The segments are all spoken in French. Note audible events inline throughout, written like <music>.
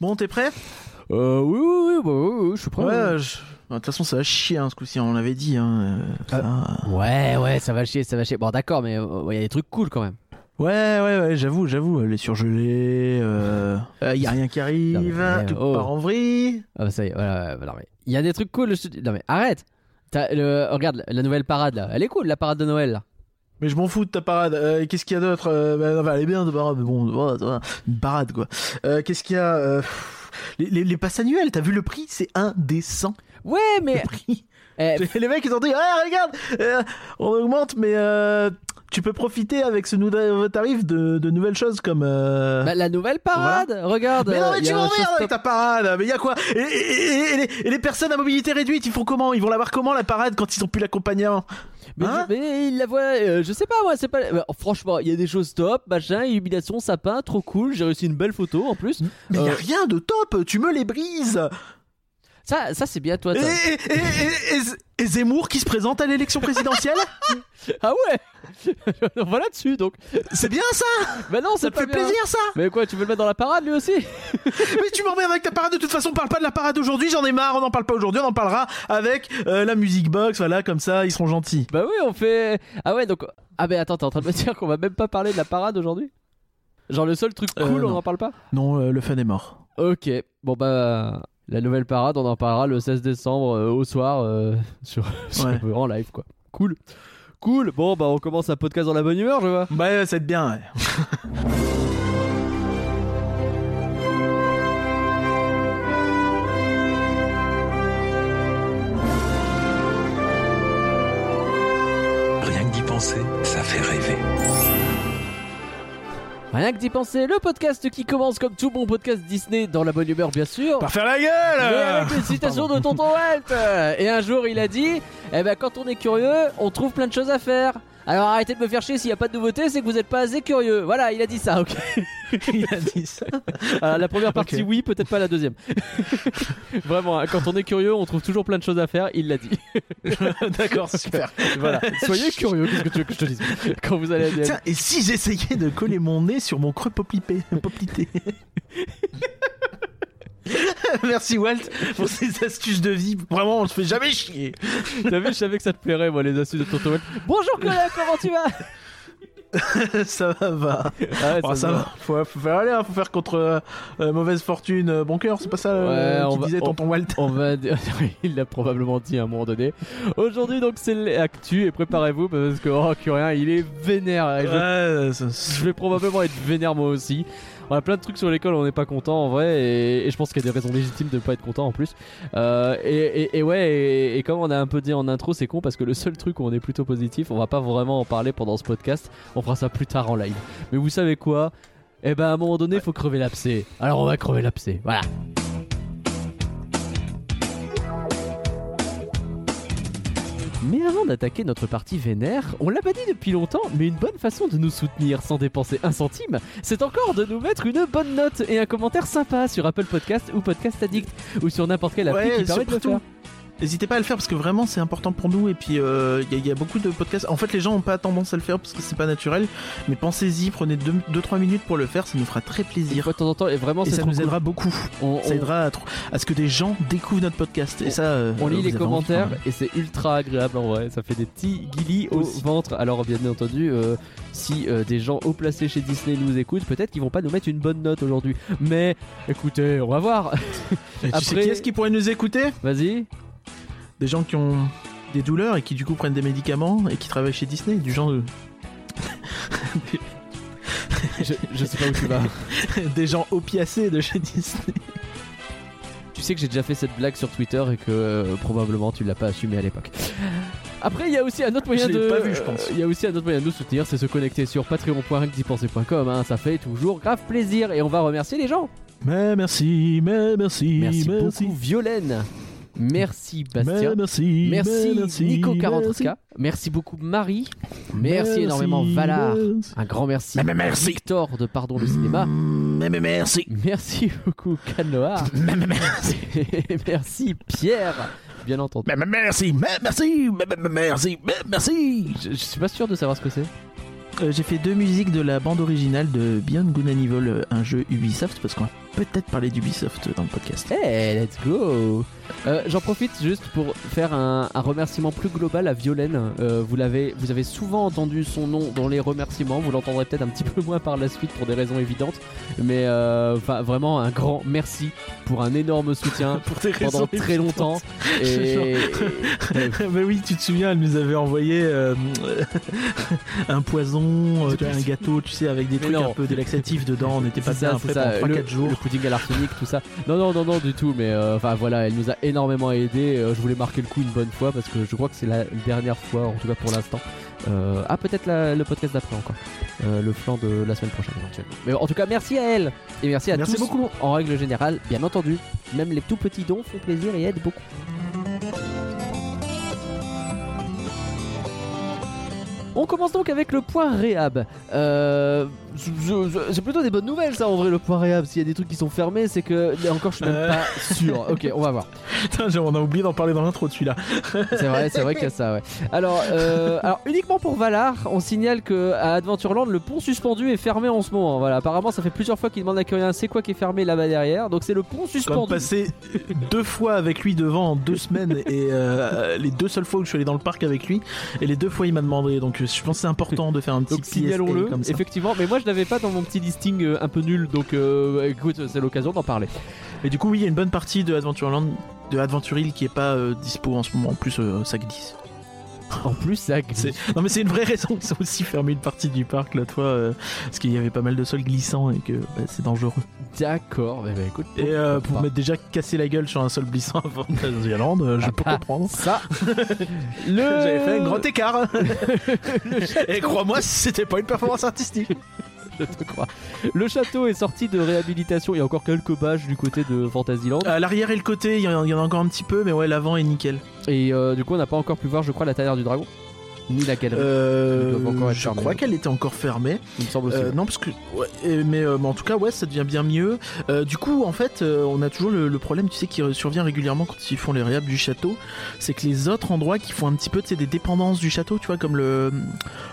Bon, t'es prêt? Euh, oui, oui, oui, bah, oui, oui, je suis prêt. Ouais, je- de toute façon, ça va chier hein, ce coup-ci, on l'avait dit. Hein, euh, ça- Ouais, ouais, ça va chier, ça va chier. Bon, d'accord, mais il y a des trucs cool quand même. Ouais, ouais, ouais, j'avoue, j'avoue, les surgelés, euh, euh, y a rien qui arrive, Non, mais, tout oh. part en vrille. Ah, bah, ça y est, voilà, voilà, mais il y a des trucs cool. je Non, mais arrête. Le... Regarde, la nouvelle parade là, elle est cool, la parade de Noël là. Mais je m'en fous de ta parade. Euh, Qu'est-ce qu'il y a d'autre euh, bah, Elle est bien, ta parade, mais bon, voilà, une parade quoi. Euh, Qu'est-ce qu'il y a euh, les, les, les passes annuelles, t'as vu le prix? C'est indécent. Ouais, mais. Le prix. eh, <laughs> Les mecs ils ont dit, ouais, regarde, euh, on augmente, mais euh, tu peux profiter avec ce nouveau tarif de, de nouvelles choses comme. euh, bah, la nouvelle parade, regarde. Mais non, mais il y tu m'emmerdes avec ta parade. Mais y a quoi? Et, et- et- et les, et les personnes à mobilité réduite, ils font comment? Ils vont la voir comment la parade quand ils ont plus l'accompagnant Mais, Hein? mais il la voit, euh, je sais pas moi, c'est pas. bah, franchement, il y a des choses top, machin, illumination, sapin, trop cool. J'ai réussi une belle photo en plus. Mais y a Euh, rien de top. Tu me les brises. Ça, ça c'est bien toi. Et, et, Zemmour qui se présente à l'élection présidentielle <laughs> Ah ouais <laughs> On va là-dessus donc. C'est bien ça Bah non, Ça te fait bien. plaisir ça Mais quoi, tu veux le mettre dans la parade lui aussi <laughs> Mais tu m'emmerdes avec ta parade. De toute façon, on parle pas de la parade aujourd'hui. J'en ai marre. On n'en parle pas aujourd'hui. On en parlera avec euh, la music box. Voilà, comme ça, ils seront gentils. Bah oui, on fait. Ah ouais, donc. Ah mais attends, t'es en train de me dire qu'on va même pas parler de la parade aujourd'hui? Genre le seul truc Euh, cool, on non. en parle pas? Non, euh, le fun est mort. Ok, bon bah. La nouvelle parade, on en parlera le 16 décembre euh, au soir euh, sur, <laughs> en live quoi. Cool. Cool. Bon bah on commence un podcast dans la bonne humeur, je vois. Bah, être bien. ouais. Rien que d'y penser, ça fait rêver. Rien que d'y penser, le podcast qui commence comme tout bon podcast Disney dans la bonne humeur bien sûr. Par faire la gueule Mais avec une citation de Tonton Walt Et un jour il a dit Eh ben quand on est curieux, on trouve plein de choses à faire. Alors arrêtez de me faire chier s'il n'y a pas de nouveauté, c'est que vous n'êtes pas assez curieux. Voilà, il a dit ça, ok. <laughs> Il a dit ça. Alors, la première partie, oui, peut-être pas la deuxième. <laughs> Vraiment, hein, quand on est curieux, on trouve toujours plein de choses à faire, il l'a dit. <laughs> D'accord, super. voilà, soyez curieux, qu'est-ce que tu veux que je te dise? Quand vous allez à Tiens, et si j'essayais de coller mon nez sur mon creux poplité? <laughs> Merci Walt pour ces astuces de vie. Vraiment, on se fait jamais chier. <laughs> T'as vu, je savais que ça te plairait, moi, les astuces de Tonton Walt. Bonjour, Colin, comment tu vas? <laughs> Ça va, va. Ah ouais, Oh, ça se va. Faut, faut faire aller, hein, faut faire contre euh, mauvaise fortune, euh, bon cœur. C'est pas ça euh, Ouais, on qui va- disait on- tonton Walt. On va il l'a probablement dit à un moment donné. Aujourd'hui, donc, c'est l'actu et préparez-vous parce que, oh, Curien, il est vénère. Ça- je vais probablement être vénère moi aussi. On a plein de trucs sur lesquels on n'est pas content en vrai et, et je pense qu'il y a des raisons légitimes de ne pas être content en plus. Euh, et, et- et ouais, et, comme on a un peu dit en intro, c'est con parce que le seul truc où on est plutôt positif, on va pas vraiment en parler pendant ce podcast. On fera ça plus tard en live. Mais vous savez quoi? Eh ben à un moment donné, il faut crever l'abcès. Alors on va crever l'abcès. Voilà. Mais avant d'attaquer notre partie vénère, on l'a pas dit depuis longtemps, mais une bonne façon de nous soutenir sans dépenser un centime, c'est encore de nous mettre une bonne note et un commentaire sympa sur Apple Podcast ou Podcast Addict ou sur n'importe quelle appli Ouais, qui permet de le faire. N'hésitez pas à le faire parce que vraiment c'est important pour nous et puis euh, il y, a- il y a beaucoup de podcasts. En fait les gens ont pas tendance à le faire parce que c'est pas naturel. Mais pensez-y, prenez 2-3 minutes pour le faire, ça nous fera très plaisir. fois de temps en temps, et vraiment Et ça nous cool. aidera beaucoup. On, Ça on- aidera à, ce que des gens découvrent notre podcast. Et ça, euh, on lit les commentaires hein. et c'est ultra agréable en vrai. Ça fait des petits guilis au Aussi. ventre. Alors bien entendu, euh, si des gens haut placés chez Disney nous écoutent, peut-être qu'ils vont pas nous mettre une bonne note aujourd'hui. Mais écoutez, on va voir. Et tu sais Après- qui est-ce qui pourrait nous écouter? Vas-y. Des gens qui ont des douleurs et qui du coup prennent des médicaments et qui travaillent chez Disney. Du genre de... Je, je sais pas où tu vas. <laughs> des gens opiacés de chez Disney. Tu sais que j'ai déjà fait cette blague sur Twitter et que euh, probablement tu l'as pas assumé à l'époque. Après, il y a aussi un autre moyen Je l'ai de. pas vu, je pense. Il y a aussi un autre moyen de nous soutenir, c'est se connecter sur patreon.rincdipenser.com. Hein, ça fait toujours grave plaisir et on va remercier les gens. Mais merci, mais merci, Merci, merci. beaucoup Violaine. Merci Bastien. Merci, Merci, mais merci, Nico merci. 43K. Merci beaucoup Marie. Merci, Merci, énormément Valar. merci. Un grand merci. Mais- mais merci. Victor de Pardon le cinéma. Mais, mais merci. Merci beaucoup Canoa. <laughs> Mais, mais merci. <laughs> merci Pierre. Bien entendu. Mais, mais merci, mais merci, mais, mais, mais merci, mais merci. Je, je suis pas sûr de savoir ce que c'est. Euh, J'ai fait deux musiques de la bande originale de Beyond Good and Evil, un jeu Ubisoft, parce que peut-être parler d'Ubisoft dans le podcast. Hey, let's go Euh, J'en profite juste pour faire un, un remerciement plus global à Violaine. Euh, vous l'avez, vous avez souvent entendu son nom dans les remerciements. Vous l'entendrez peut-être un petit <laughs> peu moins par la suite pour des raisons évidentes, mais euh, enfin vraiment un grand merci pour un énorme soutien <laughs> Pour tes pendant raisons très évidentes. longtemps. <laughs> Et, bah oui, tu te souviens, elle nous avait envoyé euh, un poison, euh, un gâteau, tu sais, avec des Mais trucs non. un peu délaxatifs dedans. On était pas bien après c'est ça. pendant Le, 3-4 jours. le pudding à l'arsenic, tout ça. Non, non, non, non, du tout. Mais euh, enfin voilà, elle nous a énormément aidé. Euh, je voulais marquer le coup une bonne fois parce que je crois que c'est la dernière fois, en tout cas pour l'instant. Euh, ah, peut-être le podcast d'après encore. Euh, le flanc de la semaine prochaine éventuellement. Mais en tout cas, merci à elle et merci à Merci tous. beaucoup. En règle générale, bien entendu, même les tout petits dons font plaisir et aident beaucoup. On commence donc avec le point réhab. Euh, c'est plutôt des bonnes nouvelles ça en vrai le point réhab. S'il y a des trucs qui sont fermés, c'est que encore je suis même Euh. pas sûr. Ok, on va voir. <laughs> Putain, on a oublié d'en parler dans l'intro de celui-là. C'est vrai, c'est vrai qu'il y a ça. Ouais. Alors, euh, alors uniquement pour Valar, on signale que à Adventureland le pont suspendu est fermé en ce moment. Voilà, apparemment ça fait plusieurs fois qu'il demande à Curien c'est quoi qui est fermé là-bas derrière? Donc c'est le pont suspendu. passé deux fois avec lui devant en deux semaines et euh, les deux seules fois où je suis allé dans le parc avec lui et les deux fois il m'a demandé donc je pense que c'est important de faire un petit Donc signalons-le, comme ça. effectivement. Mais moi je l'avais pas dans mon petit listing euh, un peu nul, donc euh, écoute, c'est l'occasion d'en parler. Et du coup oui il y a une bonne partie de Adventureland de Adventure Hill qui est pas euh, dispo en ce moment en plus euh, ça glisse. En plus, ça glisse. Non mais c'est une vraie raison qu'ils ont aussi fermé une partie du parc l'autre fois euh, parce qu'il y avait pas mal de sol glissant et que bah, c'est dangereux. D'accord, bah, écoute. Et euh, pour m'être déjà cassé la gueule sur un sol glissant avant Fantasyland, euh, je Ah peux bah, comprendre. Ça, <laughs> le... J'avais fait un grand écart. <laughs> Et crois-moi, c'était pas une performance artistique. Je te crois. Le château est sorti de réhabilitation. Il y a encore quelques bâches du côté de Fantasyland. À l'arrière et le côté, il y, en il y en a encore un petit peu, mais ouais, l'avant est nickel. Et euh, du coup, on n'a pas encore pu voir, je crois, la tanière du dragon. Ni la galerie. Euh, encore je crois qu'elle était encore fermée. il me semble aussi. Euh, non, parce que. ouais, et- mais, euh, mais en tout cas, ouais, ça devient bien mieux. Euh, du coup, en fait, on a toujours le, le problème, tu sais, qui survient régulièrement quand ils font les réhab du château. C'est que les autres endroits qui font un petit peu, tu sais, des dépendances du château, tu vois, comme le,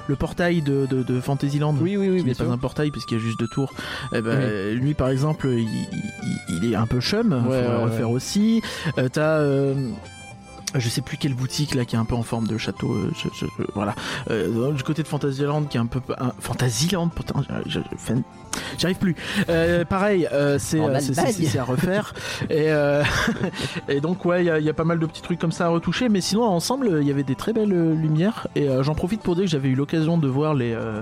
le portail de, de, de Fantasyland. oui, oui, oui, qui n'est pas un portail puisqu'il y a juste deux tours. Eh ben, Lui, par exemple, il, il- il est un peu chum. Ouais, faudrait ouais, le refaire aussi. T'as. Euh, je sais plus quelle boutique là qui est un peu en forme de château. euh, je- je- je- voilà. Euh, du côté de Fantasyland qui est un peu. Un, Fantasyland, pourtant, j'arrive plus. Euh, pareil, euh, c'est euh, à refaire. <laughs> et, euh, <laughs> et donc, ouais, il y, a- il y a pas mal de petits trucs comme ça à retoucher. Mais sinon, ensemble, il y avait des très belles euh, lumières. Et euh, j'en profite pour dire que j'avais eu l'occasion de voir les. euh,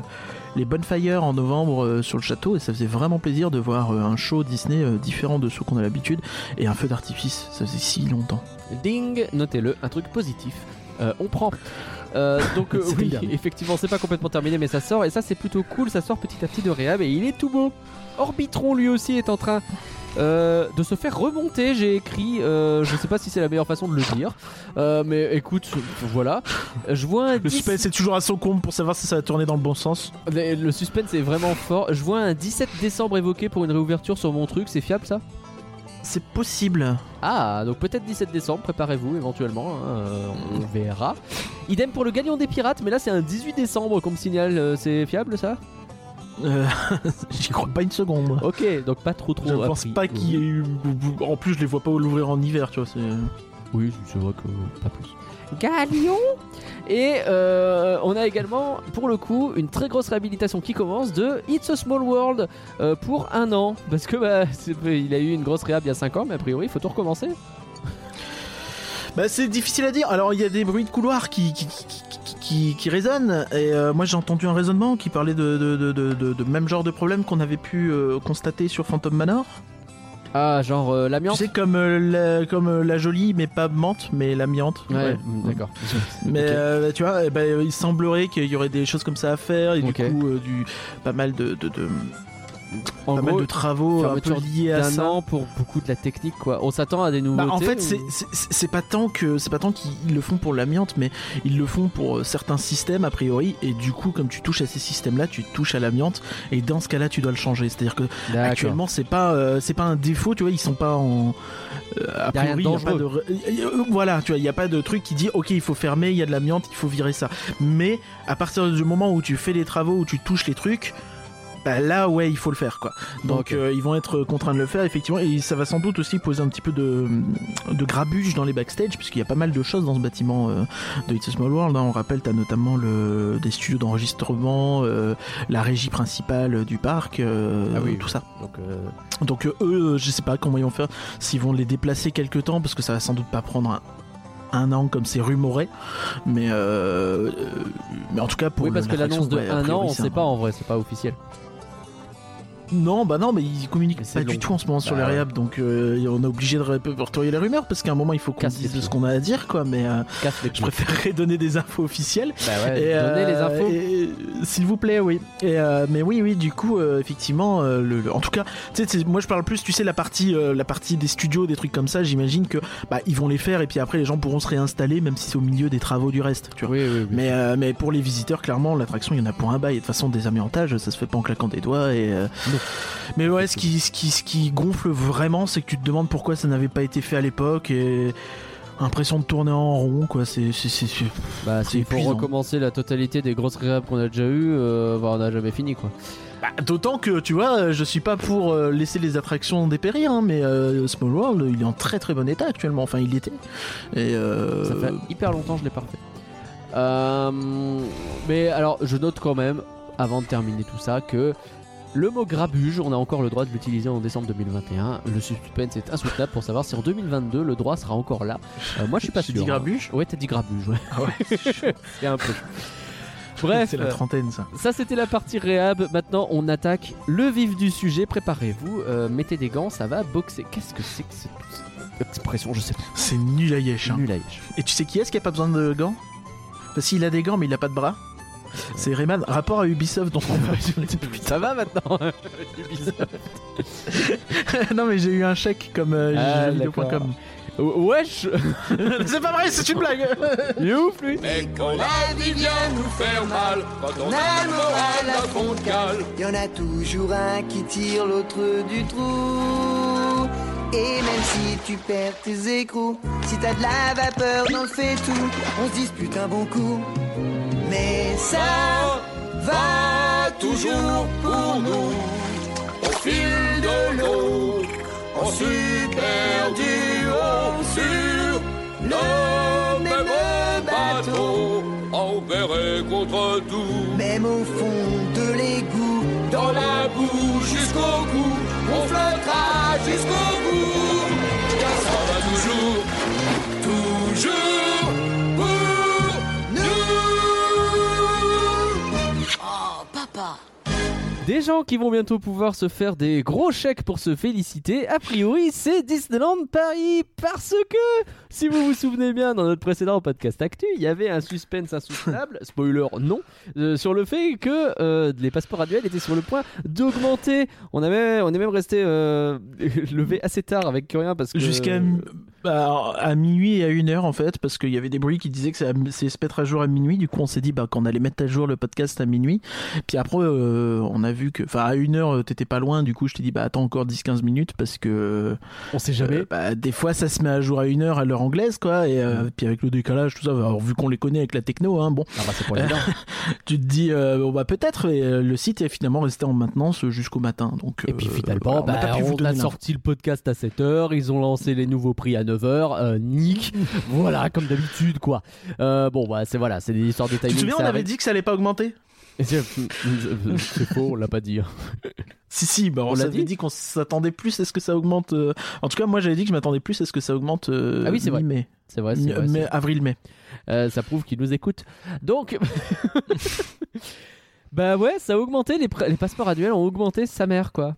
les Bonfires en novembre euh, sur le château et ça faisait vraiment plaisir de voir euh, un show Disney euh, différent de ceux qu'on a l'habitude et un feu d'artifice, ça faisait si longtemps. Ding, notez-le, un truc positif. Euh, on prend. Euh, <laughs> donc euh, oui, effectivement, c'est pas complètement terminé, mais ça sort et ça c'est plutôt cool. Ça sort petit à petit de réhab et il est tout beau. Orbitron lui aussi est en train euh, de se faire remonter. J'ai écrit, euh, je sais pas si c'est la meilleure façon de le dire, euh, mais écoute, voilà. Je vois un Le 10 suspense est toujours à son comble pour savoir si ça va tourner dans le bon sens. Le le suspense est vraiment fort. Je vois un 17 décembre évoqué pour une réouverture sur mon truc. C'est fiable ça? C'est possible. Ah, donc peut-être 17 décembre, préparez-vous éventuellement, hein, euh, on verra. Idem pour le Galion des Pirates, mais là c'est un 18 décembre qu'on me signale, euh, c'est fiable ça? Euh, <laughs> J'y crois pas une seconde. Ok, donc pas trop trop. Je pense pas qu'il y ait eu. En plus, je les vois pas l'ouvrir en hiver, tu vois. c'est- Oui, c'est vrai que pas plus. Galion Et euh, on a également, pour le coup, une très grosse réhabilitation qui commence de It's a Small World euh, pour un an. Parce que bah, <laughs> il a eu une grosse réhab il y a 5 ans, mais a priori il faut tout recommencer. Bah, c'est difficile à dire. Alors, il y a des bruits de couloir qui, qui, qui, qui- résonnent. Et euh, moi, j'ai entendu un raisonnement qui parlait de, même genre de problème qu'on avait pu constater sur Phantom Manor. Ah, genre euh, l'amiante sais, comme, euh, la, comme euh, la jolie, mais pas menthe, mais l'amiante. Ouais, mm, d'accord. <laughs> Mais euh, tu vois, eh ben, il semblerait qu'il y aurait des choses comme ça à faire et du coup, du, pas mal de, de, de- en pas gros, mal de travaux un peu fermeture liés à ça. an pour beaucoup de la technique, quoi. On s'attend à des nouveautés. Bah, en fait, ou- c'est- pas tant que c'est pas tant qu'ils le font pour l'amiante, mais ils le font pour euh, certains systèmes a priori. Et du coup, comme tu touches à ces systèmes-là, tu touches à l'amiante. Et dans ce cas-là, tu dois le changer. C'est-à-dire que actuellement, c'est pas euh, c'est pas un défaut. Tu vois, ils sont pas en euh, a Y priori, y a pas de voilà, tu vois, il y a pas de truc qui dit ok, il faut fermer, il y a de l'amiante, il faut virer ça. Mais à partir du moment où tu fais les travaux, où tu touches les trucs. Bah, là ouais il faut le faire quoi. Donc euh, ils vont être contraints de le faire effectivement et ça va sans doute aussi poser un petit peu de, de grabuge dans les backstage puisqu'il y a pas mal de choses dans ce bâtiment euh, de It's a Small World. hein. On rappelle t'as notamment le, des studios d'enregistrement, euh, la régie principale du parc, euh, Ah oui. tout ça. Donc, euh, Donc euh, eux, euh, je sais pas comment ils vont faire, s'ils vont les déplacer quelque temps, parce que ça va sans doute pas prendre un, un an comme c'est rumoré, mais euh, euh, mais en tout cas pour oui, parce que l'annonce de ouais, un priori, an, on sait un- pas en vrai, c'est pas officiel. Non, bah non, mais ils communiquent pas du tout en ce moment sur Bah les ouais. réhab, donc euh, on est obligé de répertorier les rumeurs parce qu'à un moment il faut qu'on dise ce qu'on a à dire, quoi. Mais euh, je préférerais donner des infos officielles. Bah ouais, Et, donnez les euh, infos. S'il vous plaît, oui. Et, euh, mais oui, oui, du coup, euh, effectivement, euh, le, le- en tout cas, tu sais, moi je parle plus, tu sais, la partie, euh, la partie des studios, des trucs comme ça. J'imagine que bah ils vont les faire et puis après les gens pourront se réinstaller, même si c'est au milieu des travaux du reste, tu vois. Oui, oui, oui. Mais, euh, mais pour les visiteurs, clairement, l'attraction, il y en a pour un bail. Et de toute façon, des amiantages, ça se fait pas en claquant des doigts. Et, euh. Mais ouais, ce qui, ce, qui, ce qui gonfle vraiment, c'est que tu te demandes pourquoi ça n'avait pas été fait à l'époque. Et impression de tourner en rond, quoi. C'est. c'est- Bah, c'est épuisant. recommencer la totalité des grosses réhab qu'on a déjà eu, euh, bah, on n'a jamais fini quoi. Bah, D'autant que, tu vois, je suis pas pour euh, laisser les attractions dépérir, hein, mais euh, Small World, il est en très très bon état actuellement. Enfin, il l'était. Et. euh, Ça fait hyper longtemps que je l'ai pas. Euh, mais alors, je note quand même, avant de terminer tout ça, que le mot grabuge, on a encore le droit de l'utiliser en décembre 2021. Le suspense est insoutenable pour savoir si en 2022 le droit sera encore là. Euh, moi, je suis pas Tu sûr. dis grabuge? Ouais, t'as dit grabuge, ouais. Ah ouais, <laughs> C'est un peu. Bref, c'est la trentaine, ça. ça c'était la partie réhab. Maintenant, on attaque le vif du sujet. Préparez-vous, euh, mettez des gants, ça va boxer. Qu'est-ce que c'est que cette expression? Je sais pas. C'est nul à yesh. hein. Nul à yesh. Et tu sais qui est-ce qui a pas besoin de gants? Parce qu'il a des gants mais il a pas de bras. C'est Rayman, rapport à Ubisoft dont on va Ça va maintenant <laughs> <laughs> Non mais j'ai eu un chèque comme euh, Ah, jeuxvideo.com. Oh, Wesh <laughs> c'est pas vrai, c'est une blague Il est ouf lui Mais quand la vie vient nous faire mal, quand on a le moral à fond de cale, Y en a toujours un qui tire l'autre du trou. Et même si tu perds tes écrous, si t'as de la vapeur dans le fait tout, on se dispute un bon coup. Mais ça va toujours pour nous. au fil de l'eau, en super duo sur le même bateau, envers et contre tout. Même au fond de l'égout, Dans la boue jusqu'au cou, on flottera jusqu'au bout. Des gens qui vont bientôt pouvoir se faire des gros chèques pour se féliciter, a priori c'est Disneyland Paris parce que, si vous vous souvenez bien dans notre précédent podcast actu, il y avait un suspense insoutenable, <laughs> spoiler non, euh, sur le fait que euh, les passeports annuels étaient sur le point d'augmenter. On, avait, on est même resté euh, <laughs> levé assez tard avec Curien parce que... Jusqu'à bah, à minuit et à une heure en fait, parce qu'il y avait des bruits qui disaient que c'est se mettre à jour à minuit. Du coup, on s'est dit bah, qu'on allait mettre à jour le podcast à minuit. Puis après, on a vu que, enfin, à une heure, euh, t'étais pas loin. Du coup, je t'ai dit bah attends encore 10-15 minutes parce que On sait jamais. Euh, bah, des fois, ça se met à jour à une heure à l'heure anglaise, quoi. Et euh, puis avec le décalage, tout ça, alors, vu qu'on les connaît avec la techno, hein, bon, Ah bah c'est pas évident. <laughs> tu te dis, bon bah peut-être. Le site est finalement resté en maintenance jusqu'au matin. Donc, Et puis finalement, on bah, on a sorti le podcast à 7h, ils ont lancé les nouveaux prix à 9h, euh, nick, <laughs> voilà, comme d'habitude quoi. Bon bah c'est voilà, c'est des histoires de Tu timing. te souviens, on avait dit que ça allait pas augmenter? C'est c'est faux, on l'a pas dit. hein. <laughs> Si, si, bah, on, On s'avait dit dit, qu'on s'attendait plus à ce que ça augmente. euh, En tout cas, moi j'avais dit que je m'attendais plus à ce que ça augmente. euh, Ah oui, c'est vrai. mi-mai. C'est vrai, c'est mai-. Avril-mai. Euh, ça prouve qu'ils nous écoutent. Donc, <laughs> bah ouais, ça a augmenté, les, les passeports annuels ont augmenté sa mère quoi.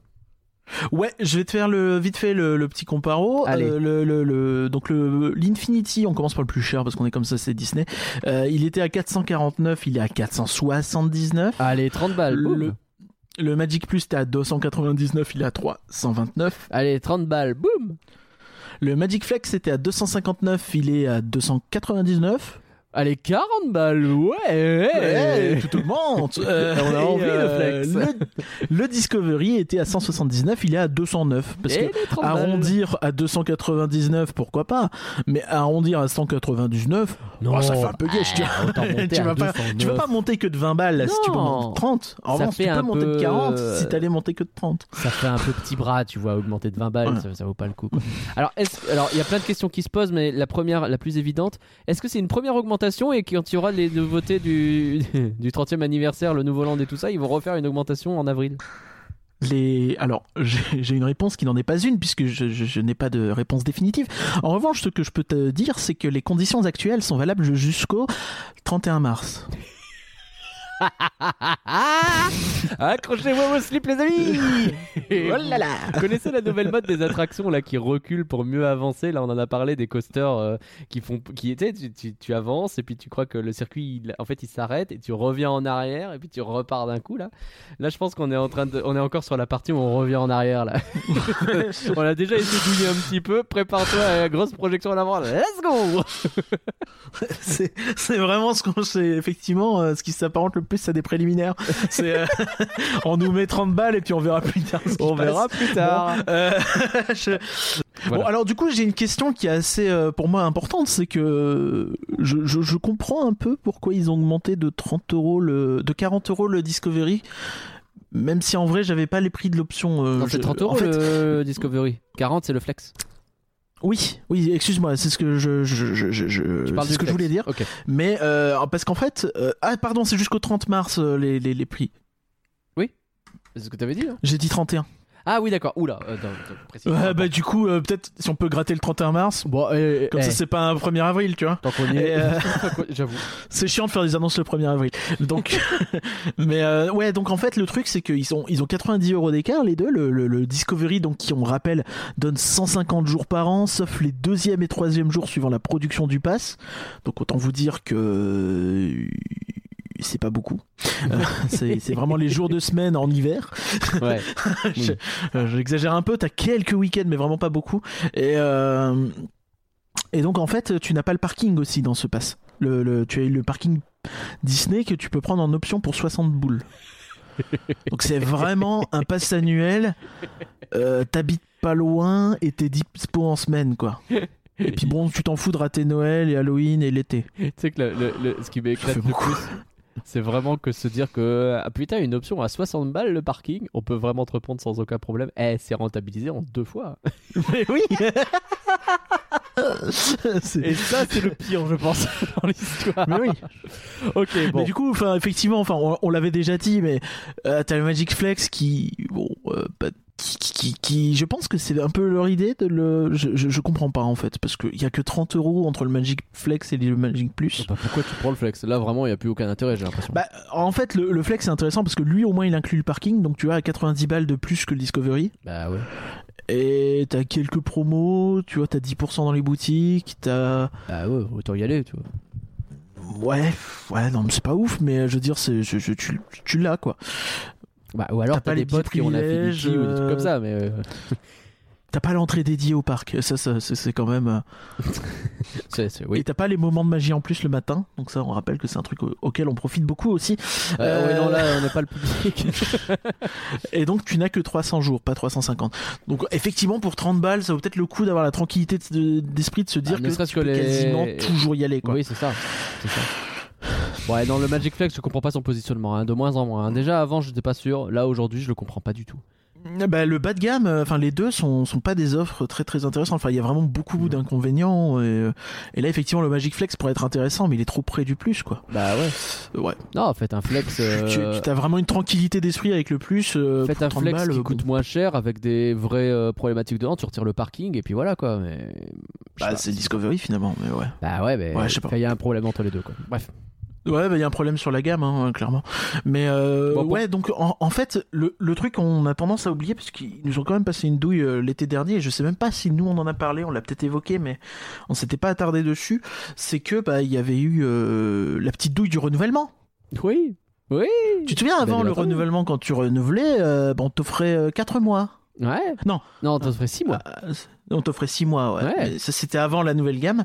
Ouais, je vais te faire le vite fait le, le petit comparo. Allez. Euh, le, le- le- donc le l'Infinity, on commence par le plus cher parce qu'on est comme ça, c'est Disney. Euh, il était à 449, il est à 479. Allez, 30 balles. boum. Le, le Magic Plus était à 299, il est à 329. Allez, 30 balles, boum. Le Magic Flex était à 259, il est à 299. Allez, 40 balles, ouais, ouais. Ouais, tout augmente. <laughs> Euh, On a envie, le flex. le, le Discovery était à 179, il est à 209. Parce Et que les 30 balles. arrondir à 299, pourquoi pas? Mais arrondir à 199, Non. oh, ça fait un peu gauche. <laughs> tu, Ah, tu vas pas, 209. tu vas pas monter que de 20 balles là, si tu monter de 30. En revanche, tu peux un monter de peu, 40 euh, si t'allais monter que de 30. Ça fait un peu petit bras, tu vois, augmenter de 20 balles, Ouais. ça, ça vaut pas le coup. quoi. Alors, il y a plein de questions qui se posent, mais la première, la plus évidente, est-ce que c'est une première augmentation et quand il y aura les nouveautés du, <laughs> du 30e anniversaire, le Nouveau Land et tout ça, ils vont refaire une augmentation en avril Les... Alors, j'ai une réponse qui n'en est pas une, puisque je- je n'ai pas de réponse définitive. En revanche, ce que je peux te dire, c'est que les conditions actuelles sont valables jusqu'au 31 mars. <laughs> Accrochez-vous vos slips, les amis <laughs> Oh là là Vous connaissez la nouvelle mode des attractions là qui reculent pour mieux avancer? Là, on en a parlé des coasters euh, qui font, qui étaient, tu, tu- tu avances et puis tu crois que le circuit, il- en fait, il s'arrête et tu reviens en arrière et puis tu repars d'un coup là. Là, je pense qu'on est en train de, on est encore sur la partie où on revient en arrière là. <laughs> on a déjà essayé douiller un petit peu. Prépare-toi à la grosse projection à l'avant. Let's go C'est c'est vraiment ce qu'on c'est effectivement euh, ce qui s'apparente le plus à des préliminaires. <laughs> C'est euh, on nous met 30 balles et puis on verra plus tard. ce On passe. verra plus tard. Bon, euh, <laughs> je- Voilà. Bon, alors du coup, j'ai une question qui est assez euh, pour moi importante, c'est que je, je, je comprends un peu pourquoi ils ont augmenté de 30 euros le, de 40 euros le Discovery. Même si en vrai j'avais pas les prix de l'option. Non, c'est je- 30 en euros fait, le Discovery. 40 c'est le flex. Oui, oui, excuse-moi, c'est ce que je, Tu ce que je flex. voulais dire. Mais euh, parce qu'en fait, euh, ah pardon, c'est jusqu'au 30 mars euh, les, les, les prix. C'est ce que t'avais dit. hein J'ai dit 31. Ah oui, d'accord. Oula. Euh, non, non, précise. Ouais, bah du coup, euh, peut-être si on peut gratter le 31 mars. Bon, eh, Comme eh, ça, c'est pas un 1er avril, tu vois. Tant qu'on y est. euh, <laughs> J'avoue. C'est chiant de faire des annonces le 1er avril. Donc, <laughs> mais euh, ouais, donc en fait, le truc, c'est qu'ils ont, ils ont 90 euros d'écart, les deux. Le, le- le Discovery, donc qui, on rappelle, donne 150 jours par an, sauf les deuxième et troisième jours suivant la production du pass. Donc, autant vous dire que euh, c'est pas beaucoup. <laughs> Euh, c'est vraiment les jours de semaine en hiver. Ouais. <laughs> Je- euh, J'exagère un peu, t'as quelques week-ends, mais vraiment pas beaucoup. Et, euh, et donc, en fait, tu n'as pas le parking aussi dans ce pass. Le, le- tu as le parking Disney que tu peux prendre en option pour 60 boules. Donc, c'est vraiment un pass annuel. Euh, T'habites pas loin et t'es dispo en semaine, quoi. Et puis bon, tu t'en fous de rater Noël et Halloween et l'été. tu sais que le, le- le- ce qui m'éclate le plus, c'est vraiment que se dire que ah, putain, une option à 60 balles le parking, on peut vraiment te répondre sans aucun problème. Eh, c'est rentabilisé en deux fois. <laughs> Mais oui <laughs> Et ça, c'est le pire, je pense, <laughs> dans l'histoire. Mais oui Ok, bon. Mais du coup, enfin, effectivement, enfin, on, on l'avait déjà dit, mais euh, t'as le Magic Flex qui, bon, euh, bah, qui, qui, je pense que c'est un peu leur idée de le, je, je, je comprends pas en fait, parce qu'il y a que 30 euros entre le Magic Flex et le Magic Plus. Bah, pourquoi tu prends le flex? Là, vraiment, il n'y a plus aucun intérêt, j'ai l'impression. Bah, en fait, le, le Flex c'est intéressant parce que lui, au moins, il inclut le parking, donc tu vois, à 90 balles de plus que le Discovery. Bah ouais. Et t'as quelques promos, tu vois, t'as 10% dans les boutiques, t'as. Bah ouais, autant y aller, tu vois. Ouais, ouais, non, mais c'est pas ouf, mais je veux dire, c'est, je- je- tu, tu l'as quoi. Bah, ou alors T'as t'as pas des les potes qui ont l'affinity ou des trucs euh, comme ça, mais. euh, <laughs> T'as pas l'entrée dédiée au parc, ça, ça c'est, c'est quand même. euh, <laughs> c'est- c'est- Et oui. t'as pas les moments de magie en plus le matin, donc ça on rappelle que c'est un truc au- auquel on profite beaucoup aussi. Euh, ouais, Euh, non, là, <laughs> on n'est pas le public. Et donc tu n'as que 300 jours, pas 350. Donc effectivement pour 30 balles, ça vaut peut-être le coup d'avoir la tranquillité de- d'esprit de se dire Bah, que tu que peux les- quasiment toujours y aller quoi. Oui, c'est ça. C'est ça. Ouais, dans le Magic Flex, je comprends pas son positionnement, hein, de moins en moins. Déjà avant, je n'étais pas sûr. Là, aujourd'hui, je le comprends pas du tout. Bah, le bas de gamme, euh, enfin les deux sont, sont pas des offres très très intéressantes. Enfin il y a vraiment beaucoup d'inconvénients et, euh, et là effectivement le Magic Flex pourrait être intéressant, mais il est trop près du plus quoi. Bah ouais. Euh, ouais. Non, faites un flex. euh, Tu, as vraiment une tranquillité d'esprit avec le plus. euh, Faites un 30 flex balles, qui bon. coûte moins cher avec des vraies problématiques dedans. Tu retires le parking et puis voilà quoi. Mais Bah, c'est Discovery finalement, mais ouais. Bah ouais, mais Ouais, je sais pas. il y a un problème entre les deux quoi. Bref. Ouais, bah, il y a un problème sur la gamme, hein, clairement. Mais euh, Bon, ouais, donc en, en fait, le, le truc, on a tendance à oublier parce qu'ils nous ont quand même passé une douille euh, l'été dernier. Et je sais même pas si nous on en a parlé, on l'a peut-être évoqué, mais on s'était pas attardé dessus. C'est que bah il y avait eu euh, la petite douille du renouvellement. Oui. Oui. Tu te souviens avant bien le renouvellement quand tu renouvelais, bah, on t'offrait 4 mois. Ouais. Non. Non, ça ferait 6 mois. On t'offrait 6 mois, ouais. Ouais. Ça c'était avant la nouvelle gamme.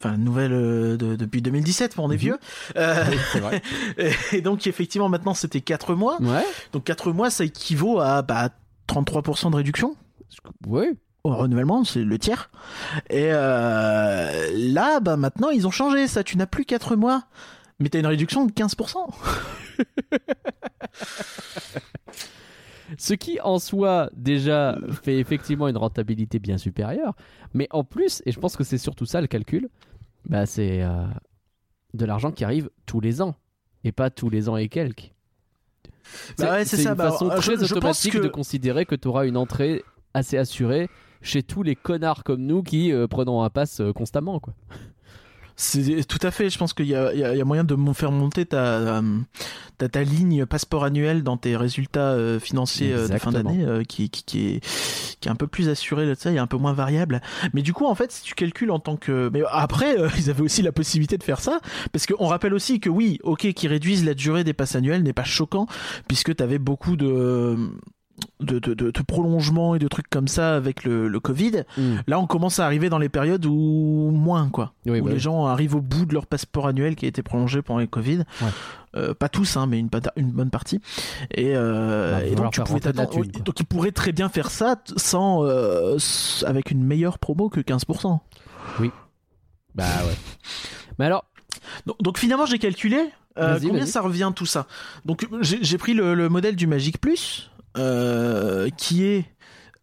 Enfin, nouvelle euh, de- depuis 2017, mais on est Mhm. vieux. Euh, Oui, vrai. <laughs> et donc, effectivement, maintenant, c'était 4 mois. Ouais. Donc, 4 mois, ça équivaut à bah, 33% de réduction. Ouais. Au renouvellement, c'est le tiers. Et euh, là, bah, maintenant, ils ont changé ça. Tu n'as plus 4 mois, mais tu as une réduction de 15%. <laughs> Ce qui en soi déjà fait effectivement une rentabilité bien supérieure, mais en plus, et je pense que c'est surtout ça le calcul, bah c'est euh, de l'argent qui arrive tous les ans et pas tous les ans et quelques. Bah ouais, c'est une Bah, façon je- très je automatique que- de considérer que tu auras une entrée assez assurée chez tous les connards comme nous qui euh, prenons un pass euh, constamment quoi. C'est tout à fait. Je pense qu'il y a, y a- y a moyen de faire monter ta, ta, ta ligne passeport annuel dans tes résultats euh, financiers euh, de fin d'année, euh, qui, qui, qui est, qui est un peu plus assuré de ça, il est un peu moins variable. Mais du coup, en fait, si tu calcules en tant que, mais après, <laughs> ils avaient aussi la possibilité de faire ça, parce qu'on rappelle aussi que oui, ok, qu'ils réduisent la durée des passes annuelles n'est pas choquant, puisque tu avais beaucoup de de, de, de, prolongements et de trucs comme ça avec le, le Covid. Là, on commence à arriver dans les périodes où moins, quoi. Oui, où bah les oui. gens arrivent au bout de leur passeport annuel qui a été prolongé pendant les Covid. Ouais. Euh, pas tous, hein, mais une, bonne partie. Et, euh, Bah, et donc, tu pouvais thune, donc, ils pourraient très bien faire ça sans, euh, avec une meilleure promo que 15%. Bah ouais. Mais alors, Donc, donc finalement, j'ai calculé combien ça revient tout ça. Donc j'ai pris le, le modèle du Magic Plus, qui est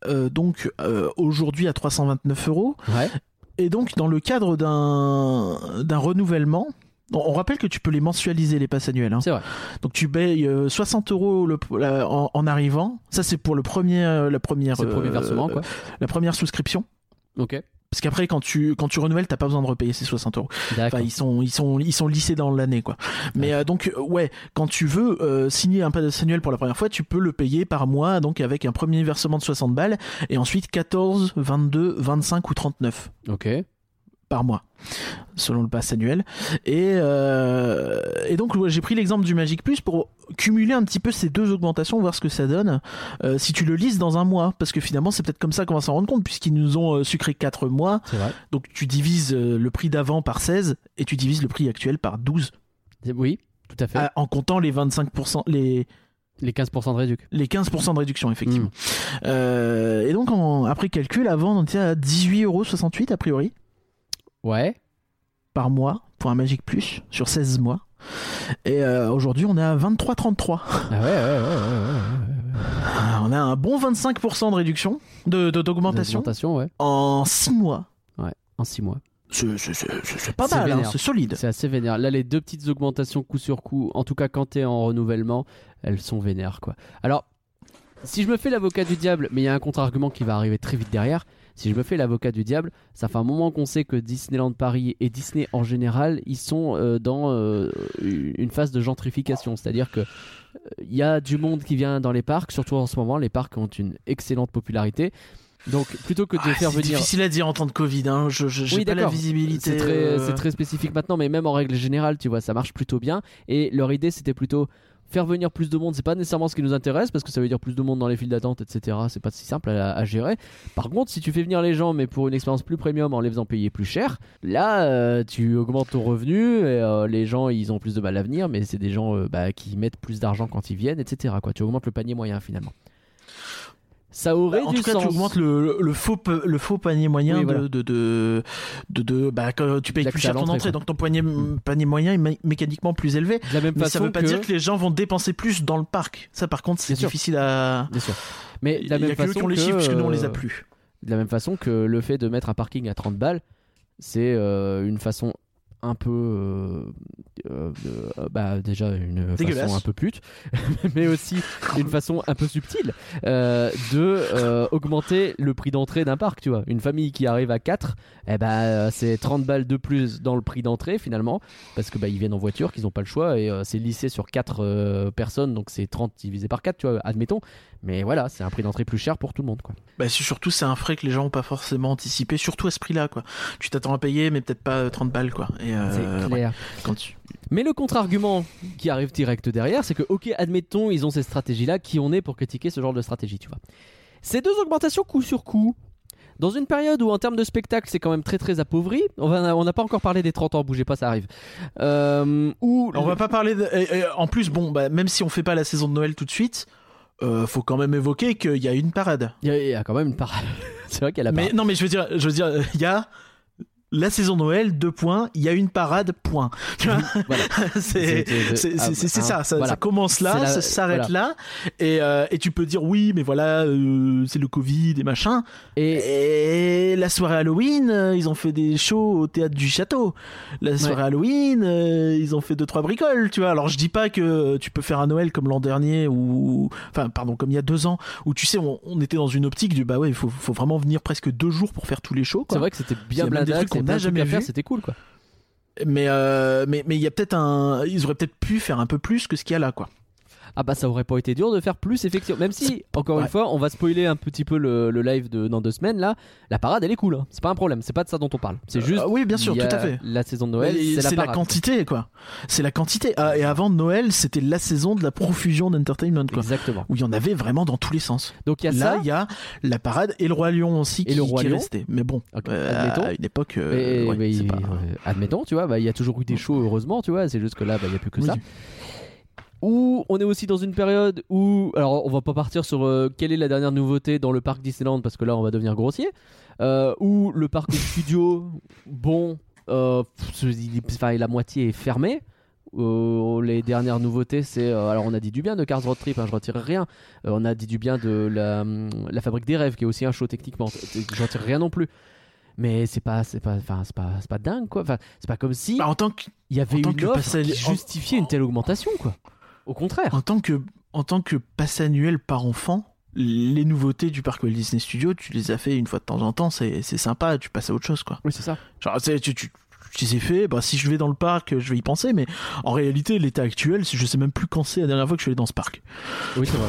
euh, donc euh, aujourd'hui à 329 euros. ouais. Et donc, dans le cadre d'un d'un renouvellement, on rappelle que tu peux les mensualiser, les passes annuelles. hein. C'est vrai. Donc, tu payes euh, 60 euros le- la- en, en arrivant. Ça, c'est pour le premier, euh, la première, le premier euh, versement quoi. la première souscription. Ok. Parce qu'après, quand tu, quand tu renouvelles, t'as pas besoin de repayer ces 60 euros. Enfin, ils sont, ils sont, ils sont lissés dans l'année, quoi. Mais euh, donc, euh, ouais, quand tu veux euh, signer un pass annuel pour la première fois, tu peux le payer par mois, donc avec un premier versement de 60 balles, et ensuite 14, 22, 25 ou 39 Ok. Par mois, selon le pass annuel. Et, euh, et donc, j'ai pris l'exemple du Magic Plus pour cumuler un petit peu ces deux augmentations, voir ce que ça donne, euh, si tu le lises dans un mois, parce que finalement, c'est peut-être comme ça qu'on va s'en rendre compte, puisqu'ils nous ont euh, sucré 4 mois. C'est vrai. Donc, tu divises le prix d'avant par 16 et tu divises le prix actuel par 12, Oui, tout à fait. en comptant les 25%, les, Les 15% de réduc. les 15% de réduction, effectivement. Hmm. Euh, et donc, en- après calcul, avant, on était à 18,68€ a priori. Ouais. par mois pour un Magic Plus sur 16 mois. Et euh, aujourd'hui, on est à 23,33. Ah ouais, ouais, ouais, ouais, ouais, On a un bon 25% de réduction, de de- ouais. d'augmentation Augmentation, ouais. en 6 mois. En 6 mois. C'est c'est- c'est- c'est- c'est pas C'est mal, hein, vénère. c'est solide. C'est assez vénère. Là, les deux petites augmentations coup sur coup, en tout cas quand t'es en renouvellement, elles sont vénères, quoi. Alors, si je me fais l'avocat du diable, mais il y a un contre-argument qui va arriver très vite derrière. Si je me fais l'avocat du diable, ça fait un moment qu'on sait que Disneyland Paris et Disney en général, ils sont euh, dans euh, une phase de gentrification. C'est-à-dire que euh, il y a du monde qui vient dans les parcs, surtout en ce moment. Les parcs ont une excellente popularité. Donc, plutôt que de Ah, faire c'est venir. difficile à dire en temps de Covid. Hein. Je je- j'ai Oui, pas la visibilité. C'est très, euh, c'est très spécifique maintenant, mais même en règle générale, tu vois, ça marche plutôt bien. Et leur idée, c'était plutôt faire venir plus de monde. C'est pas nécessairement ce qui nous intéresse parce que ça veut dire plus de monde dans les files d'attente, etc. C'est pas si simple à, gérer. Par contre, si tu fais venir les gens, mais pour une expérience plus premium en les faisant payer plus cher, là, euh, tu augmentes ton revenu et euh, les gens, ils ont plus de mal à venir, mais c'est des gens euh, bah, qui mettent plus d'argent quand ils viennent, etc. Quoi. Tu augmentes le panier moyen finalement. Ça aurait Bah, en du tout cas, sens. tu augmentes le, le, faux, pe- le faux panier moyen Oui, de, voilà. de, de, de, de- bah, quand tu payes plus cher ton entrée, quoi. donc ton panier, panier moyen est mé- mécaniquement plus élevé. de la même Mais ça veut pas que... dire que les gens vont dépenser plus dans le parc. Ça, par contre, c'est sûr. difficile à. Bien sûr. Mais de la y même a que eux façon qui ont les chiffres, puisque nous on les a plus. De la même façon que le fait de mettre un parking à 30 balles, c'est euh, une façon un peu. euh, euh, euh, bah, déjà, une façon un peu pute, <laughs> mais aussi une façon un peu subtile euh, de augmenter le prix d'entrée d'un parc. Tu vois, une famille qui arrive à 4, eh ben, euh, c'est 30 balles de plus dans le prix d'entrée finalement, parce que bah, ils viennent en voiture, qu'ils n'ont pas le choix, et c'est lissé sur 4 personnes, donc c'est 30 divisé par 4, tu vois, admettons. Mais voilà, c'est un prix d'entrée plus cher pour tout le monde. Quoi. Bah, surtout, c'est un frais que les gens ont pas forcément anticipé, surtout à ce prix-là, quoi. Tu t'attends à payer, mais peut-être pas euh, 30 balles, quoi. Et, euh, ouais, clair. quand tu... Mais le contre-argument qui arrive direct derrière, c'est que, ok, admettons, ils ont ces stratégies-là, qui on est pour critiquer ce genre de stratégie, tu vois. Ces deux augmentations coup sur coup Dans une période où en termes de spectacle c'est quand même très très appauvri, on n'a pas encore parlé des 30 ans, bougez pas, ça arrive. Euh, où On va pas parler. De... en plus, bon, bah, même si on fait pas la saison de Noël tout de suite, euh, faut quand même évoquer qu'il y a une parade. il y, a- il y a quand même une part. <laughs> c'est vrai qu'elle a Mais non, mais je veux dire, je veux dire, il y a la saison Noël, deux points. Il y a une parade, point. Voilà. c'est ah, ça, ça, voilà. ça commence là, la- ça s'arrête voilà. là, et, euh, et tu peux dire oui, mais voilà, euh, c'est le Covid et machin. Et Et la soirée Halloween, euh, ils ont fait des shows au théâtre du château. La soirée Halloween, euh, ils ont fait deux trois bricoles, tu vois. Alors je dis pas que tu peux faire un Noël comme l'an dernier ou, enfin pardon, comme il y a deux ans, où tu sais, on, on était dans une optique du bah ouais, il faut, faut vraiment venir presque deux jours pour faire tous les shows. C'est vrai que c'était bien blindé, qu'on n'a jamais vus. c'était cool quoi. Mais euh, mais mais il y a peut-être un, ils auraient peut-être pu faire un peu plus que ce qu'il y a là, quoi. Ah bah ça aurait pas été dur de faire plus effectivement. Même si encore une fois on va spoiler un petit peu le, le live de dans deux semaines là, la parade elle est cool, hein. c'est pas un problème, c'est pas de ça dont on parle. C'est juste Ah oui, bien sûr, tout à fait. La saison de Noël, c'est la la, quantité, quoi. C'est la quantité. Ah, et avant Noël, c'était la saison de la profusion d'entertainment, quoi. Exactement. Où il y en avait vraiment dans tous les sens. Donc il y a Là, ça. il y a la parade et le roi lion aussi Et qui, le Roi qui est resté. Mais bon, Ok, euh, admettons. à une époque, euh, Mais- ouais, mais c'est il- pas- euh, admettons, tu vois, bah, il y a toujours eu des shows, heureusement, tu vois, c'est juste que là, bah, il n'y a plus que Oui. ça. Ou on est aussi dans une période où, alors on va pas partir sur euh, quelle est la dernière nouveauté dans le parc Disneyland parce que là on va devenir grossier, euh, où le parc studio, bon, euh, pff, il- enfin, la moitié est fermée. Euh, les dernières nouveautés, c'est. euh, alors, on a dit du bien de Cars Road Trip, hein, je retire rien. Euh, on a dit du bien de la, hum, la Fabrique des Rêves, qui est aussi un show techniquement. Je retire rien non plus. Mais c'est pas, c'est pas, enfin, c'est pas, c'est pas dingue quoi. Enfin, c'est pas comme si Bah, en tant que il y avait une offre passage- qui justifiait une telle augmentation quoi. Au contraire. en tant que en tant que passe annuel par enfant, les nouveautés du parc Walt Disney Studio, tu les as fait une fois de temps en temps, c'est sympa. Tu passes à autre chose, quoi. Oui, c'est ça. Genre, tu, je les ai fait, bah, si je vais dans le parc, je vais y penser, mais en réalité, l'état actuel, je sais même plus quand c'est la dernière fois que je suis allé dans ce parc. Oui, c'est vrai.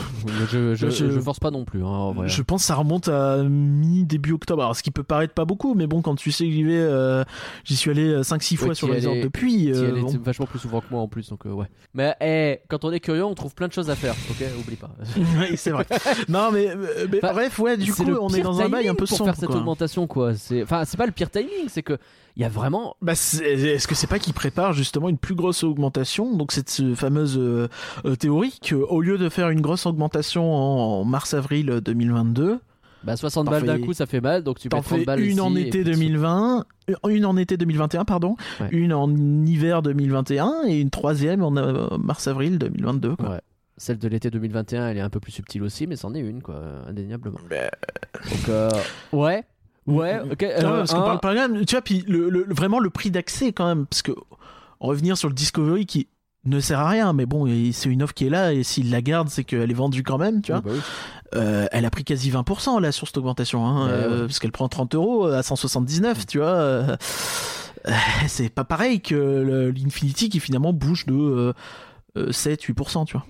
Je, je, Je- je force pas non plus. hein. Je pense que ça remonte à mi-début octobre. Alors, ce qui peut paraître pas beaucoup, mais bon, quand tu sais que j'y vais, euh, j'y suis allé 5-6 fois Ouais, sur t'y le resort allais- depuis. Euh, bon. vachement plus souvent que moi en plus, donc euh, ouais. Mais eh, quand on est curieux, on trouve plein de choses à faire. Ok, oublie pas. <laughs> oui, c'est vrai. non, mais, euh, mais Enfin, bref, ouais, du coup, on est dans un bail un peu pour sombre. faire cette quoi. augmentation quoi. C'est, enfin, c'est pas le pire timing, c'est que il y a vraiment. Bah, est-ce que c'est pas qu'ils préparent justement une plus grosse augmentation Donc cette fameuse euh, euh, théorie qu'au lieu de faire une grosse augmentation en, en mars-avril 2022, Bah 60 T'en balles d'un coup, ça fait mal, donc tu mets 30 fais balles une en ici, été puis tu- 2020, euh, une en été 2021 pardon, Ouais. une en hiver 2021 et une troisième en euh, mars-avril 2022. Quoi. Ouais. Celle de l'été 2021, elle est un peu plus subtile aussi, mais c'en est une, quoi, indéniablement. Donc, euh, ouais, ouais, ok. Euh, parce qu'on parle pas même, tu vois, puis le, le- vraiment le prix d'accès quand même, parce que revenir sur le Discovery qui ne sert à rien, mais bon, c'est une offre qui est là, et s'il la garde, c'est qu'elle est vendue quand même, tu vois. Oui, bah oui. Euh, elle a pris quasi 20% là sur cette augmentation, hein, Ouais, euh, parce qu'elle prend 30 euros à 179, tu vois. euh, euh, <laughs> c'est pas pareil que l'Infinity qui finalement bouge de euh, euh, 7-8%, tu vois.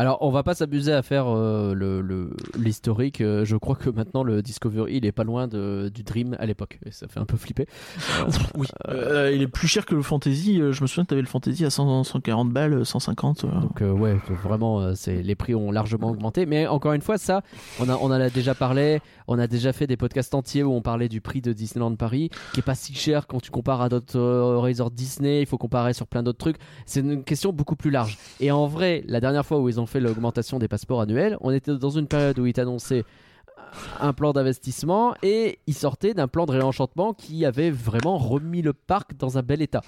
Alors, on va pas s'abuser à faire euh, le- le- l'historique. euh, je crois que maintenant, le Discovery, il est pas loin de, du Dream à l'époque. Et ça fait un peu flipper. <laughs> Euh, Oui. Euh, il est plus cher que le Fantasy. euh, Je me souviens que t'avais le Fantasy à 100, 140 balles, 150. euh. Donc euh, ouais, vraiment, euh, c'est les prix ont largement augmenté. Mais encore une fois, ça, on, a, on en a déjà parlé. On a déjà fait des podcasts entiers où on parlait du prix de Disneyland Paris, qui est pas si cher quand tu compares à d'autres euh, resorts Disney. Il faut comparer sur plein d'autres trucs. C'est une question beaucoup plus large. Et en vrai, la dernière fois où ils ont fait l'augmentation des passeports annuels, on était dans une période où ils t'annonçaient un plan d'investissement et ils sortaient d'un plan de réenchantement qui avait vraiment remis le parc dans un bel état.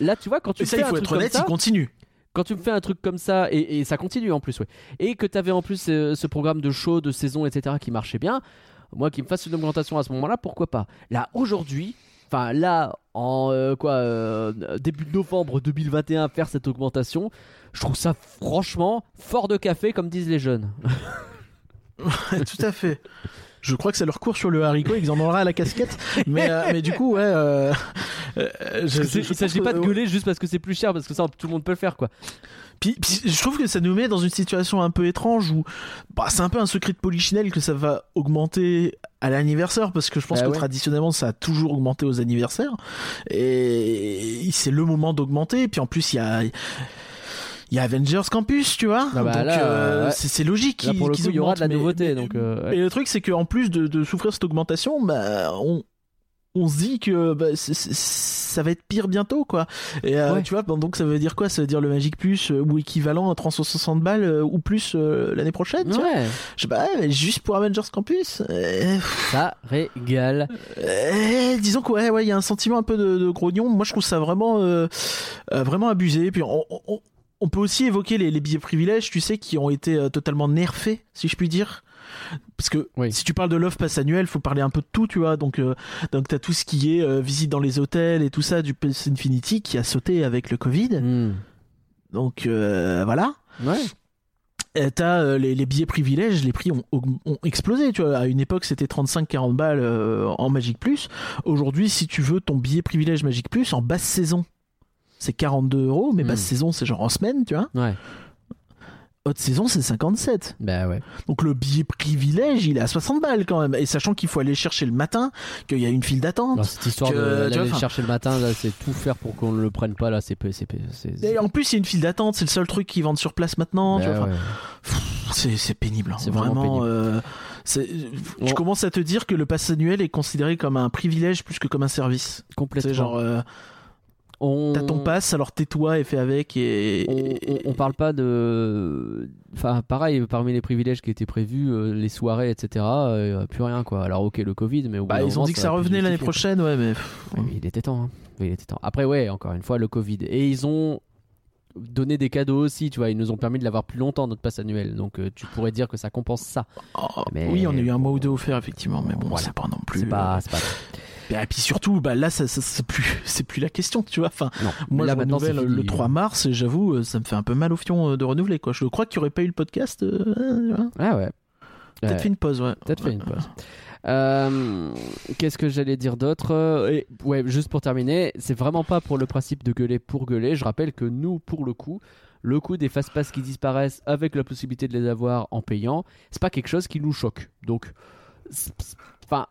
Là, tu vois, quand tu Et ça, fais il un faut truc être comme honnête, ça, il continue. quand tu me fais un truc comme ça, et, et ça continue en plus, ouais, et que tu avais en plus euh, ce programme de show, de saison, etc., qui marchait bien, moi qui me fasse une augmentation à ce moment-là, pourquoi pas? Là, aujourd'hui, enfin là, en euh, quoi, euh, début de novembre 2021, faire cette augmentation, je trouve ça franchement fort de café, comme disent les jeunes. Tout à fait. Je crois que c'est leur cours sur le haricot et qu'ils en auront à la casquette. Mais, euh, mais du coup, ouais. je- je- je il s'agit pas de gueuler juste parce que c'est plus cher, parce que ça, tout le monde peut le faire, quoi. Puis, puis je trouve que ça nous met dans une situation un peu étrange où bah, c'est un peu un secret de polichinelle que ça va augmenter à l'anniversaire parce que je pense Bah que ouais. traditionnellement ça a toujours augmenté aux anniversaires et c'est le moment d'augmenter. Puis en plus il y a il y a Avengers Campus, tu vois. Ah bah donc euh, ouais. c'est logique. Là, qu'ils- pour le qu'ils coup, il y aura de la nouveauté. mais- donc, euh, ouais. Et le truc, c'est qu'en plus de, de souffrir cette augmentation, bah, on, on se dit que bah, ça va être pire bientôt, quoi. Et euh, Ouais. tu vois, donc ça veut dire quoi? Ça veut dire le Magic Plus euh, ou équivalent à 360 balles euh, ou plus l'année prochaine, tu vois? Ouais, Je sais pas, mais juste pour Avengers Campus. ça régale. disons que ouais, ouais, il y a un sentiment un peu de, de grognon. Moi, je trouve ça vraiment, vraiment abusé. Puis on, on- on peut aussi évoquer les, les billets privilèges, tu sais, qui ont été totalement nerfés, si je puis dire. Parce que Oui. si tu parles de l'offre passe annuel, faut parler un peu de tout, tu vois. Donc, euh, donc t'as tout ce qui est euh, visite dans les hôtels et tout ça du PS Infinity qui a sauté avec le Covid. Hmm. Donc euh, voilà. Ouais. Et T'as euh, les, les billets privilèges, les prix ont, explosé. Tu vois, à une époque, c'était 35-40 balles euh, en Magic Plus. Aujourd'hui, si tu veux ton billet privilège Magic Plus en basse saison, c'est 42 euros, mais Mm. basse saison, c'est genre en semaine, tu vois. Ouais. Haute saison, c'est 57. Bah ouais. Donc le billet privilège, il est à 60 balles quand même. Et sachant qu'il faut aller le chercher le matin, qu'il y a une file d'attente. Cette histoire d'aller chercher le matin, là, c'est tout faire pour qu'on ne le prenne pas. Là, c'est Et en plus, il y a une file d'attente, c'est le seul truc qu'ils vendent sur place maintenant. tu Bah vois. Ouais. c'est, c'est pénible. hein. C'est vraiment vraiment. pénible. euh, c'est- On- commences à te dire que le pass annuel est considéré comme un privilège plus que comme un service. complètement. C'est genre, euh, on... t'as ton pass, alors tais-toi et fais avec. Et, on, on- on parle pas de. Enfin, pareil, parmi les privilèges qui étaient prévus, euh, les soirées, etc., euh, plus rien quoi. Alors, ok, le Covid, mais au bout Bah, ils ont moment, dit que ça revenait l'année prochaine, ouais, mais. il était temps. hein. Il était temps. Après, ouais, encore une fois, le Covid. Et ils ont donné des cadeaux aussi, tu vois. Ils nous ont permis de l'avoir plus longtemps, notre passe annuel. Donc, euh, tu pourrais dire que ça compense ça. oh, Mais- Oui, on a eu un mois ou deux offert, effectivement, mais bon, Voilà. c'est pas non plus. C'est pas. C'est pas... Et puis surtout, bah là, ça, ça- c'est plus, <laughs> c'est plus la question, tu vois. Enfin, Non. moi, Là, je renouvelle le 3 mars, et j'avoue, euh, ça me fait un peu mal au fion euh, de renouveler, quoi. Je crois qu'il n'y aurait pas eu le podcast. euh, vois. Ah ouais. Peut-être Ouais. fait une pause, ouais. Peut-être fait une pause. Euh, Qu'est-ce que j'allais dire d'autre? Et, Ouais, juste pour terminer, c'est vraiment pas pour le principe de gueuler pour gueuler. Je rappelle que nous, pour le coup, le coup des fast-pass qui disparaissent avec la possibilité de les avoir en payant, c'est pas quelque chose qui nous choque. Donc, enfin,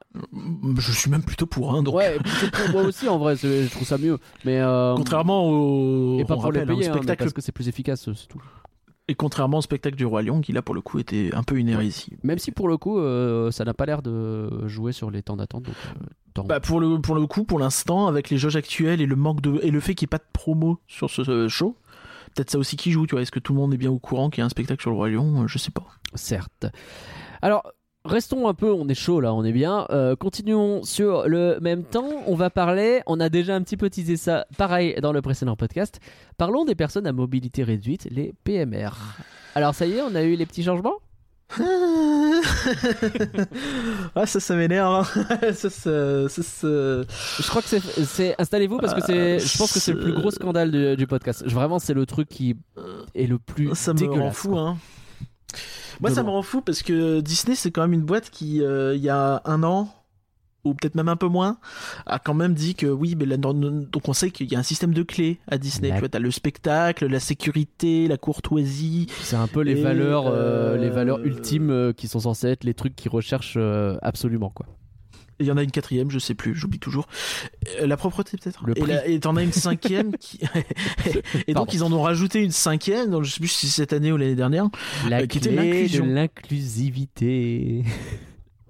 Je suis même plutôt pour, hein, donc. ouais, pour moi aussi en vrai, je trouve ça mieux. Mais euh, Contrairement au, et pas on pour les rappelle, hein, payer, hein, spectacle, parce que c'est plus efficace, c'est tout. et contrairement au spectacle du Roi Lion, qui là pour le coup était un peu une hérésie. Même si pour le coup, euh, ça n'a pas l'air de jouer sur les temps d'attente. Euh, Bah pour le pour le coup, pour l'instant, avec les jauges actuelles et le manque de et le fait qu'il n'y ait pas de promo sur ce, show, peut-être ça aussi qui joue. Tu vois, est-ce que tout le monde est bien au courant qu'il y a un spectacle sur le Roi Lion? Euh, Je sais pas. Certes. Alors, restons un peu, on est chaud là, on est bien. Euh, continuons sur le même temps. On va parler, on a déjà un petit peu teasé ça, pareil dans le précédent podcast. Parlons des personnes à mobilité réduite, les PMR. Alors, ça y est, on a eu les petits changements? <laughs> Ah ça ça m'énerve. hein. <laughs> ça, ça, ça, ça- Je crois que c'est. Installez-vous parce que c'est. Je pense que c'est le plus gros scandale du, du podcast. Vraiment, c'est le truc qui est le plus ça me dégueulasse. rend fou. Hein. Moi ça me rend fou parce que Disney c'est quand même une boîte qui euh, il y a un an ou peut-être même un peu moins, a quand même dit que oui, mais donc on sait qu'il y a un système de clés à Disney. Tu vois, t'as le spectacle, la sécurité, la courtoisie, C'est un peu les valeurs, euh, euh, les valeurs ultimes euh, qui sont censées être les trucs qu'ils recherchent euh, absolument quoi. Il y en a une quatrième, je sais plus, j'oublie toujours. Euh, la propreté peut-être. Et t'en as une cinquième qui. <laughs> et donc ils en ont rajouté une cinquième, donc je sais plus si c'est cette année ou l'année dernière. La Euh, qui clé l'inclusivité.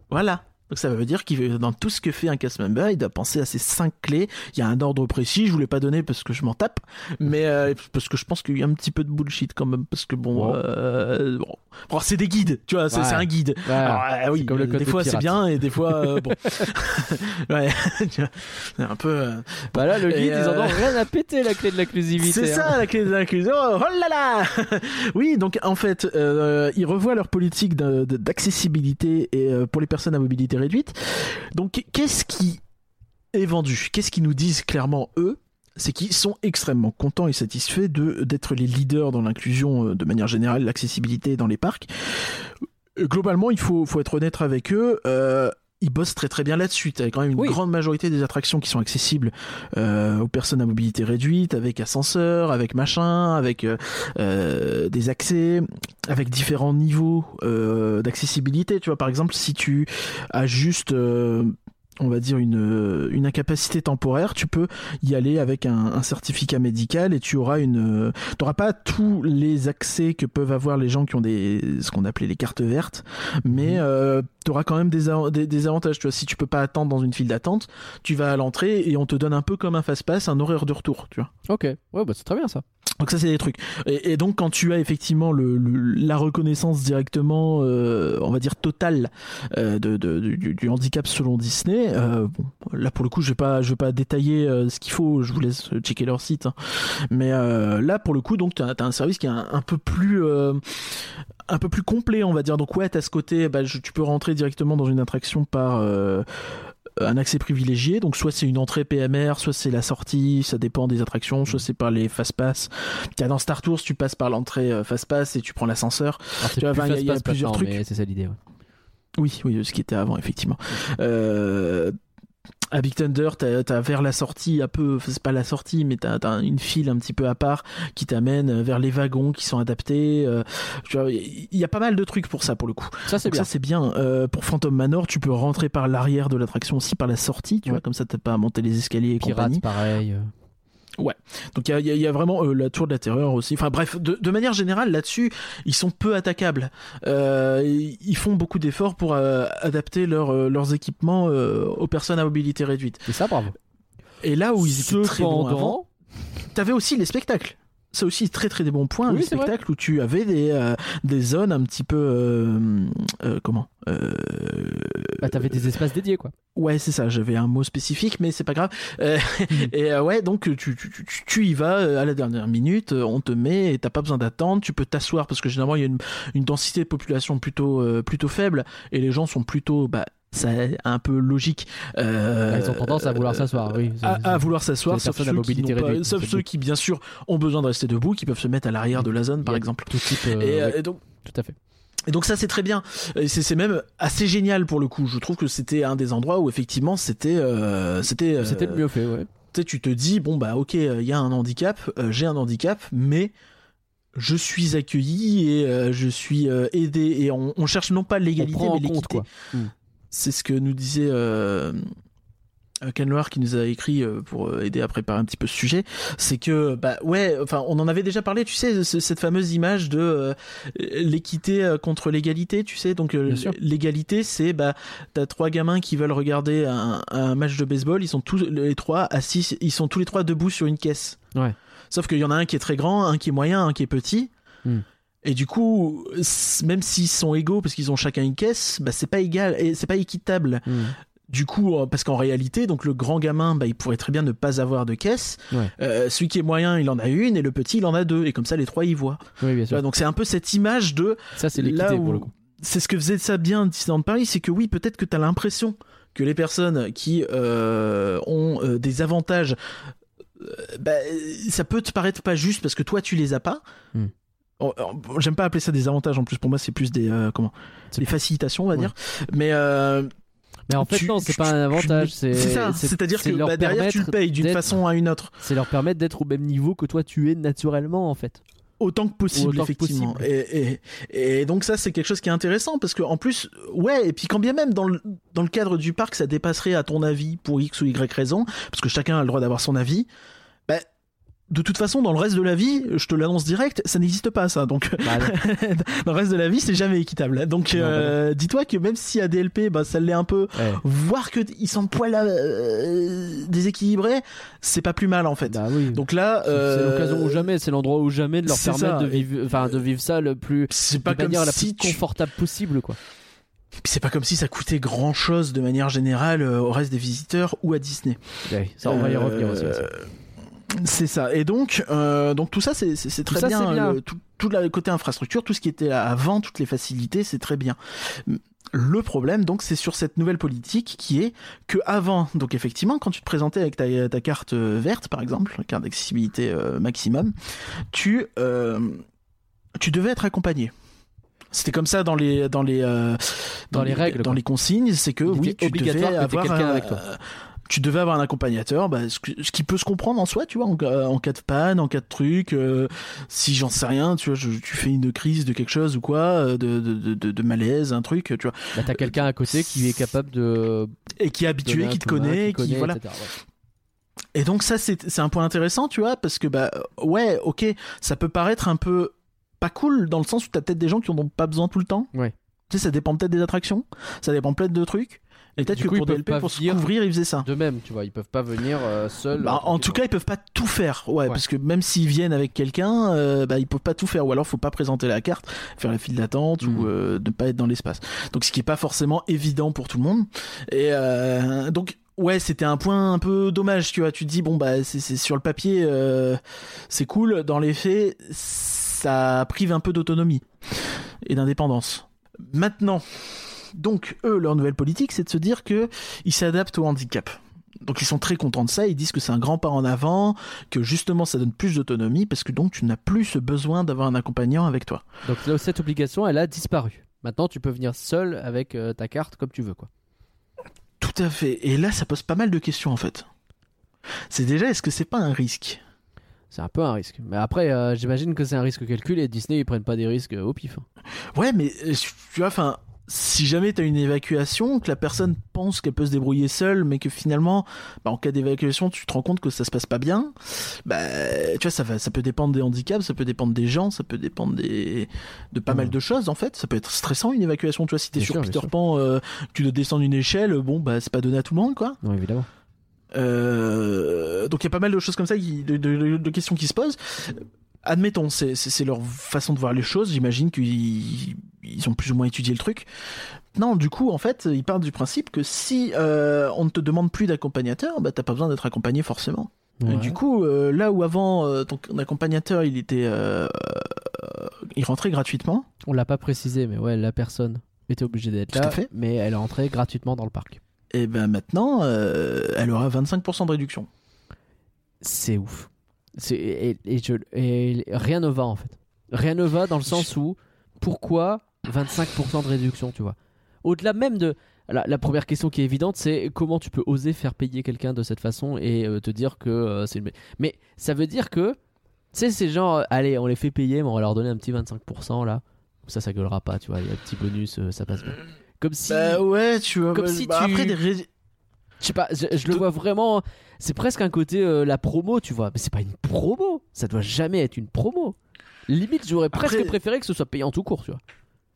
Voilà. Donc ça veut dire qu'il dans tout ce que fait un cast member, il doit penser à ces cinq clés. Il y a un ordre précis, je vous l'ai pas donné parce que je m'en tape, mais euh, parce que je pense qu'il y a un petit peu de bullshit quand même, parce que bon, euh, bon. Bon, c'est des guides, tu vois, c'est Ouais. un guide. Alors, euh, oui, comme le euh, des fois c'est bien et des fois euh, bon. <laughs> <laughs> ouais, <laughs> un peu. euh, Bah là, le guide, ils en ont rien à péter la clé de l'inclusivité. C'est hein. ça la clé de l'inclusion. Oh là là Oui, donc en fait, euh, ils revoient leur politique d'accessibilité et euh, pour les personnes à mobilité réduite. Donc qu'est-ce qui est vendu? Qu'est-ce qu'ils nous disent clairement eux? C'est qu'ils sont extrêmement contents et satisfaits d'être les leaders dans l'inclusion euh, de manière générale, l'accessibilité dans les parcs. Euh, Globalement, il faut, faut être honnête avec eux. euh, ils bossent très très bien là-dessus. T'as quand même une Oui. grande majorité des attractions qui sont accessibles euh, aux personnes à mobilité réduite, avec ascenseur, avec machin, avec euh, euh, des accès, avec différents niveaux euh, d'accessibilité. Tu vois, par exemple, si tu as juste euh, on va dire une, euh, une incapacité temporaire, tu peux y aller avec un, un certificat médical et tu auras une, tu auras pas tous les accès que peuvent avoir les gens qui ont des, ce qu'on appelait les cartes vertes, mais euh, tu auras quand même des, des, des avantages. Tu vois, si tu peux pas attendre dans une file d'attente, tu vas à l'entrée et on te donne un peu comme un fast-pass, un horaire de retour, tu vois. Ok, ouais, bah c'est très bien ça. Donc ça c'est des trucs. Et, et donc quand tu as effectivement le, le- la reconnaissance directement, euh, on va dire totale euh, de, de- du, du handicap selon Disney, euh, bon, là pour le coup je vais pas je vais pas détailler euh, ce qu'il faut, je vous laisse checker leur site. hein. Mais euh, là pour le coup donc tu as, un service qui est un, un peu plus un peu plus complet on va dire. Donc ouais t'as ce côté, bah, je- tu peux rentrer directement dans une attraction par un accès privilégié, donc soit c'est une entrée PMR, soit c'est la sortie, ça dépend des attractions, soit c'est par les fast pass. Dans Star Tours, tu passes par l'entrée fast pass et tu prends l'ascenseur. C'est Tu vois, il y a- y plusieurs trucs. c'est ça l'idée. Ouais. Oui, oui, ce qui était avant effectivement. Euh, à Big Thunder, t'as as vers la sortie un peu, c'est pas la sortie, mais t'as as une file un petit peu à part qui t'amène vers les wagons qui sont adaptés. euh, Il y a pas mal de trucs pour ça pour le coup. Ça c'est bien. ça c'est bien. Euh, pour Phantom Manor, tu peux rentrer par l'arrière de l'attraction aussi, par la sortie, tu Ouais. vois, comme ça t'as pas à monter les escaliers et compagnie. Pirate, pareil. Euh. Donc il y a, y y vraiment euh, la tour de la terreur aussi. Enfin bref, de, de manière générale là-dessus, ils sont peu attaquables. Euh, ils font beaucoup d'efforts pour euh, adapter leur, leurs équipements aux personnes à mobilité réduite. Et ça, bravo. Et là où ils étaient très bons avant, t'avais aussi les spectacles. C'est aussi très très des bons points, Oui, vrai. spectacles où tu avais des, euh, des zones un petit peu... euh, euh, comment bah, t'avais des espaces dédiés quoi. Ouais, c'est ça, j'avais un mot spécifique, mais c'est pas grave. <laughs> <laughs> Et ouais, donc tu, tu, tu, tu y vas à la dernière minute, on te met et t'as pas besoin d'attendre, tu peux t'asseoir parce que généralement il y a une, une densité de population plutôt, plutôt faible et les gens sont plutôt. Bah, c'est un peu logique. Euh, Bah, ils ont tendance à vouloir s'asseoir, oui. À, vouloir s'asseoir, sauf, ceux qui, mobilité n'ont pas- réduite, sauf c'est ceux tout. qui, bien sûr, ont besoin de rester debout, qui peuvent se mettre à l'arrière de la zone, par exemple. Tout type. euh, Et, euh, ouais, et donc, tout à fait. et donc ça c'est très bien. C'est c'est même assez génial pour le coup. Je trouve que c'était un des endroits où effectivement c'était euh, c'était euh, C'était le mieux fait, ouais. tu sais, tu te dis bon bah ok il y a un handicap, euh, j'ai un handicap, mais je suis accueilli et euh, je suis euh, aidé et on, on cherche non pas l'égalité mais l'équité. quoi. C'est ce que nous disait euh, euh, Ken Loire qui nous a écrit euh, pour euh, aider à préparer un petit peu ce sujet, c'est que bah ouais, enfin on en avait déjà parlé, tu sais, ce- cette fameuse image de euh, l'équité contre l'égalité, tu sais, donc l'égalité c'est bah t'as trois gamins qui veulent regarder un, un match de baseball, ils sont tous les trois assis, ils sont tous les trois debout sur une caisse. Ouais. Sauf qu'il y en a un qui est très grand, un qui est moyen, un qui est petit. Hmm. Et du coup, même s'ils sont égaux parce qu'ils ont chacun une caisse, bah c'est pas égal et c'est pas équitable. Hmm. Du coup, parce qu'en réalité, donc le grand gamin, bah, il pourrait très bien ne pas avoir de caisse. Ouais. Euh, celui qui est moyen, il en a une, et le petit, il en a deux. Et comme ça, les trois, ils voient. Oui, bien sûr. donc c'est un peu cette image de. Ça, c'est l'équité pour le coup. C'est ce que faisait ça bien Disneyland Paris, c'est que oui, peut-être que tu as l'impression que les personnes qui euh, ont euh, des avantages, bah, ça peut te paraître pas juste parce que toi, tu les as pas. Hmm. Oh, oh, J'aime pas appeler ça des avantages en plus. Pour moi, c'est plus des euh, comment des facilitations, on va Ouais. dire. Mais euh, Mais en fait, tu- non, c'est pas un avantage. C'est c'est ça. c'est- C'est-à-dire c'est que bah, derrière, tu le payes d'une façon à une autre. C'est leur permettre d'être au même niveau que toi tu es naturellement en fait. autant que possible Autant que effectivement possible. Et, et, et donc ça c'est quelque chose qui est intéressant parce que en plus ouais et puis quand bien même dans le, dans le cadre du parc ça dépasserait à ton avis pour x ou y raison parce que chacun a le droit d'avoir son avis de toute façon dans le reste de la vie je te l'annonce direct ça n'existe pas ça donc Bah, <laughs> dans le reste de la vie c'est jamais équitable donc bah euh, dis-toi que même si à DLP bah, ça l'est un peu ouais. voir que ils sont poil euh, déséquilibrés c'est pas plus mal en fait Bah oui. donc là C'est- euh, c'est l'occasion ou jamais, c'est l'endroit ou jamais de leur permettre ça. de vivre, enfin de vivre ça le plus c'est de pas comme manière la plus tu confortable possible quoi. C'est pas comme si ça coûtait grand chose de manière générale euh, au reste des visiteurs ou à Disney. Ouais, ça on va y Euh, revenir aussi. aussi. C'est ça. Et donc, euh, donc tout ça, c'est très ça, bien. c'est bien. Le- tout, tout le côté infrastructure, tout ce qui était avant, toutes les facilités, c'est très bien. Le problème, donc, c'est sur cette nouvelle politique qui est que avant, donc effectivement, quand tu te présentais avec ta, ta carte euh, verte, par exemple, la carte d'accessibilité euh, maximum, tu euh, tu devais être accompagné. C'était comme ça dans les dans les euh, Dans les règles, dans quoi. les consignes, c'est que Il oui, tu devais avoir avec toi. Euh, tu devais avoir un accompagnateur, bah, ce, qui peut se comprendre en soi, tu vois, en, cas- en cas de panne, en cas de truc, euh, si j'en sais rien, tu vois, je- tu fais une crise de quelque chose ou quoi, euh, de, de, de, malaise, un truc, tu vois, Bah, t'as quelqu'un à côté qui est capable de. et qui est habitué, qui te connaît, qui, connaît, voilà. etc., ouais. Et donc ça c'est c'est un point intéressant, tu vois, parce que bah ouais, ok, ça peut paraître un peu pas cool dans le sens où t'as peut-être des gens qui en ont pas besoin tout le temps. Ouais. Tu sais, ça dépend peut-être des attractions, ça dépend peut-être de trucs. Et peut-être que coup, pour DLP, pour se couvrir, ils faisaient ça. De même, tu vois, ils peuvent pas venir euh, seuls. Bah, en tout cas, ils peuvent pas tout faire, ouais, parce que même s'ils viennent avec quelqu'un, euh, bah ils peuvent pas tout faire, ou alors faut pas présenter la carte, faire la file d'attente ou euh, ne pas être dans l'espace. Donc ce qui est pas forcément évident pour tout le monde. Et euh, donc ouais, c'était un point un peu dommage, tu vois. Tu te dis bon bah c'est c'est sur le papier, euh, c'est cool, dans les faits, ça prive un peu d'autonomie et d'indépendance. Maintenant. Donc eux, leur nouvelle politique, c'est de se dire que ils s'adaptent au handicap. Donc ils sont très contents de ça, ils disent que c'est un grand pas en avant, que justement ça donne plus d'autonomie parce que donc tu n'as plus ce besoin d'avoir un accompagnant avec toi. Donc cette obligation, elle a disparu. Maintenant, tu peux venir seul avec euh, ta carte comme tu veux, quoi. Tout à fait. Et là ça pose pas mal de questions en fait. C'est déjà est-ce que c'est pas un risque? C'est un peu un risque. Mais après, euh, j'imagine que c'est un risque calculé. Disney, ils prennent pas des risques euh, au pif. hein. Ouais mais tu vois, enfin si jamais t'as une évacuation, que la personne pense qu'elle peut se débrouiller seule, mais que finalement, bah, en cas d'évacuation, tu te rends compte que ça se passe pas bien, bah, tu vois, ça, va, ça peut dépendre des handicaps, ça peut dépendre des gens, ça peut dépendre des, de pas mal de choses, en fait. Ça peut être stressant, une évacuation, tu vois, si t'es sur sûr, Peter. Pan, euh, tu dois descendre une échelle, bon, bah, c'est pas donné à tout le monde, quoi. Non, évidemment. Euh, donc il y a pas mal de choses comme ça, qui, de, de- de questions qui se posent. Admettons, c'est- leur façon de voir les choses. J'imagine qu'ils ils ont plus ou moins étudié le truc. Non, du coup, en fait, ils partent du principe que si euh, on ne te demande plus d'accompagnateur, bah t'as pas besoin d'être accompagné forcément. Ouais. du coup, euh, là où avant euh, ton accompagnateur, il était, euh, il rentrait gratuitement. On l'a pas précisé, mais ouais, la personne était obligée d'être là, fait. mais elle est entrée gratuitement dans le parc. Et ben maintenant, elle aura 25% de réduction. C'est ouf. C'est et, et je- et rien ne va en fait. Rien ne va dans le sens où pourquoi 25% de réduction, tu vois? Au-delà même de la, la première question qui est évidente, c'est comment tu peux oser faire payer quelqu'un de cette façon et euh, te dire que euh, c'est une... mais ça veut dire que tu sais ces gens euh, allez, on les fait payer mais on va leur donner un petit 25% là. Ça ça gueulera pas, tu vois, il y a un petit bonus, euh, ça passe bien. Comme si Bah ouais, tu vois. Comme bah, si bah, tu- Après des je sais pas, je, je le vois vraiment. C'est presque un côté euh, la promo, tu vois. Mais c'est pas une promo. Ça doit jamais être une promo. Limite, j'aurais Après- presque préféré que ce soit payant tout court, tu vois.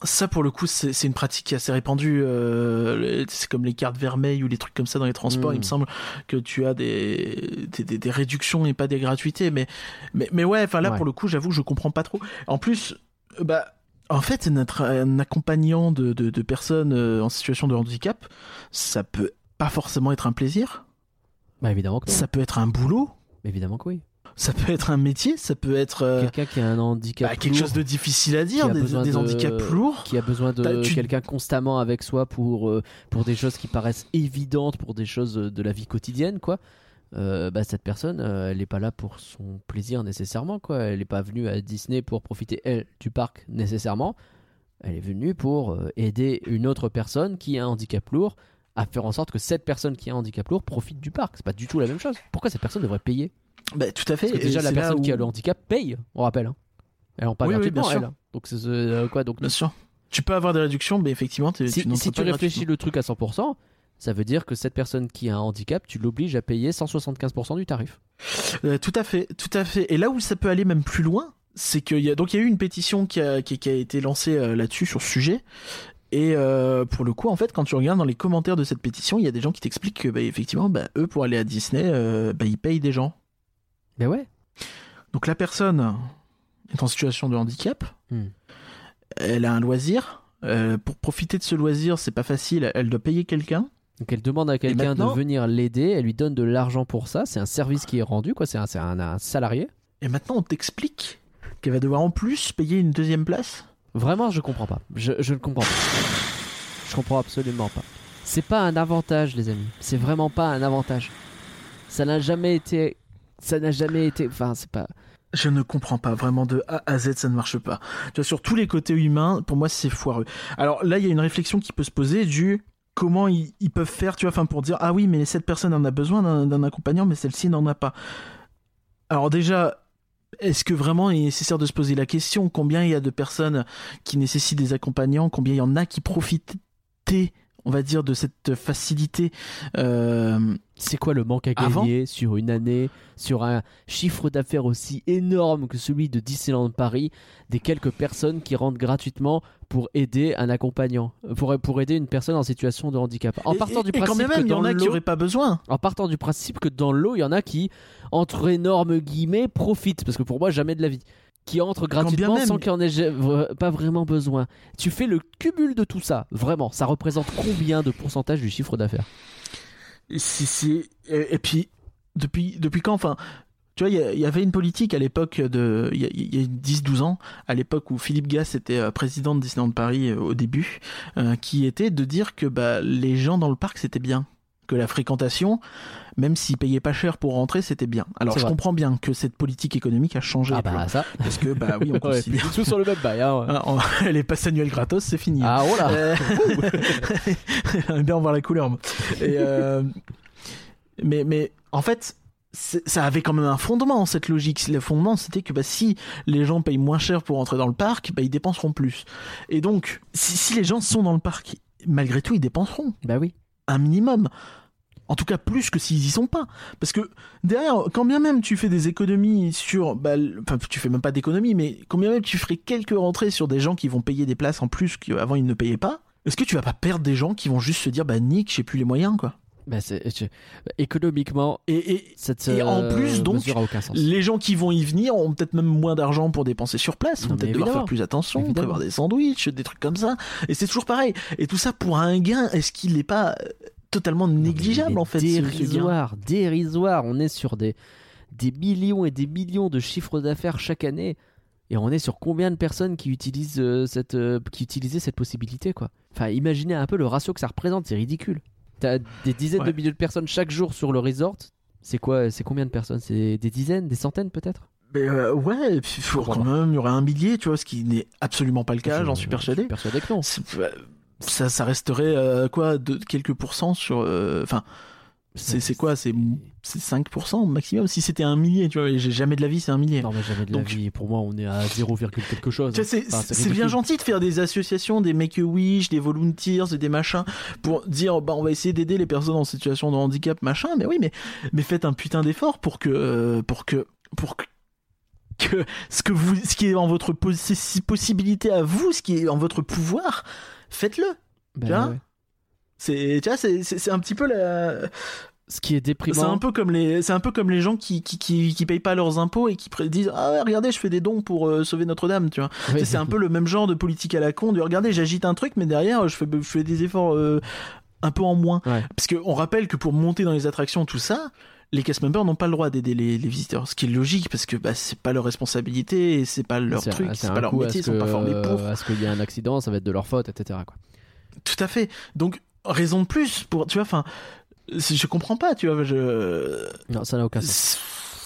Ça, pour le coup, c'est une pratique qui est assez répandue. euh, c'est comme les cartes vermeilles ou les trucs comme ça dans les transports. Il me semble que tu as des, des, des- des réductions et pas des gratuités. Mais, mais, mais ouais, enfin là, Ouais. pour le coup, j'avoue, je comprends pas trop. En plus, euh, bah, en fait, un accompagnant de, de, de personnes en situation de handicap, ça peut pas forcément être un plaisir. Bah évidemment que non. Ça peut être un boulot. Évidemment que oui. Ça peut être un métier. Ça peut être euh, Quelqu'un qui a un handicap bah, quelque lourd, chose de difficile à dire. Des, besoin des de- handicaps lourds. qui a besoin de tu- quelqu'un constamment avec soi pour euh, pour des choses qui paraissent évidentes, pour des choses euh, de la vie quotidienne, quoi. Euh, bah cette personne, euh, elle n'est pas là pour son plaisir nécessairement, quoi. Elle n'est pas venue à Disney pour profiter elle du parc nécessairement. Elle est venue pour euh, aider une autre personne qui a un handicap lourd à faire en sorte que cette personne qui a un handicap lourd profite du parc. C'est pas du tout la même chose. Pourquoi cette personne devrait payer? Bah, tout à fait. Parce que déjà la personne qui a le handicap paye, on rappelle. hein. Elle en pas Oui, oui, gratuitement, bien sûr. elle. Donc c'est euh, quoi donc Bien sûr. Tu peux avoir des réductions, mais effectivement, si, tu si tu réfléchis le truc à 100%, ça veut dire que cette personne qui a un handicap, tu l'obliges à payer 175% du tarif. Euh, tout à fait, tout à fait. Et là où ça peut aller même plus loin, c'est qu'il y a donc il y a eu une pétition qui a, qui, qui a été lancée euh, là-dessus sur ce sujet. Et euh, pour le coup, en fait, quand tu regardes dans les commentaires de cette pétition, il y a des gens qui t'expliquent que, bah, effectivement, bah, eux, pour aller à Disney, euh, bah, ils payent des gens. Ben ouais. Donc la personne est en situation de handicap, Hmm. elle a un loisir. euh, pour profiter de ce loisir, c'est pas facile. Elle doit payer quelqu'un. Donc elle demande à quelqu'un de venir l'aider, elle lui donne de l'argent pour ça, c'est un service qui est rendu, quoi. C'est un, c'est un- un salarié. Et maintenant, on t'explique qu'elle va devoir en plus payer une deuxième place. Vraiment, je comprends pas. Je, je ne comprends pas. Je comprends absolument pas. C'est pas un avantage, les amis. C'est vraiment pas un avantage. Ça n'a jamais été. Ça n'a jamais été. Enfin, c'est pas. Je ne comprends pas vraiment de A à Z, ça ne marche pas. Tu vois, sur tous les côtés humains, pour moi, c'est foireux. Alors là, il y a une réflexion qui peut se poser du comment ils, peuvent faire, tu vois, enfin pour dire ah oui, mais cette personne en a besoin d'un accompagnant, mais celle-ci n'en a pas. Alors déjà. Est-ce que vraiment il est nécessaire de se poser la question combien il y a de personnes qui nécessitent des accompagnants, combien il y en a qui profitaient, on va dire, de cette facilité euh, C'est quoi le manque à Avant gagner sur une année, sur un chiffre d'affaires aussi énorme que celui de Disneyland Paris, des quelques personnes qui rentrent gratuitement pour aider un accompagnant, pour, pour aider une personne en situation de handicap. En partant et- du et quand principe que même, il y dans en a qui pas besoin. en partant du principe que dans l'eau, il y en a qui, entre énormes guillemets, profitent, parce que pour moi, jamais de la vie, qui entrent bien gratuitement sans qu'il en ait pas vraiment besoin. Tu fais le cumul de tout ça, vraiment, ça représente combien de pourcentage du chiffre d'affaires? Et puis, depuis, depuis quand Enfin, tu vois, il y avait une politique à l'époque de. Il y a, il y a 10-12 ans, à l'époque où Philippe Gass était euh, président de Disneyland Paris euh, au début, euh, qui était de dire que bah, les gens dans le parc c'était bien. Que la fréquentation, même s'ils payaient pas cher pour rentrer, c'était bien. Alors je vrai. comprends bien que cette politique économique a changé. Ah bah ça, Parce que, bah oui, on <laughs> considère. tout sur le même bail. hein, ouais. Ah, <laughs> les passes annuelles gratos, c'est fini. Ah oh là Euh, <laughs> bien voir la couleur. Et, euh, mais, mais en fait, ça avait quand même un fondement, cette logique. Le fondement, c'était que bah, si les gens payent moins cher pour entrer dans le parc, bah, ils dépenseront plus. Et donc, si, si les gens sont dans le parc, malgré tout, ils dépenseront Bah oui. Un minimum. En tout cas, plus que s'ils y sont pas. Parce que derrière, quand bien même tu fais des économies sur. Bah, enfin, tu fais même pas d'économies, mais combien même tu ferais quelques rentrées sur des gens qui vont payer des places en plus qu'avant ils ne payaient pas, est-ce que tu vas pas perdre des gens qui vont juste se dire, bah, Nick, j'ai plus les moyens, quoi? Bah, économiquement, Et, et cette Et en euh, plus, donc, les gens qui vont y venir ont peut-être même moins d'argent pour dépenser sur place, vont peut-être devoir faire plus attention, Évidemment. prévoir des sandwichs, des trucs comme ça. Et c'est toujours pareil. Et tout ça pour un gain, est-ce qu'il n'est pas euh, totalement négligeable en fait ce- ce gain Dérisoire, dérisoire. On est sur des, des millions et des millions de chiffres d'affaires chaque année. Et on est sur combien de personnes qui utilisent, euh, cette, qui utilisaient cette possibilité quoi Enfin, imaginez un peu le ratio que ça représente, c'est ridicule. T'as des dizaines de milliers de personnes chaque jour sur le resort. C'est quoi C'est combien de personnes? C'est des dizaines, des centaines peut-être? Mais euh, ouais, et puis, faut quand même, il y aurait un millier, tu vois, ce qui n'est absolument pas le cas, Je- j'en suis persuadé. Je suis persuadé que non. Euh, Ça, ça resterait euh, quoi, de quelques pourcents sur. euh, Enfin, c'est quoi? C'est c'est 5% maximum? Si c'était un millier, tu vois, et j'ai jamais de la vie, c'est un millier. Non, mais jamais de la Donc- vie. Pour moi, on est à 0, quelque chose. C'est Enfin, bien gentil de faire des associations, des Make-A-Wish, des Volunteers, des machins, pour dire bah on va essayer d'aider les personnes en situation de handicap, machin. Mais oui, mais mais faites un putain d'effort pour que euh, pour que pour que, que ce que vous ce qui est en votre possi- possibilité à vous, ce qui est en votre pouvoir, faites-le. Ouais. C'est tu vois c'est c'est c'est un petit peu la Ce qui est c'est déprimant. un peu comme les c'est un peu comme les gens qui qui qui, qui payent pas leurs impôts et qui disent ah ouais, regardez je fais des dons pour euh, sauver Notre-Dame tu vois <laughs> c'est un peu le même genre de politique à la con de regardez j'agite un truc mais derrière je fais je fais des efforts euh, un peu en moins Ouais. parce que on rappelle que pour monter dans les attractions tout ça les cast members n'ont pas le droit d'aider les, les visiteurs ce qui est logique parce que bah, c'est pas leur responsabilité c'est pas leur C'est- truc c'est pas leur métier ils sont pas formés pour À ce qu'il y ait un accident, ça va être de leur faute, etc. Quoi. tout à fait donc raison de plus pour tu vois enfin je comprends pas tu vois je Non, ça n'a aucun sens.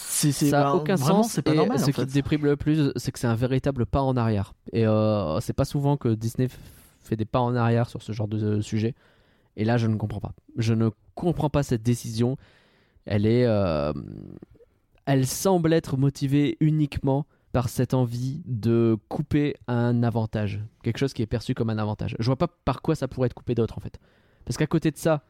ça n'a bah, aucun vraiment, sens. c'est pas et normal ce en qui fait. te déprime le plus, c'est que c'est un véritable pas en arrière. Et euh, c'est pas souvent que Disney fait des pas en arrière sur ce genre de euh, sujet. Et là, je ne comprends pas. Je ne comprends pas cette décision. Elle est, euh, elle semble être motivée uniquement par cette envie de couper un avantage, quelque chose qui est perçu comme un avantage. Je vois pas par quoi ça pourrait être coupé d'autre en fait. Parce qu'à côté de ça,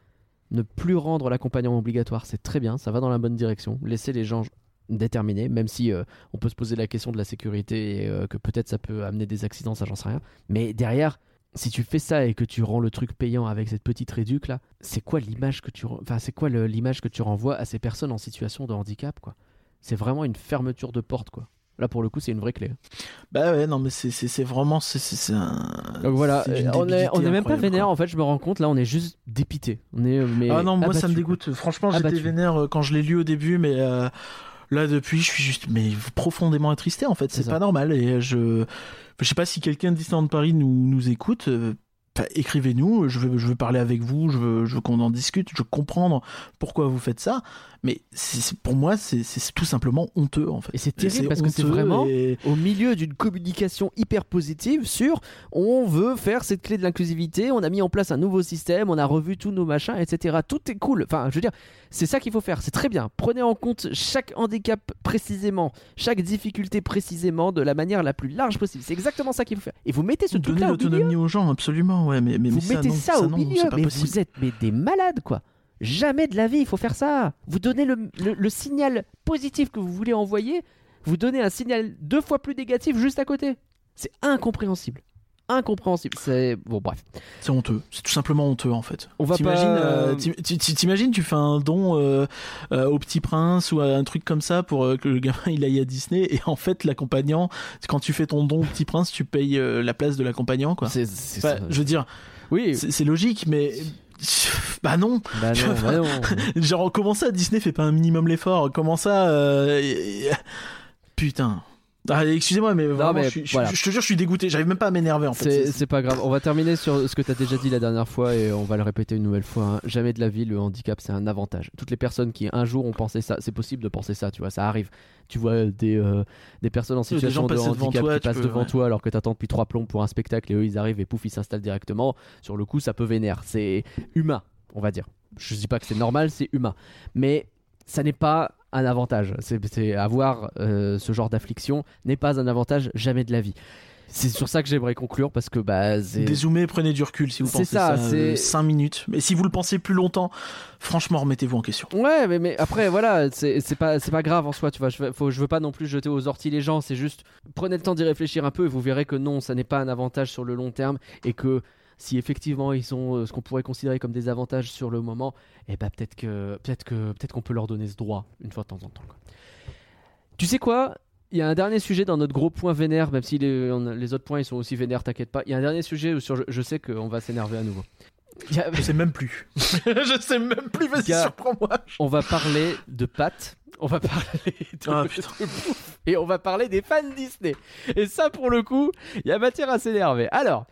ne plus rendre l'accompagnement obligatoire, c'est très bien, ça va dans la bonne direction. Laisser les gens déterminer, même si euh, on peut se poser la question de la sécurité et euh, que peut-être ça peut amener des accidents, ça j'en sais rien. Mais derrière, si tu fais ça et que tu rends le truc payant avec cette petite réduc là, c'est quoi l'image que tu, enfin c'est quoi l'image que tu renvoies à ces personnes en situation de handicap quoi? C'est vraiment une fermeture de porte quoi. Là pour le coup c'est une vraie clé. Bah ouais, non, mais c'est- vraiment. c'est- un. Donc voilà, euh, on est, on est même pas vénère quoi. en fait, je me rends compte là on est juste dépité. On est mais Ah non, moi ça me dégoûte. Franchement, j'étais vénère euh, quand je l'ai lu au début, mais euh, là depuis, je suis juste mais profondément attristé en fait. C'est pas normal. Et je. Je sais pas si quelqu'un de Disneyland Paris nous, nous écoute. Enfin, écrivez-nous, je veux, je veux parler avec vous, je veux, je veux qu'on en discute, je veux comprendre pourquoi vous faites ça. Mais c'est- pour moi, c'est c'est tout simplement honteux en fait. Et c'est terrible parce que c'est vraiment et- au milieu d'une communication hyper positive sur on veut faire cette clé de l'inclusivité, on a mis en place un nouveau système, on a revu tous nos machins, etc. Tout est cool. Enfin, je veux dire, c'est ça qu'il faut faire, c'est très bien. Prenez en compte chaque handicap précisément, chaque difficulté précisément de la manière la plus large possible. C'est exactement ça qu'il faut faire. Et vous mettez ce truc-là au milieu. l'autonomie aux gens, absolument, ouais, mais, mais, Vous mais mettez non, ça, au non, milieu, mais possible. vous êtes mais des malades quoi. Jamais de la vie il faut faire ça. Vous donnez le, le- le signal positif que vous voulez envoyer, vous donnez un signal deux fois plus négatif juste à côté. C'est incompréhensible. Incompréhensible. C'est bon bref. C'est honteux, c'est tout simplement honteux en fait. On va T'imagines, pas- euh, t'imagines, tu fais un don euh, euh, au Petit Prince ou à un truc comme ça pour que le gamin <laughs> il aille à Disney et en fait l'accompagnant, quand tu fais ton don au Petit Prince, tu payes la place de l'accompagnant quoi. C'est- c'est- Enfin, je veux dire, Oui. c'est c'est logique, mais <laughs> bah non. Bah non, <laughs> bah non. Genre comment ça Disney fait pas un minimum l'effort? Comment ça Putain. Ah, excusez-moi, mais, vraiment, mais je, suis- je- voilà. je te jure, je suis dégoûté. J'arrive même pas à m'énerver en fait. C'est pas grave. On va terminer sur ce que tu as déjà dit la dernière fois et on va le répéter une nouvelle fois. hein. Jamais de la vie, le handicap, c'est un avantage. Toutes les personnes qui un jour ont pensé ça, c'est possible de penser ça, tu vois, ça arrive. Tu vois des, euh, des personnes en situation de handicap toi, qui passent peux- devant ouais. toi alors que t'attends depuis trois plombs pour un spectacle et eux ils arrivent et pouf ils s'installent directement. Sur le coup, ça peut vénère. C'est humain, on va dire. Je dis pas que c'est normal, c'est humain. Mais ça n'est pas un avantage. C'est avoir euh, ce genre d'affliction n'est pas un avantage jamais de la vie. C'est sur ça que j'aimerais conclure parce que bah Dézoomez, prenez du recul si vous pensez ça, ça. c'est- 5 minutes. Mais si vous le pensez plus longtemps, franchement, remettez-vous en question. Ouais, mais, mais après, voilà, c'est pas, c'est pas grave en soi, tu vois. Je faut, je veux pas non plus jeter aux orties les gens, c'est juste prenez le temps d'y réfléchir un peu et vous verrez que non, ça n'est pas un avantage sur le long terme et que si effectivement ils ont euh, ce qu'on pourrait considérer comme des avantages sur le moment, et bah peut-être que peut-être que peut-être qu'on peut leur donner ce droit une fois de temps en temps. quoi. Tu sais quoi? Il y a un dernier sujet dans notre gros point vénère, même si les, on a- les autres points ils sont aussi vénères, t'inquiète pas. Il y a un dernier sujet où sur, je, je sais qu'on va s'énerver à nouveau. A- Je sais même plus. <laughs> je sais même plus, vas-y, Gars. surprends-moi. on va parler de pâtes, on va parler de, Ah, putain. de bouffe, et on va parler des fans Disney. Et ça, pour le coup, il y a matière à s'énerver. Alors,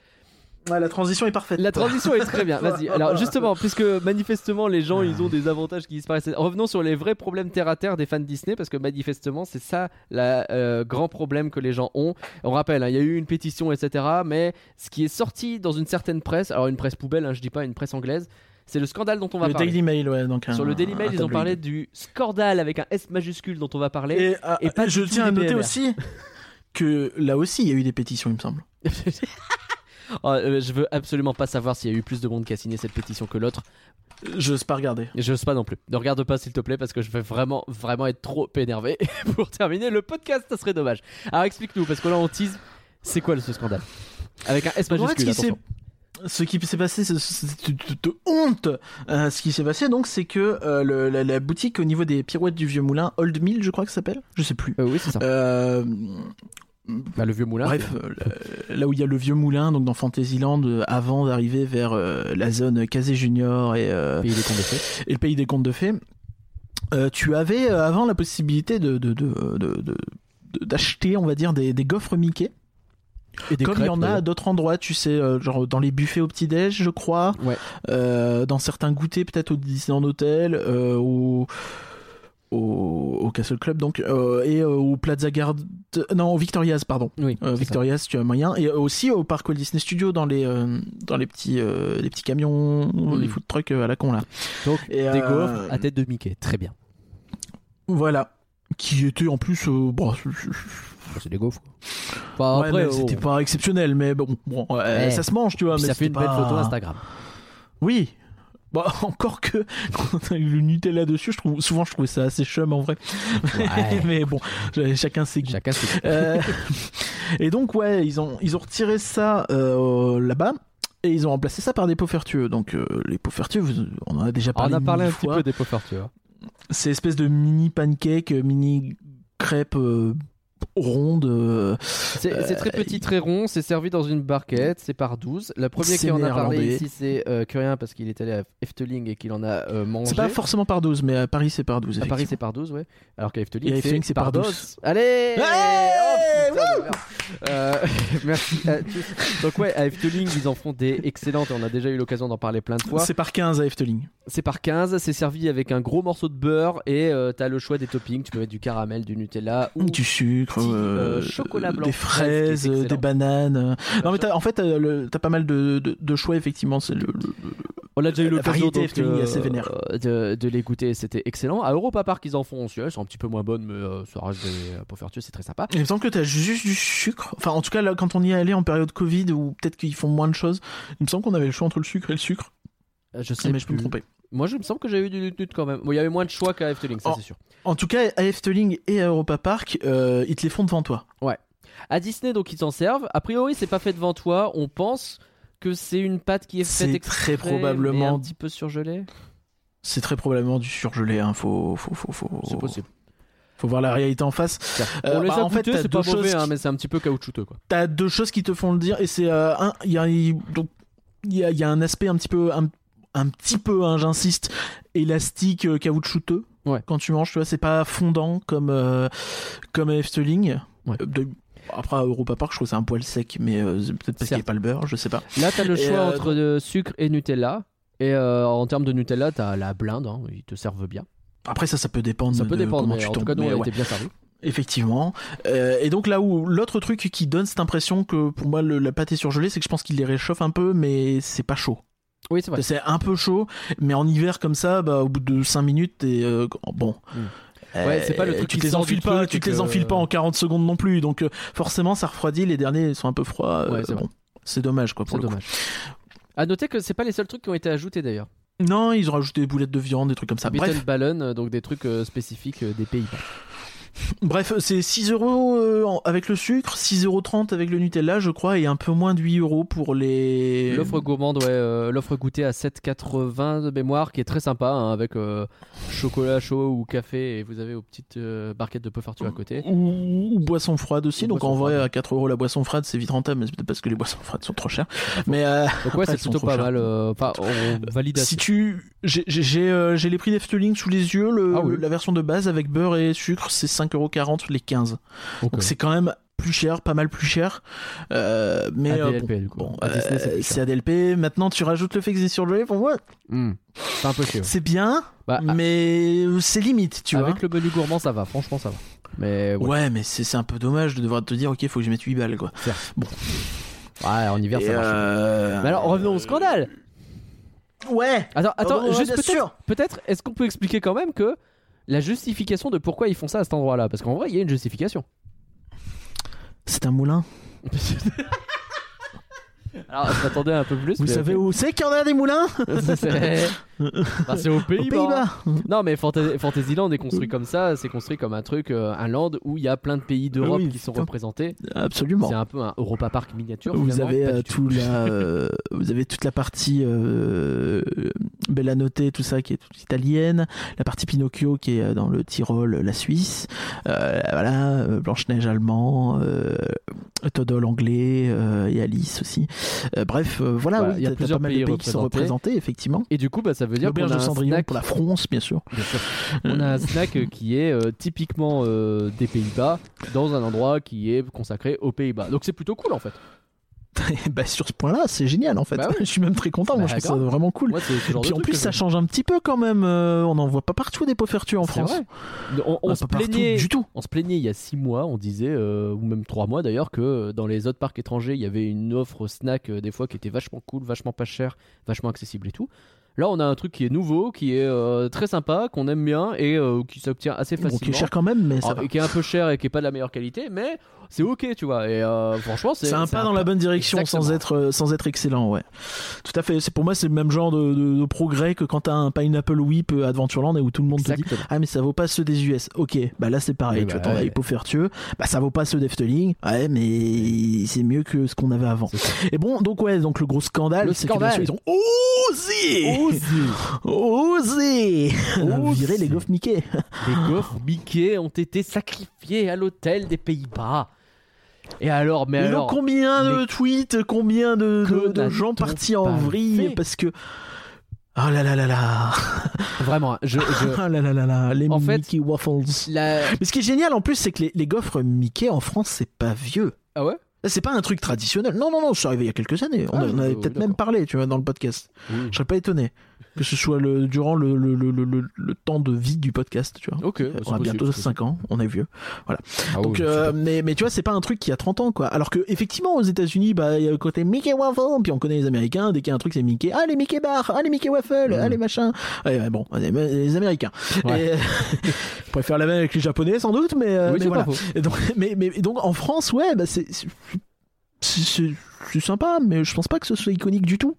Ouais, la transition est parfaite. la transition est très bien. Vas-y. Alors, justement, puisque manifestement, les gens, ils ont des avantages qui disparaissent. Revenons sur les vrais problèmes terre à terre des fans Disney, parce que manifestement, c'est ça le grand problème que les gens ont. On rappelle, hein, il y a eu une pétition, etc. Mais ce qui est sorti dans une certaine presse, alors une presse poubelle, hein, je dis pas une presse anglaise, c'est le scandale dont on va Le parler. Daily Mail, ouais. Donc Sur le Daily Mail, ils ont parlé du scandale avec un S majuscule dont on va parler. Et, ah, et pas je tiens à noter PMR. aussi que là aussi, il y a eu des pétitions, il me semble. <laughs> Oh, euh, je veux absolument pas savoir s'il y a eu plus de monde qui a signé cette pétition que l'autre. Je n'ose pas regarder. Je n'ose pas non plus. Ne regarde pas s'il te plaît parce que je vais vraiment, vraiment être trop énervé. <laughs> Pour terminer le podcast, ça serait dommage. Alors explique-nous parce que là on tease. C'est quoi ce scandale? Avec un S fait, majuscule. ce qui s'est- attention. Ce qui s'est passé, c'est de, honte. Euh, ce qui s'est passé, donc, c'est que euh, le- la, la boutique au niveau des pirouettes du vieux moulin, Old Mill, je crois que ça s'appelle, je sais plus. Euh, oui, c'est ça. Bah, le vieux moulin. bref, euh, le- là où il y a le vieux moulin, donc dans Fantasyland, euh, avant d'arriver vers euh, la zone Casé Junior et, euh, Pays des contes de fées. et le pays des contes de fées, tu avais avant la possibilité de, d'acheter, on va dire, des, des gaufres Mickey. Et des Comme il y en a à d'autres endroits, tu sais, genre dans les buffets au petit-déj, je crois. Ouais. Euh, dans certains goûters, peut-être au Disneyland Hotel, euh, au, au, au Castle Club, donc, euh, et euh, au Plaza Guard. Non, au Victoria's, pardon. Oui. Euh, ça. Victoria's, tu as moyen. Et aussi au parc Walt Disney Studio, dans les, euh, dans les, petits, euh, les petits camions, les food trucks euh, à la con, là. Donc Et, des euh, gaufres à tête de Mickey. Très bien. Voilà. Qui était en plus. euh, bon, c'est- des gaufres. Bah, ouais, après, mais oh, c'était pas exceptionnel, mais bon, bon euh, Ouais. ça se mange, tu vois. mais ça fait une c'était belle pas- photo Instagram. Oui. Bah, <laughs> encore que quand t'as eu le Nutella dessus, je trouve souvent je trouvais ça assez chum en vrai. Ouais. <laughs> mais bon, chacun ses goûts. Chacun ses Euh, <laughs> et donc ouais, ils ont ils ont retiré ça euh, là-bas et ils ont remplacé ça par des pots vertueux. Donc euh, les pots vertueux, vous- on en a déjà Ah, on parlé. a parlé un petit peu des poffers, tu vois. C'est espèce de mini pancake, euh, mini crêpe. Euh, ronde. euh, C'est c'est très petit, très rond, c'est servi dans une barquette, c'est par 12. La première qui en a parlé ici, c'est euh, Curien parce qu'il est allé à Efteling et qu'il en a euh, mangé. c'est pas forcément par 12, mais à Paris c'est par 12. À Paris, c'est par 12, ouais. Alors qu'à Efteling, c'est par par 12. 12. Allez Euh, <laughs> Merci à tous. Donc, ouais, à Efteling, ils en font des excellentes et on a déjà eu l'occasion d'en parler plein de fois. C'est par 15 à Efteling. C'est par 15, c'est servi avec un gros morceau de beurre et euh, t'as le choix des toppings. Tu peux mettre du caramel, du Nutella ou Du sucre, petit, euh, chocolat blanc des fraise, fraises, des bananes. Non mais en fait t'as pas mal de, de- de choix effectivement. C'est le, le- On a déjà eu La l'occasion vénère. euh, de, de les goûter, c'était excellent. À Europa Park, ils en font aussi, elles sont un petit peu moins bonnes, mais euh, ça reste des faire tuer, c'est très sympa. Il me semble que t'as juste du sucre. Enfin en tout cas là quand on y est allé en période Covid ou peut-être qu'ils font moins de choses. Il me semble qu'on avait le choix entre le sucre et le sucre. Euh, Je sais mais je peux me tromper. Moi, je me semble que j'avais eu du nut quand même. Bon, il y avait moins de choix qu'à Efteling, ça c'est sûr. En tout cas à Efteling et à Europa Park, euh, ils te les font devant toi. À Disney, donc ils s'en servent. A priori, c'est pas fait devant toi. On pense que c'est une pâte qui est faite C'est exprès, très probablement- mais un petit peu surgelée. C'est très probablement du surgelé. Hein. Faut, faut, faut, faut, C'est possible. faut voir la réalité en face. On Euh, les bah, en fait, c'est pas mauvais, hein, mais c'est un petit peu caoutchouteux quoi. T'as deux choses qui te font le dire et c'est euh, un il y a il- donc il y a, y a un aspect un petit peu un, un petit peu hein, j'insiste élastique euh, caoutchouteux Ouais. quand tu manges tu vois c'est pas fondant comme euh, comme à Efteling Ouais. Euh, de- après à Europa Park je trouve que c'est un poil sec mais euh, peut-être parce qu'il n'y a pas le beurre je sais pas Là, t'as le Et, choix euh, entre de sucre et Nutella. Et euh, en termes de Nutella, t'as la blinde, hein, ils te servent bien. après ça ça peut dépendre Ça peut de dépendre, comment mais tu en tout tombes cas, nous, on ouais. bien servis. Effectivement. Euh, et donc là où l'autre truc qui donne cette impression que pour moi le- la pâte est surgelée, c'est que je pense qu'il les réchauffe un peu, mais c'est pas chaud. Oui, c'est vrai. C'est un peu chaud, mais en hiver comme ça, bah, au bout de 5 minutes, t'es euh, bon. Mm. Ouais, c'est pas le Euh, truc tu qui te les enfiles pas, tu te les enfiles pas en 40 secondes non plus, donc euh, forcément ça refroidit. Les derniers sont un peu froids. euh, Ouais, c'est bon, c'est dommage quoi pour le coup. À noter que c'est pas les seuls trucs qui ont été ajoutés d'ailleurs. Non, ils ont rajouté des boulettes de viande, des trucs comme ça. Bref, Ballon, euh, donc des trucs euh, spécifiques euh, des Pays-Bas. Bref, c'est 6 euros euh, avec le sucre, 6,30 euros avec le Nutella, je crois, et un peu moins de 8 euros pour les. L'offre gourmande, ouais, euh, l'offre goûtée à 7,80 de mémoire, qui est très sympa, hein, avec euh, chocolat chaud ou café, et vous avez aux petites euh, barquettes de Pofferture à côté. Ou, ou boisson froide aussi. Ou donc en vrai, froide. à 4 euros la boisson froide, c'est vite rentable, mais c'est peut-être parce que les boissons froides sont trop chères. Mais Donc ouais, c'est plutôt pas chères. mal. Enfin, on valide si tu. J'ai les prix d'Efteling sous les yeux. Le, Ah oui. la version de base avec beurre et sucre, c'est 5,40€ les 15. Donc, Donc euh, c'est quand même plus cher, pas mal plus cher. Euh, mais euh, ADLP, du coup. bon, c'est euh. ADLP. Maintenant, tu rajoutes le fait que c'est surgelé. Pour moi, Hmm. C'est un peu chiant. c'est bien, Bah, mais c'est limite, tu vois. avec le menu gourmand, ça va. Franchement, ça va. Mais ouais, Ouais, mais c'est un peu dommage de devoir te dire, ok, faut que je mette 8 balles, quoi. Ouais, en hiver, Et, ça marche. euh, Mais alors, revenons au scandale. Ouais. Attends, attends, Oh, juste peut-être, peut-être, est-ce qu'on peut expliquer quand même que la justification de pourquoi ils font ça à cet endroit-là Parce qu'en vrai, il y a une justification. C'est un moulin. <laughs> Alors, je m'attendais un peu plus. Vous mais savez ok. où c'est qu'il y en a des moulins <laughs> c'est Bah, c'est aux Pays-Bas. Non, mais Fanta- Fantasyland est construit comme ça. C'est construit comme un truc, euh, un land où il y a plein de pays d'Europe Oui, qui sont représentés. Absolument. C'est un peu un Europa Park miniature. Vous avez euh, tout. la, <laughs> euh, vous avez toute la partie Bella Notte, tout ça qui est toute italienne, la partie Pinocchio qui est dans le Tyrol, la Suisse, voilà, euh, Blanche Neige allemand, Toddle anglais et Alice aussi. Euh, bref, euh, voilà, Voilà, oui, il y a plusieurs pas mal de pays pays qui sont représentés. effectivement. Et du coup, bah, ça veut dire qu'on a de un Cendrillon snack. pour la France, bien sûr. Bien sûr. On a un snack qui est euh, typiquement des Pays-Bas dans un endroit qui est consacré aux Pays-Bas. Donc c'est plutôt cool en fait. <laughs> Bah, sur ce point-là, c'est génial en fait. Bah. <laughs> Je suis même très content. Moi, Bah, je trouve ça vraiment cool. Moi, Puis en plus, ça change un petit peu quand même. euh, on n'en voit pas partout des Poffertures en France. On, on Bah, se plaignait du tout. On se plaignait il y a six mois, on disait, euh, ou même trois mois d'ailleurs, que dans les autres parcs étrangers, il y avait une offre snack euh, des fois qui était vachement cool, vachement pas cher, vachement accessible et tout. Là, on a un truc qui est nouveau, qui est euh, très sympa, qu'on aime bien et euh, qui s'obtient assez Bon, facilement. qui est cher quand même, mais ça Alors, va. et qui est un peu cher et qui est pas de la meilleure qualité, mais c'est ok, tu vois. Et euh, franchement, c'est un pas dans la bonne direction sans Exactement. être, euh, sans être excellent, ouais. Tout à fait. C'est pour moi, c'est le même genre de, de- de progrès que quand t'as un Pineapple Whip euh, Adventureland et où tout le monde te dit Exactement. Ah, mais ça vaut pas ceux des US. Ok, bah là c'est pareil. Oui, tu bah, as ouais. Hippo Vertueux. Bah ça vaut pas ceux d'Efteling. Ouais, mais c'est mieux que ce qu'on avait avant. Et bon, donc ouais, donc le gros scandale, Le c'est que bien sûr, scandale. ils ont osé, osé, Osé. <laughs> virer les gaufres Mickey. Les gaufres Mickey ont été sacrifiés à l'hôtel des Pays-Bas. Et alors, mais Mais alors, donc, combien de tweets, combien de, Que de- de gens partis en vrille parce que. Oh là là là là <laughs> vraiment, hein, je, je- Oh là là là là Les En fait- Mickey Waffles la- Mais ce qui est génial en plus, c'est que les, les gaufres Mickey en France, c'est pas vieux. ah ouais? C'est pas un truc traditionnel. Non, non, non, c'est arrivé il y a quelques années. On, Ah, en avait peut-être même parlé, tu vois, dans le podcast. Je serais pas étonné que ce soit le, durant le, le, le, le, temps de vie du podcast, tu vois. Ok, on a bientôt c'est 5 ans, on est vieux. Ah Donc, oui, euh, mais, mais tu vois, c'est pas un truc qui a 30 ans, quoi. Alors que, effectivement, aux États-Unis, bah, il y a le côté Mickey Waffle, puis on connaît les Américains, dès qu'il y a un truc, c'est Mickey. Ah, les Mickey Bar, ah, les Mickey Waffle, Mm. ah, les machins. Ouais, bon, les, les Américains. Ouais. Et, <laughs> je préfère la même avec les Japonais, sans doute, mais, euh, oui, mais c'est voilà. Et donc, <laughs> mais, mais donc, en France, ouais, bah, c'est. C'est- sympa, mais je pense pas que ce soit iconique du tout.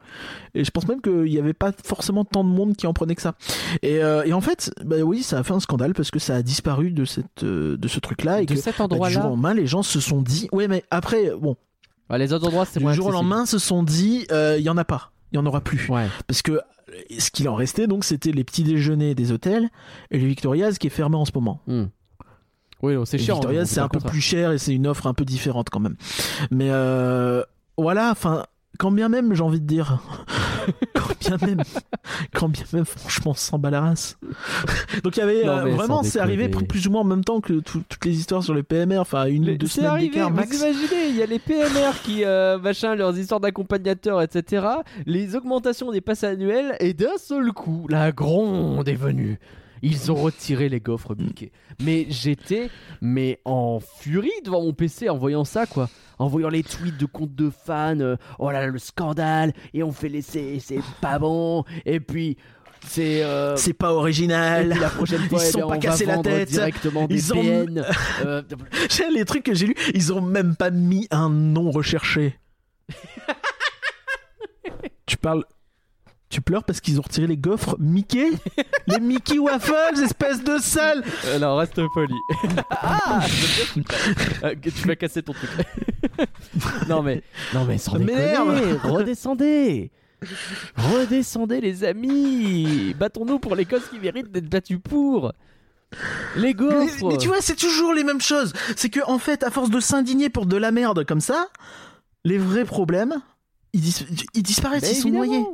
Et je pense même qu'il n'y avait pas forcément tant de monde qui en prenait que ça. Et, euh, et en fait, bah oui, ça a fait un scandale parce que ça a disparu de, cette, euh, de ce truc-là. Et De que cet bah, du jour au lendemain, les gens se sont dit. Ouais, mais après, bon, bah, les autres endroits, c'est du jour au lendemain, se sont dit, euh, il y en a pas. Il y en aura plus. Ouais. Parce que euh, ce qu'il en restait, donc, c'était les petits déjeuners des hôtels et les Victorias qui est fermé en ce moment. Hmm. Oui, non, c'est Les chiant. Victorias, on c'est est un peu plus cher et c'est une offre un peu différente quand même. Mais euh, voilà, enfin, quand bien même, j'ai envie de dire, <laughs> quand bien même, quand bien même, franchement, sans bat la race. Donc il y avait Non, euh, vraiment, c'est arrivé plus ou moins en même temps que tout- toutes les histoires sur les PMR, enfin une ou deux C'est semaines arrivé, d'écart vous max. imaginez, il y a les PMR qui, euh, machin, leurs histoires d'accompagnateurs, etc. Les augmentations des passes annuelles, et d'un seul coup, la gronde est venue. Ils ont retiré les gaufres Mickey. Mais j'étais, mais en furie devant mon PC en voyant ça, quoi. En voyant les tweets de comptes de fans, euh, oh là là, le scandale, et on fait laisser, c'est pas bon, et puis c'est. euh, C'est pas original. la prochaine Ils fois, se eh sont pas on cassé va la tête. directement des Ils ont- euh, <laughs> les trucs que j'ai lus, ils ont même pas mis un nom recherché. <laughs> tu parles. Tu pleures parce qu'ils ont retiré les gaufres Mickey <laughs> Les Mickey Waffles, espèce de sale Alors reste poli. ah. <laughs> Euh, tu vas casser ton truc. <laughs> non mais, non mais sans déconner, redescendez, redescendez les amis, battons-nous pour les causes qui méritent d'être battues pour. Les gaufres. mais tu vois, c'est toujours les mêmes choses. C'est que, en fait, à force de s'indigner pour de la merde comme ça, les vrais problèmes, ils, dis- ils disparaissent, Mais ils sont noyés.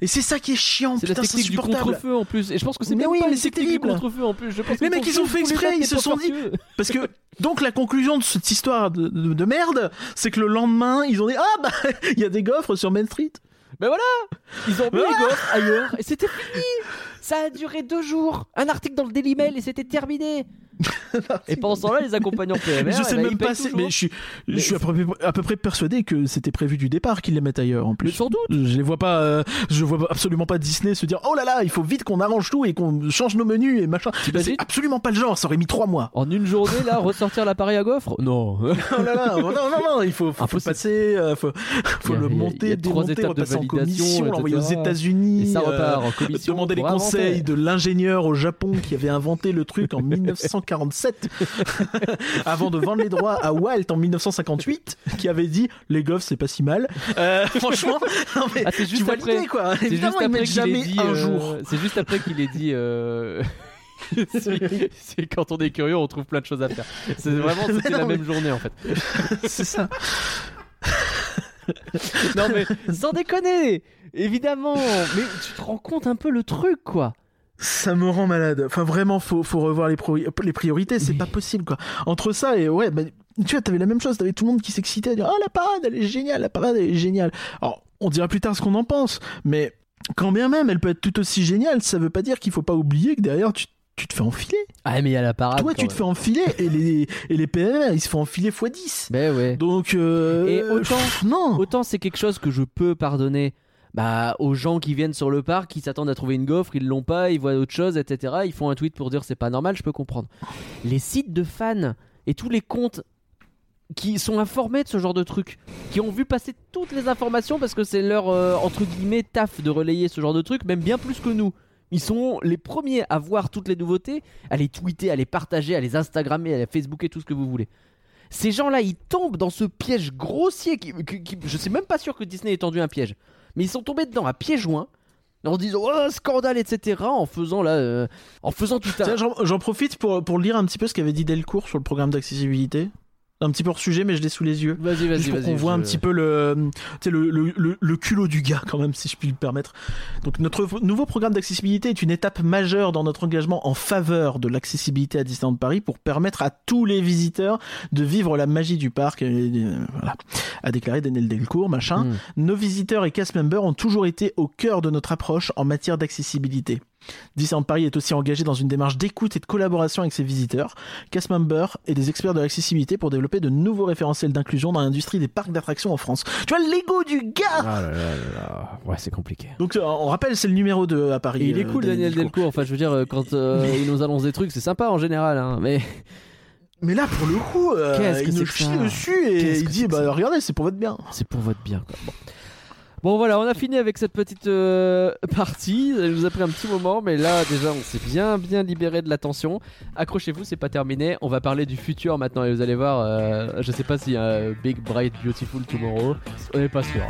Et c'est ça qui est chiant, C'est la putain, technique du contre-feu en plus. Et je pense que c'est Mais même oui, pas mais une c'est technique du terrible. contre-feu en plus. Je pense Les mecs, ils ont fait exprès, ils se sont dit-. Parce que, donc, la conclusion de cette histoire de, de- de merde, c'est que le lendemain, ils ont dit Ah bah, <laughs> il y a des gaufres sur Main Street. Ben voilà Ils ont mis les gaufres ailleurs et c'était fini Ça a duré deux jours Un article dans le Daily Mail et c'était terminé <laughs> Et pendant ce temps-là, les accompagnants PMR, je sais eh ben, même pas, si- mais je suis, je suis à peu, près- à peu près persuadé que c'était prévu du départ qu'ils les mettent ailleurs en Mais plus. sans doute Je les vois pas, euh, je vois absolument pas Disney se dire oh là là, il faut vite qu'on arrange tout et qu'on change nos menus et machin. C'est absolument pas le genre, ça aurait mis trois mois. En une journée, là, ressortir l'appareil à gaufres? Non <laughs> Oh là là, non non non, il faut, faut, faut passer, euh, faut, faut a- le il y a- monter, y a trois démonter, étapes de repasser en commission, l'envoyer aux. États-Unis. Euh, repart en commission. demander les conseils de l'ingénieur au Japon qui avait inventé le truc en <laughs> 1947 <laughs> avant de vendre les droits à Walt en 1958 qui avait dit les gaufres c'est pas si mal Euh, <laughs> franchement non mais Ah, tu juste vois après. l'idée quoi C'est juste après qu'il jamais ait dit. un euh, jour C'est juste après qu'il ait dit. euh, <laughs> c'est quand on est curieux, on trouve plein de choses à faire. C'est vraiment c'était la mais- même journée en fait. c'est ça Non mais sans déconner, évidemment. Mais tu te rends compte un peu le truc quoi. Ça me rend malade. Enfin vraiment faut, faut revoir les, pro- les priorités c'est pas possible quoi. Entre ça et ouais bah, tu vois t'avais la même chose t'avais tout le monde qui s'excitait à dire oh la parade elle est géniale la parade elle est géniale. Alors on dira plus tard ce qu'on en pense mais quand bien même elle peut être tout aussi géniale ça veut pas dire qu'il faut pas oublier que derrière tu, tu te fais enfiler. Ah mais il y a la parade. toi tu te fais enfiler et les, et les PMR ils se font enfiler x 10 Ben ouais. donc euh, Et autant- pff, non. Autant c'est quelque chose que je peux pardonner bah, aux gens qui viennent sur le parc, qui s'attendent à trouver une gaufre, ils l'ont pas, ils voient autre chose, etc. Ils font un tweet pour dire c'est pas normal, je peux comprendre. Les sites de fans et tous les comptes qui sont informés de ce genre de truc, qui ont vu passer toutes les informations parce que c'est leur euh, entre guillemets taf de relayer ce genre de truc, même bien plus que nous. Ils sont les premiers à voir toutes les nouveautés, à les tweeter, à les partager, à les Instagrammer, à les Facebooker, tout ce que vous voulez. Ces gens-là, ils tombent dans ce piège grossier qui, qui- qui- je suis même pas sûr que Disney ait tendu un piège, mais ils sont tombés dedans à pieds joints en disant oh, scandale etc en faisant là euh, en faisant tout un J'en j'en profite pour, pour lire un petit peu ce qu'avait dit Delcourt sur le programme d'accessibilité. Un petit peu hors sujet, mais je l'ai sous les yeux. vas-y vas-y vas-y qu'on voit un petit peu le, sais, le, le, le- le culot du gars, quand même, si je puis le permettre. Donc, notre nouveau programme d'accessibilité est une étape majeure dans notre engagement en faveur de l'accessibilité à Disneyland Paris pour permettre à tous les visiteurs de vivre la magie du parc. Et, euh, voilà, a déclaré Daniel Delcourt, machin. Hmm. Nos visiteurs et cast members ont toujours été au cœur de notre approche en matière d'accessibilité. Disneyland Paris est aussi engagé dans une démarche d'écoute et de collaboration avec ses visiteurs, cast members et des experts de l'accessibilité pour développer de nouveaux référentiels d'inclusion dans l'industrie des parcs d'attractions en France. Tu vois l'ego du gars Ah là là là là. Ouais, c'est compliqué. Donc euh, on rappelle, c'est le numéro 2 à Paris. Et il est euh, cool, Daniel Delcourt. Enfin, je veux dire, euh, quand euh, <laughs> Mais- il nous annonce des trucs, c'est sympa en général. Hein, mais <laughs> Mais là, pour le coup, euh, Qu'est-ce que il nous chie dessus et il dit bah regardez, c'est pour votre bien. c'est pour votre bien. Quoi. Bon. Bon, voilà, on a fini avec cette petite euh, <laughs> partie. Elle nous a pris un petit moment, mais là déjà on s'est bien bien libéré de la tension. Accrochez-vous, c'est pas terminé. On va parler du futur maintenant et vous allez voir. euh, je sais pas a euh, Big Bright Beautiful Tomorrow. On n'est pas sûr.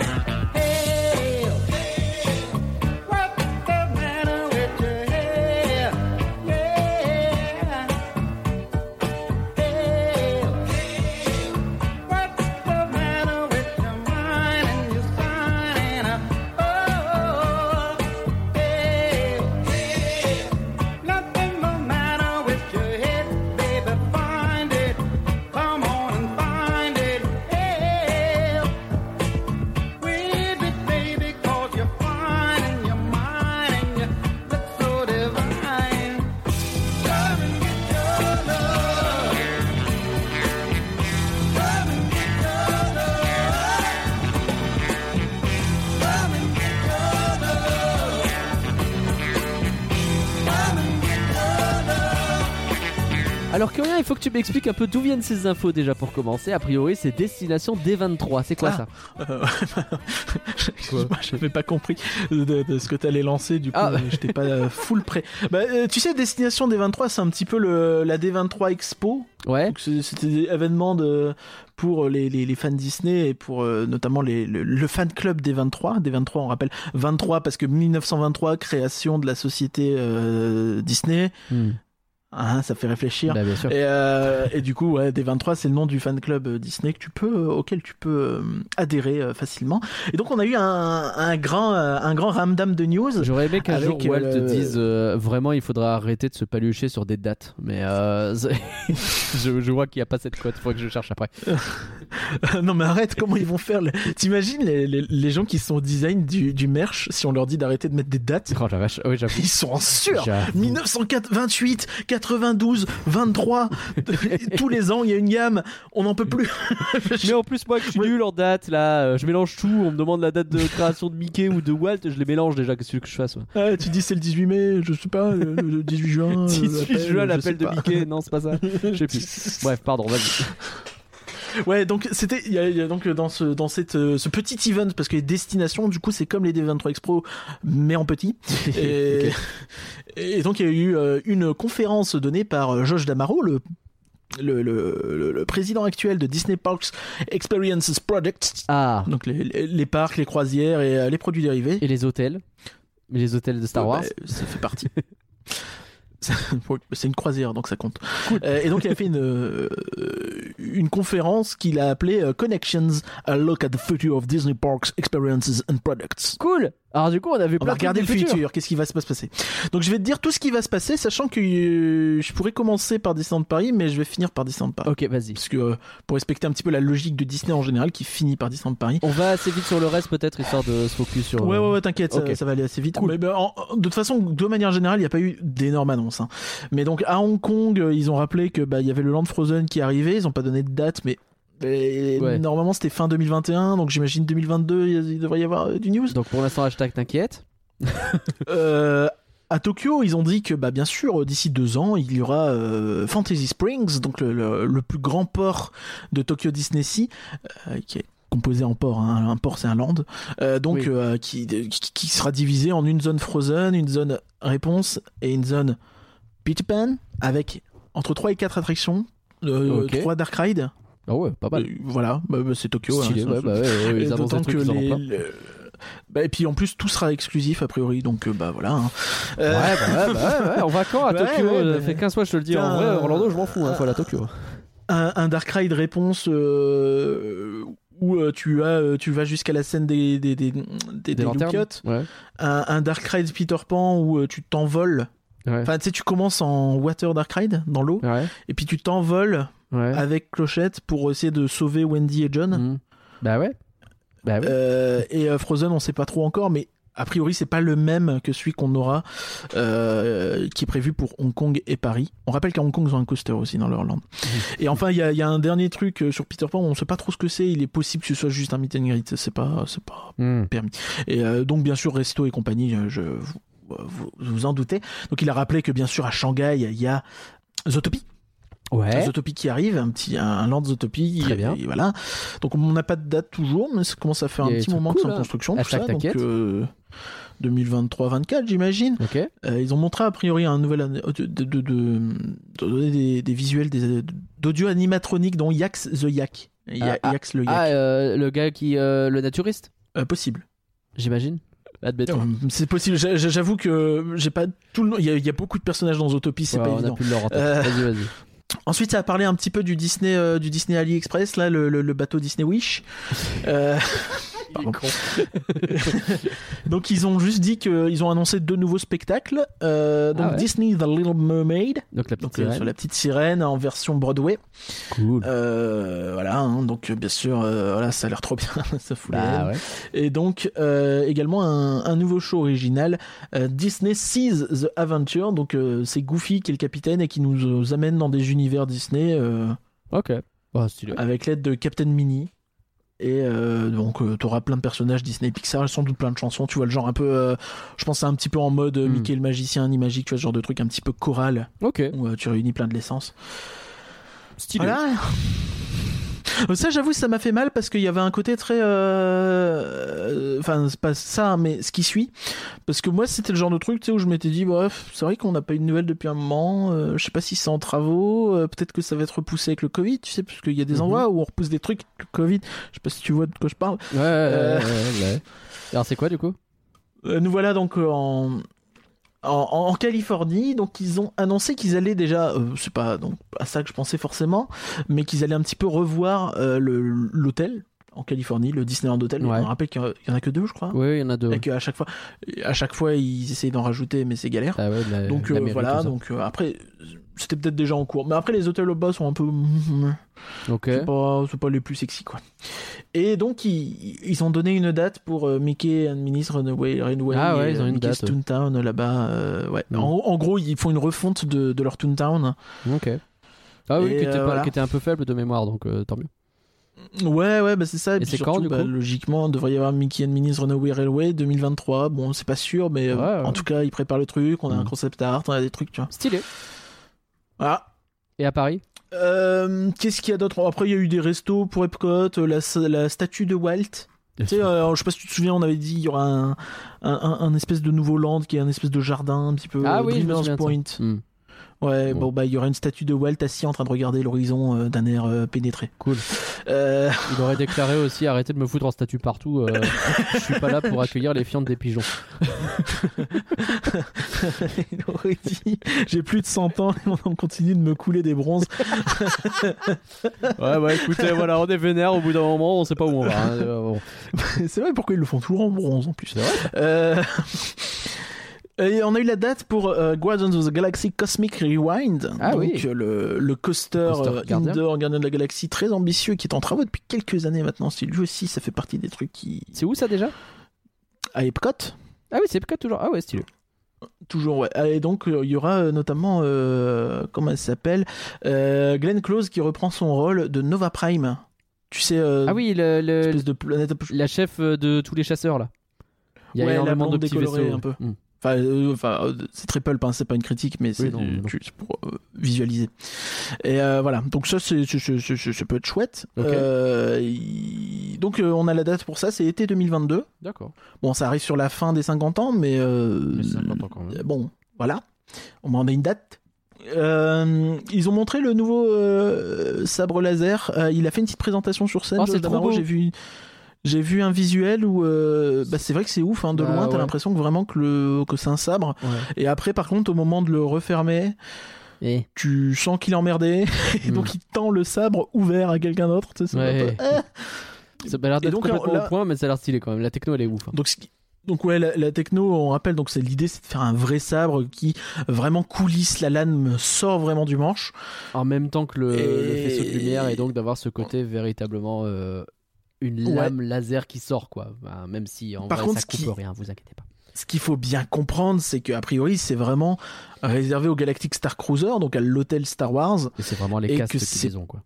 Alors rien, il faut que tu m'expliques un peu d'où viennent ces infos déjà pour commencer. A priori, c'est destination D23. C'est quoi Ah. ça Euh, <laughs> Excuse-moi, j'avais pas compris de, de ce que t'allais lancer, du coup, Ah. j'étais pas euh, full prêt. Bah, euh, tu sais, Destination D23, c'est un petit peu le, la D23 Expo. Ouais. C'était des événements de, pour les, les, les fans Disney et pour euh, notamment les, le, le fan club des 23. Des 23, on rappelle 23 parce que 1923, création de la société euh, Disney. Hmm. Hein, ça fait réfléchir. Bah, bien sûr. Et, euh, et du coup, ouais, D23, c'est le nom du fan club euh, Disney que tu peux, euh, auquel tu peux adhérer facilement. Et donc, on a eu un, un grand, un grand ramdam de news. J'aurais aimé qu'un jour Walt euh, dise euh, vraiment il faudra arrêter de se palucher sur des dates. Mais <laughs> je, je vois qu'il n'y a pas cette cote, faut que je cherche après. <laughs> non, mais arrête, comment ils vont faire le- T'imagines les, les, les gens qui sont au design du, du merch si on leur dit d'arrêter de mettre des dates? Oh la vache, oui. Ils sont en sueur J'avoue. 1928, 92, 23, <laughs> tous les ans il y a une gamme, on n'en peut plus. <laughs> Mais en plus moi je suis nul en date là, euh, je mélange tout, on me demande la date de création de Mickey ou de Walt, je les mélange déjà, qu'est-ce que veux que je fasse Ouais, tu dis c'est le 18 mai, je sais pas, le, le 18 juin. <laughs> euh, 18 l'appel, juin l'appel de. Mickey, non c'est pas ça. Je sais plus. Bref, pardon, vas-y. Ouais, donc c'était il y, a- il y a donc dans ce dans cette euh, ce petit event parce que les destinations du coup c'est comme les D23 Expo mais en petit. <laughs> Et, et donc il y a eu euh, une conférence donnée par euh, Josh Damaro le le, le, président actuel de Disney Parks Experiences Product, Ah, donc les, les, les parcs, les croisières et euh, les produits dérivés. et les hôtels Mais les hôtels de Star Wars Ouais, bah, ça fait partie. <laughs> <laughs> C'est une croisière, donc ça compte. Euh, et donc, il a fait une, euh, une conférence qu'il a appelée euh, Connections, a look at the future of Disney Parks Experiences and Products. Cool Alors du coup on avait On plein va de regarder le futur, qu'est-ce qui va se passer? Donc, je vais te dire tout ce qui va se passer, sachant que euh, je pourrais commencer par Disneyland Paris, mais je vais finir par Disneyland Paris. Ok, vas-y. Parce que euh, pour respecter un petit peu la logique de Disney en général, qui finit par Disneyland Paris. On va assez vite sur le reste peut-être histoire de se focus sur. Ouais, euh, ouais, ouais, t'inquiète, ok. ça, ça va aller assez vite. Cool. Mais, ben, en- de toute façon, de manière générale, il n'y a pas eu d'énormes annonces. hein. Mais donc, à Hong Kong, euh, ils ont rappelé que bah, il y avait le Land Frozen qui arrivait. Ils n'ont pas donné de date, mais. Ouais. Normalement, c'était fin 2021, donc j'imagine 2022, il devrait y avoir euh, du news. Donc pour l'instant hashtag t'inquiète. <laughs> Euh, à Tokyo, ils ont dit que, bah, bien sûr, d'ici deux ans, il y aura euh, Fantasy Springs, donc le, le- le plus grand port de Tokyo Disney Sea, euh, qui est composé en port. hein. Un port, c'est un land. Euh, donc, Oui. euh, qui, qui, qui sera divisé en une zone Frozen, une zone Réponse et une zone Peter Pan, avec entre 3 et 4 attractions, euh, Ok. 3 Dark Ride. Ah ouais, pas mal. Euh, voilà, bah, bah, c'est Tokyo. hein, Stylé, ouais, bah ouais, ils <laughs> que en les. Bah, et puis en plus tout sera exclusif a priori donc euh, bah voilà. hein. Ouais, Euh, bah ouais, bah ouais, ouais, on va quand à Tokyo <laughs> ouais, Ça bah- fait 15 fois je te le dis. En vrai, Orlando, je m'en fous, hein, faut aller à Tokyo. un, un Dark Ride réponse euh, où tu as tu vas jusqu'à la scène des des des, des, Des des un, un Dark Ride Peter Pan où tu t'envoles. Enfin tu sais tu commences en Water Dark Ride dans l'eau et puis tu t'envoles Ouais. avec Clochette pour essayer de sauver Wendy et John. Mhm. Bah ouais. Bah ouais. Euh, et euh, Frozen, on sait pas trop encore, mais a priori, c'est pas le même que celui qu'on aura, euh, qui est prévu pour Hong Kong et Paris. On rappelle qu'à Hong Kong, ils ont un coaster aussi dans leur land. Et enfin, il y a, il y a un dernier truc sur Peter Pan, on sait pas trop ce que c'est. Il est possible que ce soit juste un meet and greet. C'est pas, c'est pas Mhm. permis. Et euh, donc, bien sûr, Resto et compagnie, je vous, vous, vous en doutez. Donc, il a rappelé que bien sûr, à Shanghai, il y a Zootopie. Ouais. Zootopie qui arrive, un petit un land Zootopie. Très bien. et voilà. Donc on n'a pas de date toujours, mais ça commence à faire y un a des petit moment que c'est cool, en hein. construction. Tout Hashtag ça, donc t'inquiète. euh, 2023-24, j'imagine. Ok. Euh, ils ont montré a priori un nouvel an- de, de, de, de- de donner des, des visuels des- d'audio animatronique dont Yax the Yak. Ya- Ah, Yax le Yak. Ah, euh, le gars qui. euh, le naturiste Euh, possible. J'imagine. Euh, C'est possible. J'a- j'a- J'avoue que j'ai pas tout le nom. Il y, a- il y a beaucoup de personnages dans Zootopie, c'est Ouais, pas on a évident. plus de l'or en tête. Euh, Vas-y, vas-y. Ensuite, ça a parlé un petit peu du Disney, euh, du Disney AliExpress, là, le, bateau Disney Wish. Euh, <laughs> <laughs> pardon. <laughs> donc, ils ont juste dit qu'ils ont annoncé deux nouveaux spectacles. Euh, donc, Ah ouais. Disney The Little Mermaid, Donc la petite donc euh, sirène. sur la petite sirène en version Broadway. Cool. Euh, voilà, hein, donc bien sûr, euh, voilà, ça a l'air trop bien, <laughs> ça fout Bah ouais. Et donc euh, également un, un nouveau show original, euh, Disney Sees the Adventure. Donc euh, c'est Goofy qui est le capitaine et qui nous, euh, amène dans des univers Disney euh, Ok. Oh, avec l'aide de Captain Mini. Et euh, donc tu auras plein de personnages Disney Pixar, sans doute plein de chansons. Tu vois le genre un peu, euh, je pense c'est un petit peu en mode euh, Hmm. Mickey le magicien, Animagique, tu vois ce genre de truc un petit peu choral Ok. où euh, tu réunis plein de l'essence. Stylé. Voilà. Euh, Ça, j'avoue, ça m'a fait mal parce qu'il y avait un côté très. euh, Enfin, c'est pas ça, mais ce qui suit. Parce que moi, c'était le genre de truc tu sais, où je m'étais dit, bref, c'est vrai qu'on n'a pas eu de nouvelles depuis un moment. euh, je sais pas si c'est en travaux. euh, Peut-être que ça va être repoussé avec le Covid, tu sais, parce qu'il y a des Mhm. endroits où on repousse des trucs avec le Covid. Je sais pas si tu vois de quoi je parle. Ouais, ouais, Euh. ouais, ouais. Alors c'est quoi du coup? Euh, nous voilà donc euh, en, en, en Californie. Donc ils ont annoncé qu'ils allaient déjà, euh, c'est pas donc à ça que je pensais forcément, mais qu'ils allaient un petit peu revoir euh, l'hôtel en Californie, le Disneyland Hotel. Ouais. On rappelle qu'il y en a- que deux, je crois. Oui, il y en a deux. Et qu'à chaque fois, à chaque fois ils essayent d'en rajouter, mais c'est galère. Ah ouais, la- donc euh, voilà. Donc euh, après. C'était peut-être déjà en cours, mais après les hôtels au bas sont un peu, Ok. c'est pas, c'est pas les plus sexy quoi. Et donc ils, ils ont donné une date pour euh, Mickey and Minnie's Runaway Railway. Ah ouais, et, ils ont euh, une Mickey's date. Toontown là-bas. euh, ouais. Mm. En, en gros, ils font une refonte de, de leur Toontown. Ok. Ah oui, Et, qui était, euh, pas- voilà. qui était un peu faible de mémoire, donc tant mieux. Ouais, ouais, bah c'est ça. Et puis surtout, quand, du bah, coup? Logiquement, il devrait y avoir Mickey and Minnie's Runaway Railway 2023. Bon, c'est pas sûr, mais euh, Ouais, en tout cas, ils préparent le truc. On a Mm. un concept art, on a des trucs, tu vois. Stylé. Voilà. Et à Paris Euh, Qu'est-ce qu'il y a d'autre? Après, il y a eu des restos pour Epcot, euh, la, la statue de Walt. Tu sais, euh, je sais pas si tu te souviens, on avait dit il y aura un, un, un- un espèce de nouveau land qui est un espèce de jardin un petit peu Ah oui, je me. Point. Hmm, Ouais, Bon. bon bah il y aura une statue de Walt assis en train de regarder l'horizon euh, d'un air euh, pénétré. Cool. Euh, Il aurait déclaré aussi arrêtez de me foutre en statut partout. je suis pas là pour accueillir les fientes des pigeons. <laughs> il aurait dit j'ai plus de 100 ans et on continue de me couler des bronzes. Ouais, bah écoutez, voilà, on est vénère au bout d'un moment, on sait pas où on va. hein, bon. <laughs> C'est vrai pourquoi ils le font toujours en bronze en plus. C'est vrai Et on a eu la date pour euh, Guardians of the Galaxy Cosmic Rewind. Ah donc, oui. euh, le, le coaster, Coaster euh, Gardien. indoor Gardien de la Galaxie très ambitieux qui est en travaux depuis quelques années maintenant. C'est lui aussi, ça fait partie des trucs qui. C'est où ça déjà? À Epcot, Ah oui, c'est Epcot toujours. Ah ouais, stylé. toujours, ouais. Et donc, il y aura notamment, euh, comment elle s'appelle? Euh, Glenn Close qui reprend son rôle de Nova Prime. Tu sais, euh, Ah oui, le, le- de planète. la chef de tous les chasseurs là. Il y a Ouais, la énormément de petits vaisseaux. un peu. Hmm. Enfin, euh, enfin, euh, c'est très pulp, hein, c'est pas une critique, mais c'est pour euh, visualiser. Et euh, voilà, donc ça, c'est, ça peut être chouette. Ok. Euh, il- Donc, euh, on a la date pour ça, c'est été 2022. D'accord. Bon, ça arrive sur la fin des 50 ans, mais, euh, Mais c'est important quand même. bon, voilà. On m'en a une date. Euh, ils ont montré le nouveau euh, sabre laser. Euh, il a fait une petite présentation sur scène. Oh, c'est trop beau. J'ai vu, j'ai vu un visuel où euh, bah, c'est vrai que c'est ouf. Hein, de Bah, loin, t'as ouais. l'impression que vraiment que, le, que c'est un sabre. Ouais. Et après, par contre, au moment de le refermer, Et tu sens qu'il est emmerdé. <laughs> Et Hmm. donc, il tend le sabre ouvert à quelqu'un d'autre. tu sais, Ouais. peu- Ah ça a l'air d'être complètement là- au point, mais ça a l'air stylé quand même. La techno, elle est ouf. hein. Donc, ce qui- donc ouais, la, la techno, on rappelle, donc c'est l'idée, c'est de faire un vrai sabre qui vraiment coulisse, la lame sort vraiment du manche. En même temps que le, Et- le faisceau de lumière, et donc d'avoir ce côté véritablement euh, une Ouais. lame laser qui sort, quoi. Bah, même si en Par vrai, contre, ça ce coupe qui- rien, vous inquiétez pas. Ce qu'il faut bien comprendre, c'est qu'a priori, c'est vraiment réservé au Galactic Star Cruiser, donc à l'hôtel Star Wars. Et c'est vraiment les Et castes que qui c'est- les ont, quoi.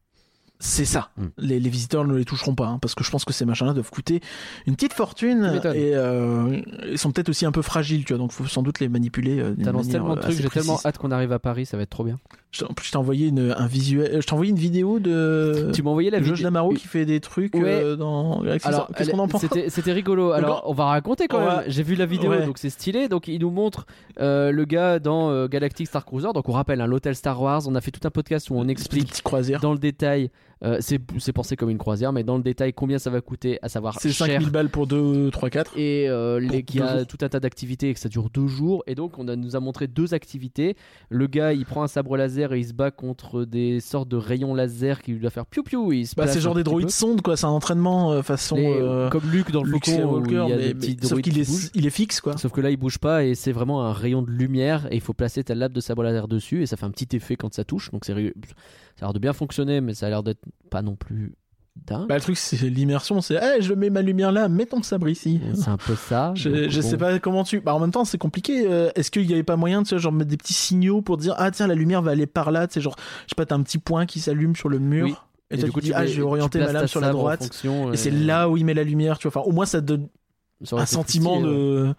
C'est ça. Hmm. Les, les visiteurs ne les toucheront pas, hein, parce que je pense que ces machins-là doivent coûter une petite fortune et euh, ils sont peut-être aussi un peu fragiles, tu vois. Donc, faut sans doute les manipuler. euh, T'annonces tellement de euh, trucs, j'ai tellement hâte qu'on arrive à Paris, ça va être trop bien. Je- En plus, je t'ai envoyé une, un visuel, je t'ai envoyé une vidéo de tu m'as envoyé la Josh vidéo. Damaro qui fait des trucs Ouais. euh, dans Alors, Qu'est-ce qu'on en pense C'était rigolo. Alors, on va raconter quand même. J'ai vu la vidéo, Ouais. donc c'est stylé. Donc, il nous montre euh, le gars dans euh, Galactic Star Cruiser. Donc, on rappelle, hein, l'hôtel Star Wars. On a fait tout un podcast où on explique dans le détail. Euh, c'est c'est pensé comme une croisière, mais dans le détail combien ça va coûter, à savoir C'est cher. 5000 balles pour 2, 3, 4. Et euh, les, deux a jours. tout un tas d'activités et que ça dure deux jours. Et donc, on a, nous a montré deux activités. Le gars, il prend un sabre laser et il se bat contre des sortes de rayons laser qui lui doivent faire piou piou. Bah, place c'est genre des droïdes sondes, quoi. C'est un entraînement euh, façon. Les- comme Luke dans le Luke Faucon, où il y a mais, des mais- petits sauf droïdes qu'il qui est, il est fixe, quoi. Sauf que là, il bouge pas et c'est vraiment un rayon de lumière et il faut placer ta lame de sabre laser dessus et ça fait un petit effet quand ça touche. Donc c'est ça a l'air de bien fonctionner, mais ça a l'air d'être pas non plus dingue. Bah, le truc, c'est l'immersion. C'est, hey, je mets ma lumière là, mets ton sabre ici. c'est un peu ça. <laughs> Je, donc je bon. sais pas comment tu. Bah, en même temps, c'est compliqué. Euh, Est-ce qu'il y avait pas moyen de, tu vois, genre, mettre des petits signaux pour dire, ah, tiens, la lumière va aller par là, tu sais, genre, je sais pas, t'as un petit point qui s'allume sur le mur. Oui. Et, Et toi, du coup, tu dis, tu ah, je vais orienter ma lame sur la droite. fonction, Et c'est là où il met la lumière, tu vois. Enfin, au moins, ça donne un sentiment ouais.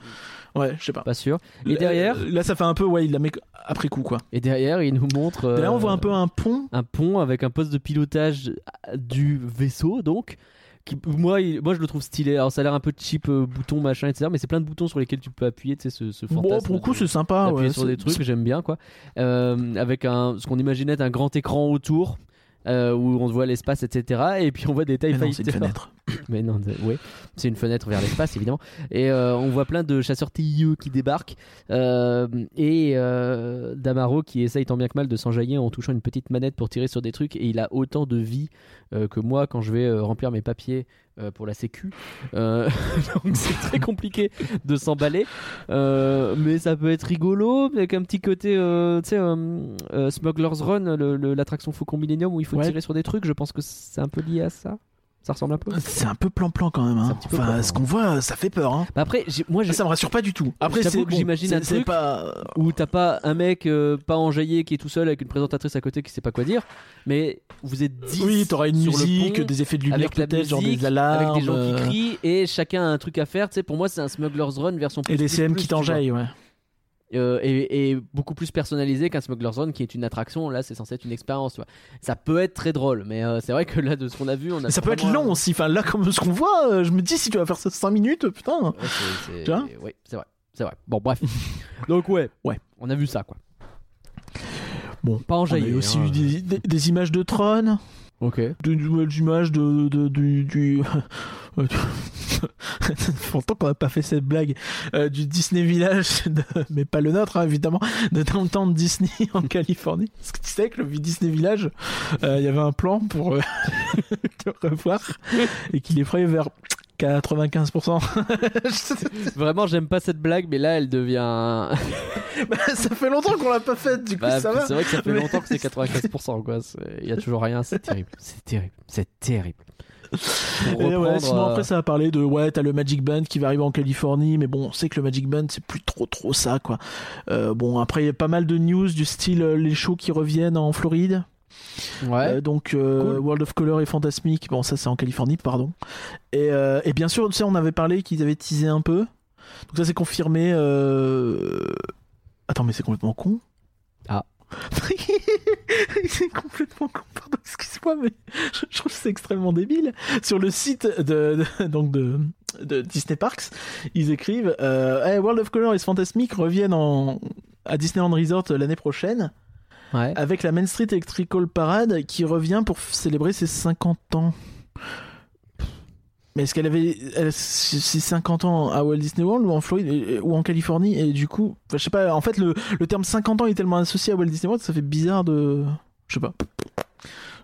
Ouais, je sais pas. Pas sûr. Et Là- derrière, Là, ça fait un peu, ouais, il la met après coup, quoi. et derrière, il nous montre. Là, on euh, voit un peu un pont. un pont avec un poste de pilotage du vaisseau donc qui, moi, il- moi je le trouve stylé alors ça a l'air un peu cheap euh, bouton machin etc mais c'est plein de boutons sur lesquels tu peux appuyer tu sais ce, ce fantasme Bon, pour le coup, c'est sympa. d'appuyer Ouais, sur des trucs j'aime bien quoi Euh, avec un ce qu'on imaginait être un grand écran autour euh, où on voit l'espace etc et puis on voit des TIE Fighters. <coughs> Mais non, de- ouais, c'est une fenêtre vers l'espace évidemment. Et euh, on voit plein de chasseurs TIE qui débarquent euh, et euh, Damaro qui essaye tant bien que mal de s'enjailler en touchant une petite manette pour tirer sur des trucs et il a autant de vie que moi quand je vais remplir mes papiers pour la Sécu. <laughs> Donc c'est très compliqué de s'emballer, mais ça peut être rigolo avec un petit côté, tu sais, Smuggler's Run, l'attraction Faucon Millennium où il faut Ouais. tirer sur des trucs. Je pense que c'est un peu lié à ça. Ça ressemble un peu. C'est un peu plan-plan quand même. Hein. Enfin, ce qu'on voit, ça fait peur. Hein. Bah après, moi, j'ai- Ça me rassure pas du tout. Après, c'est que bon, j'imagine un truc pas. où t'as pas un mec euh, pas enjaillé qui est tout seul avec une présentatrice à côté qui sait pas quoi dire, mais vous êtes 10 Oui, t'auras une sur musique, pont, des effets de lumière peut-être, genre des alarmes. avec des gens qui euh, crient et chacun a un truc à faire. Tu sais, pour moi, c'est un Smuggler's Run version plus, Et des CM plus, qui t'enjaillent, ouais. Euh, et, et beaucoup plus personnalisé qu'un Smuggler's Run qui est une attraction. Là, c'est censé être une expérience. Tu vois. Ça peut être très drôle, mais euh, c'est vrai que là, de ce qu'on a vu, on a. Ça peut être long aussi. Enfin, là, comme ce qu'on voit, euh, je me dis, si tu vas faire ça 5 minutes, putain. Ouais, c'est- c'est- Tu vois oui, c'est vrai, c'est vrai. Bon, bref. <laughs> Donc ouais, Ouais. on a vu ça quoi. Bon, Pas On a enjaillé. eu aussi hein. eu des, des- des images de Tron, Ok. de nouvelles images de, de- du. du... <laughs> Fait <laughs> longtemps qu'on n'a pas fait cette blague euh, du Disney Village, <laughs> de- mais pas le nôtre hein, évidemment, de Downtown Disney en Californie. Parce que tu sais que le Disney Village, euh, il y avait un plan pour euh, le revoir et qu'il est prêt vers 95%. <laughs> Vraiment, j'aime pas cette blague, mais là, elle devient. <laughs> Bah, ça fait longtemps qu'on l'a pas faite, du coup Bah, ça va. c'est vrai que ça fait Mais- longtemps que c'est <laughs> 95%, quoi. Il y a toujours rien, c'est terrible. C'est terrible. C'est terrible. Et ouais, sinon euh, après ça va parler de ouais t'as le Magic Band qui va arriver en Californie mais bon on sait que le Magic Band c'est plus trop trop ça quoi Euh, bon après il y a pas mal de news du style euh, les shows qui reviennent en Floride Ouais. Euh, donc euh, Cool. World of Color et Fantasmic bon ça c'est en Californie pardon et, euh, et bien sûr tu sais on avait parlé qu'ils avaient teasé un peu Donc ça c'est confirmé. Attends, mais c'est complètement con. Ah. <laughs> c'est complètement con, pardon, excuse-moi, mais je, je trouve que c'est extrêmement débile. Sur le site de, de- donc de, de Disney Parks, ils écrivent euh, Hey, World of Color et Fantasmic reviennent en, à Disneyland Resort l'année prochaine Avec la Main Street Electrical Parade qui revient pour célébrer ses 50 ans. Mais est-ce qu'elle avait ses 50 ans à Walt Disney World ou en Floride ou en Californie Et du coup, je sais pas, en fait, le, le terme 50 ans est tellement associé à Walt Disney World, ça fait bizarre de. Je sais pas.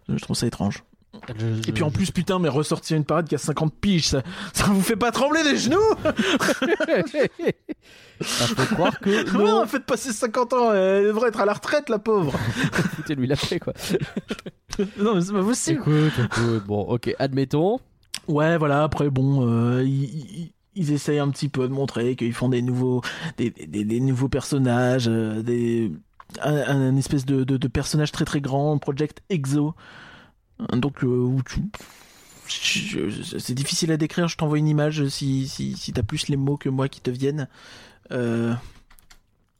Je trouve ça étrange. Je- Et puis en je- plus, putain, mais ressortir une parade qui a 50 piges, ça, ça vous fait pas trembler les genoux <laughs> Ça faut croire que <laughs> Non, non. faites passer 50 ans, elle devrait être à la retraite, la pauvre <laughs> Foutez-lui la paix, quoi. Non, mais c'est pas possible Écoute, écoute, bon, ok, admettons. Ouais, voilà, après, bon, euh, ils, essayent un petit peu de montrer qu'ils font des nouveaux, des, des- des nouveaux personnages, euh, des, un, un espèce de, de, de personnage très très grand, Project Exo. Donc, euh, où tu. C'est difficile à décrire, je t'envoie une image si, si, si t'as plus les mots que moi qui te viennent. Euh,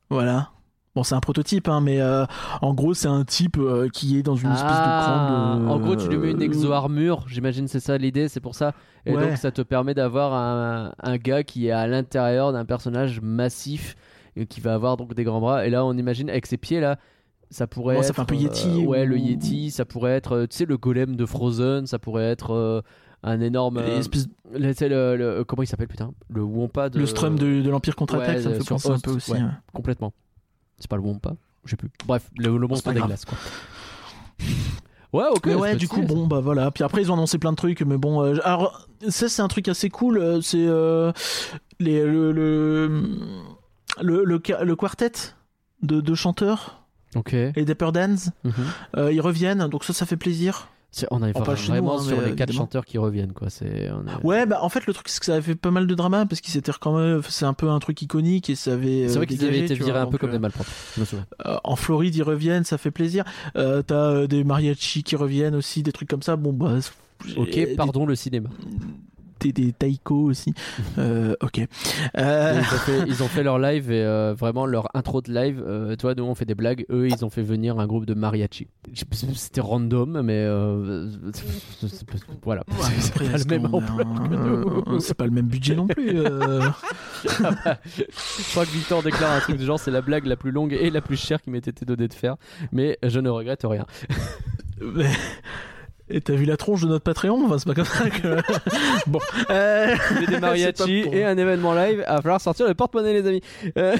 voilà. Bon, c'est un prototype, hein, mais euh, en gros, c'est un type euh, qui est dans une espèce de Ah, grande. en gros, tu lui mets une exo-armure, j'imagine c'est ça l'idée, c'est pour ça. Et Ouais. donc, ça te permet d'avoir un, un gars qui est à l'intérieur d'un personnage massif et qui va avoir donc des grands bras. Et là, on imagine avec ses pieds là. Ça pourrait Bon, être. ça fait un peu euh, Yeti ouais, le Yeti. Ça pourrait être, euh, tu sais, le golem de Frozen. Ça pourrait être euh, un énorme. Euh, le- comment il s'appelle, putain Le Wampa de. Le Strum de, de l'Empire contre-attaque, Ouais, ça me euh, fait penser un peu aussi. ouais. ouais. Complètement. C'est pas le Wampa Je sais plus. Bref, le, le monstre des glaces, quoi. <laughs> Ouais, ok. Mais ouais, du coup, bon, bah voilà. Puis après, ils ont annoncé plein de trucs, mais bon. euh, alors, ça, c'est un truc assez cool. euh, C'est euh, les, le, le, le, le, quartet de, de chanteurs. Ok. les Dapper Dans. Mhm. euh, ils reviennent, donc ça, ça fait plaisir. On est On nous, vraiment hein, sur les quatre chanteurs qui reviennent, quoi. C'est. est- Ouais, bah en fait, le truc, c'est que ça avait fait pas mal de drama parce qu'ils étaient quand même. C'est un peu un truc iconique et ça avait. C'est euh, vrai qu'ils dégagé, avaient été virés un peu comme euh, des malpropres. Je me souviens. Euh, en Floride, ils reviennent, ça fait plaisir. Euh, T'as euh, des mariachis qui reviennent aussi, des trucs comme ça. Bon, bah. Ok, des- pardon le cinéma. Des, des taïkos aussi. Euh, ok. Euh, ils, ont fait, ils ont fait leur live et euh, vraiment leur intro de live. tu vois, nous on fait des blagues. Eux, ils ont fait venir un groupe de mariachi. C'était random, mais voilà. Ouais, C'est pas le même un-. C'est pas le même budget non plus. Je crois que Victor déclare un truc du genre c'est la blague la plus longue et la plus chère qui m'ait été donnée de faire, mais je ne regrette rien. Et t'as vu la tronche de notre Patreon Enfin, c'est pas comme ça que. <laughs> bon. Euh, des mariachis et un événement live. Il va falloir sortir le porte-monnaie, les amis. Euh,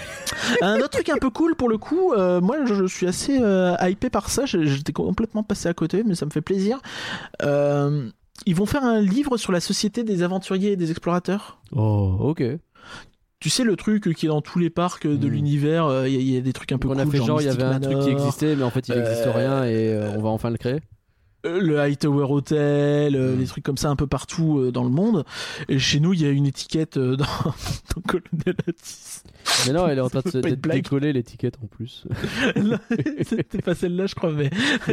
Un autre truc un peu cool pour le coup, euh, moi je, je suis assez euh, hypé par ça, j'étais complètement passé à côté, mais ça me fait plaisir. Ils vont faire un livre sur la société des aventuriers et des explorateurs. Oh, ok. Tu sais le truc qui est dans tous les parcs de Mm. l'univers, il y, a- il y a des trucs un peu on cool. a fait genre, il y avait un truc qui existait, mais en fait il n'existe Euh, rien et euh, on va enfin le créer. Euh, le Hightower Hotel, euh, Mm. des trucs comme ça un peu partout euh, dans le monde. Et chez nous, il y a une étiquette dans, <laughs> dans Colonel Atis. Mais non, elle est en train de décoller l'étiquette en plus. <laughs> C'était pas celle-là, je crois, mais. <laughs>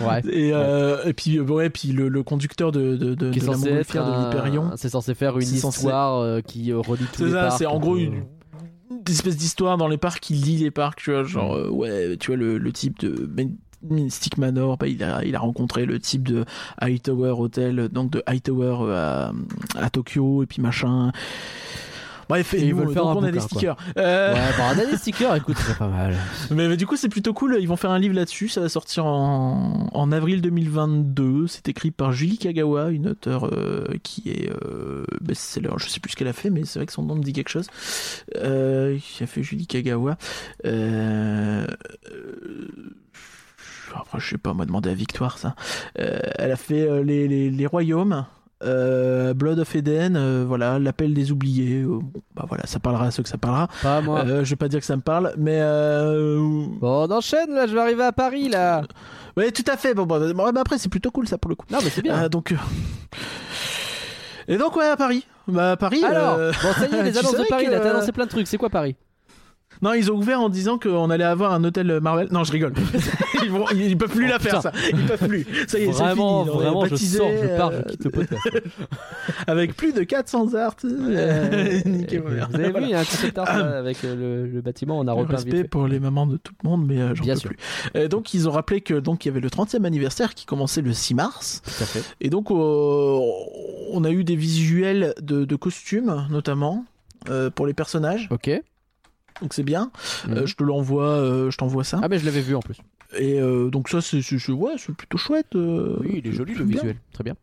Ouais. et, euh, et puis, ouais, puis le, le conducteur de, de, de, Qui est de la censé être montgolfière de un- l'Hyperion. C'est censé faire une censé- histoire euh, qui relie tous C'est les ça, parcs. c'est en gros une, espèce d'histoire dans les parcs qui lie les parcs, tu vois, genre, Mm. euh, ouais, tu vois, le, le type de Mystic Manor, bah, il, a, il a rencontré le type de Hightower Hotel, donc de Hightower euh, à, à Tokyo, et puis machin. Bref, et, ils nous, veulent faire donc un on a des bouquin, stickers. Euh, Ouais, <laughs> bah, on a des stickers, écoute, c'est pas mal. mais, mais du coup, c'est plutôt cool. Ils vont faire un livre là-dessus. Ça va sortir en, en avril 2022. C'est écrit par Julie Kagawa, une auteure euh, qui est euh, best-seller. Je sais plus ce qu'elle a fait, mais c'est vrai que son nom me dit quelque chose. Euh, qui a fait Julie Kagawa. Euh, après, je sais pas, on m'a demandé à Victoire ça. Euh, elle a fait euh, les, les, les royaumes. euh, Blood of Eden, euh, voilà, l'appel des oubliés. euh, bah voilà, ça parlera à ceux que ça parlera. Pas moi. Euh, je vais pas dire que ça me parle, mais Bon, on enchaîne là, je vais arriver à Paris là. Ouais, tout à fait. Bon, bon, bon, bah, après, c'est plutôt cool ça pour le coup. Non, mais c'est bien. Donc, et donc ouais, à Paris. Bah à Paris. Alors, bon, ça y est, <laughs> les annonces de Paris, que- là, t'as annoncé plein de trucs. C'est quoi Paris? Non, ils ont ouvert en disant qu'on allait avoir un hôtel Marvel. Non, je rigole. <laughs> ils, vont, ils peuvent plus Oh, la faire, putain. ça. Ils peuvent plus. Ça y est, c'est Vraiment, fini. On est vraiment, je sors, je pars, je euh, quitte le podcast. <laughs> Avec plus de 400 arts. euh, mères. Vous avez vu, il y a un concept art là, avec euh, le, le bâtiment, on a repeint respect pour les mamans de tout le monde, mais euh, j'en Bien peux sûr. plus. Euh, donc ils ont rappelé que donc il y avait le 30e anniversaire qui commençait le 6 mars, Tout à fait. et donc on a eu des visuels de, de costumes notamment euh, pour les personnages, Ok. Donc c'est bien. Mhm. Euh, je te l'envoie, euh, je t'envoie ça. Ah, mais je l'avais vu en plus. Et euh, donc ça c'est c'est- c'est- ouais, c'est plutôt chouette. Oui, il est joli le bien. visuel. Très bien.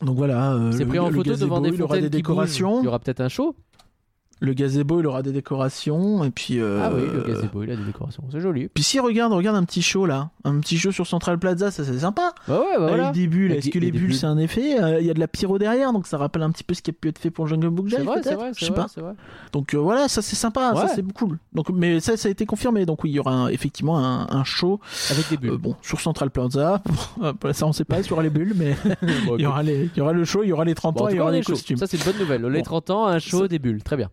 Donc voilà. C'est pris en photo devant des il aura fontaines des décorations. Il y aura peut-être un show. Le gazebo il aura des décorations et puis. euh, Ah oui, le gazebo, il a des décorations. C'est joli. Puis si regarde, regarde un petit show là, un petit show sur Central Plaza, ça c'est sympa. Bah ouais, bah voilà. Avec des bulles, est-ce que les bulles c'est un effet? Euh, Il y a de la pyro derrière, donc ça rappelle un petit peu ce qui a pu être fait pour Jungle Book C'est vrai, c'est vrai, Je sais pas. Donc euh, voilà, ça c'est sympa, ça c'est cool. Donc, mais ça, ça a été confirmé, donc oui, il y aura un- effectivement un, un show, Avec des bulles. euh, bon, sur Central Plaza. <laughs> Ça on sait pas, il y aura les bulles, mais <laughs> <laughs> il y aura les, il y aura le show, il y aura les 30 Bon, en ans, il y aura les costumes. Ça, c'est une bonne nouvelle. Les Bon. 30 ans, un show, des bulles. Très bien.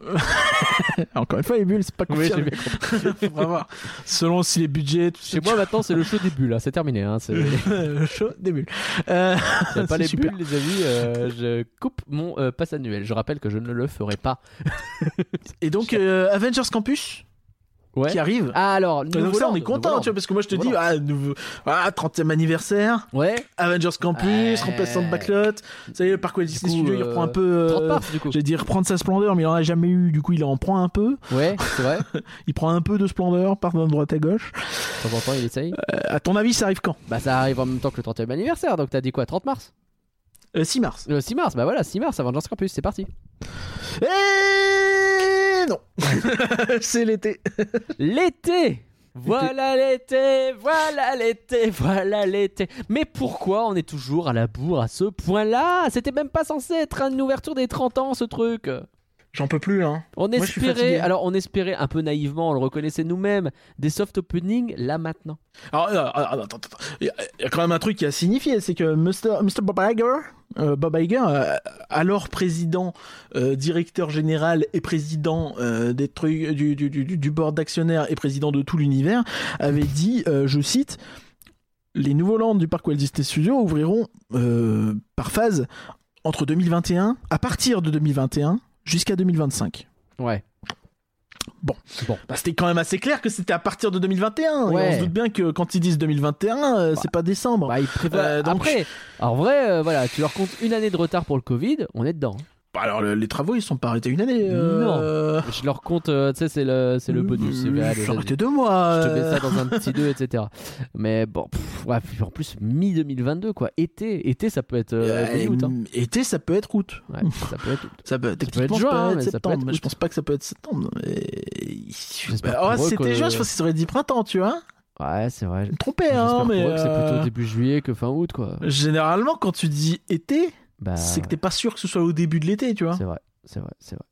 <laughs> Encore une fois, les bulles, c'est pas Oui, confirmé. bien compris. <laughs> Faut voir. Selon si les budgets, tout Chez moi, maintenant, c'est le show des bulles. hein. C'est terminé. Hein. C'est... <laughs> le show des bulles. Euh, a pas les super. bulles, les amis, euh, je coupe mon euh, pass annuel. Je rappelle que je ne le ferai pas. Et donc euh, Avengers Campus? Ouais. qui arrive. Ah, alors, Donc ça, on est content, tu vois, parce que moi je te Nouveau dis, ah, nouveau, ah, 30e anniversaire. Ouais. Avengers Campus, Ouais. remplaçant de Backlot. Ça y est, le Parc Walt Disney coup, Studio, il euh, reprend un peu. euh, 30 mars, du coup. J'ai dit reprendre sa splendeur, mais il en a jamais eu, du coup il en prend un peu. Ouais, c'est vrai. <laughs> Il prend un peu de splendeur, par droite à gauche. De temps en temps, il essaye. Euh, à ton avis, ça arrive quand? Bah, ça arrive en même temps que le 30e anniversaire. Donc, t'as dit quoi 30 mars? Euh, 6 mars. Le 6 mars, bah voilà, 6 mars, Avengers Campus, c'est parti. Et non <laughs> C'est l'été. L'été Voilà l'été, voilà l'été, voilà l'été. Mais pourquoi on est toujours à la bourre à ce point-là? C'était même pas censé être une ouverture des 30 ans, ce truc. J'en peux plus, hein. On Moi, espérait, alors on espérait un peu naïvement, on le reconnaissait nous-mêmes, des soft openings là maintenant. Alors, euh, attends. Il y a- quand même un truc qui a signifié, c'est que Mr. Mr. Bob Iger, euh, Bob Iger, euh, alors président, euh, directeur général et président euh, des trucs, du, du, du, du board d'actionnaires et président de tout l'univers, avait dit, euh, je cite, les nouveaux lands du parc Walt Disney Studios ouvriront euh, par phase entre 2021, à partir de 2021, jusqu'à 2025. Ouais. Bon. Bon. Bah, c'était quand même assez clair que c'était à partir de 2021. Et Ouais. on se doute bien que quand ils disent 2021, euh, c'est pas décembre. Bah, ils prévoient- Euh, donc- Après, en vrai, euh, voilà, tu leur comptes une année de retard pour le Covid, on est dedans. Bah, alors le- les travaux ils sont pas arrêtés une année. euh, Je leur compte, euh, tu sais, c'est le, c'est le bonus. c'est, euh, voilà, Ils les- sont arrêtés deux mois. Je te mets euh. ça dans un petit 2, etc. Mais bon, pff, ouais, puis en plus, mi-2022, quoi. Été, été, ça peut être euh, mi-août, hein. Été, ça peut être août. Ouais, ça peut être août. Ça peut, être juin, mais ça peut septembre. être je août. pense pas que ça peut être septembre. Mais... Bah, oh, c'était que- juin, je pense qu'ils auraient dit printemps, tu vois. Ouais, c'est vrai. Je J'espère hein, mais. c'est plutôt début juillet que fin août, quoi. Généralement, quand tu dis été, Bah, c'est que t'es pas sûr que ce soit au début de l'été, tu vois. c'est vrai, c'est vrai, c'est vrai.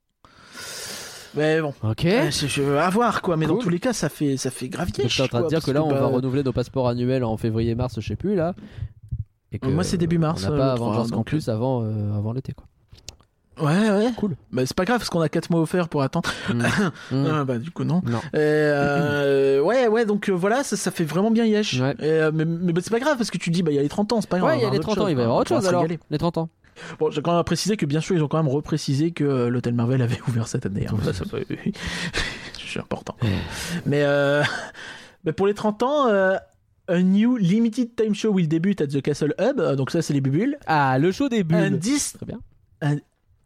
Mais bon. Ok. Euh, je, je veux avoir quoi, mais dans tous les cas, ça fait ça fait grave Donc t'es en train de dire que là, on bah, va renouveler nos passeports annuels en février-mars, je sais plus, là. Et que Moi, c'est début mars, On n'a euh, pas le 3, Avengers donc, Campus avant, euh, avant l'été, quoi. Ouais, ouais. Cool. Bah, c'est pas grave parce qu'on a 4 mois offerts pour attendre. Mm. <laughs> Mm. Ah, bah, du coup, non. Non. Et, euh, ouais, ouais, donc euh, voilà, ça, ça fait vraiment bien yesh. Ouais. Et, euh, mais mais bah, c'est pas grave parce que tu dis, bah, il y a les 30 ans, c'est pas grave. Ouais, il y a les va 30 voir ans, il va y autre avoir autre chose, alors. Les 30 ans. Bon, j'ai quand même précisé que bien sûr, ils ont quand même reprécisé que l'hôtel Marvel avait <laughs> ouvert cette année. hein. Ça, ça peut- <laughs> c'est important. Mais bah, pour les 30 ans, a new limited time show will debut at the Castle Hub. Donc ça, c'est les bubules. Ah, le show des Un, bulles. Dis- Très bien. un,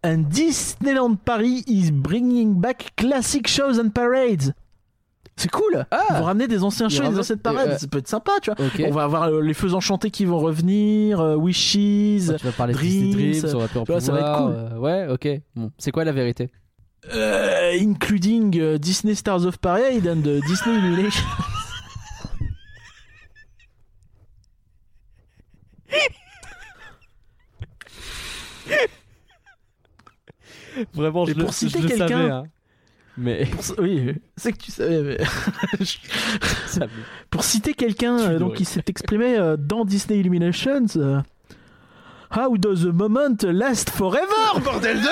un Disneyland Paris is bringing back classic shows and parades. C'est cool. Ah Ils vont ramener des anciens shows des anciennes parades. euh, Ça peut être sympa, tu vois. On va avoir euh, les feux enchantés qui vont revenir, euh, Wishes, Bah, tu vas parler Dreams, Dreams, on va plus en tu vois, ça va être euh, ouais, ok. Bon, c'est quoi la vérité? Euh, including Disney Stars of Parade and Disney <laughs> Illumination. Vraiment, je, pour citer je le savais, hein. Mais <laughs> Pour Oui, c'est que tu savais. mais- <laughs> Pour citer quelqu'un euh, donc qui s'est exprimé euh, dans Disney Illuminations. euh, How does the moment last forever, bordel de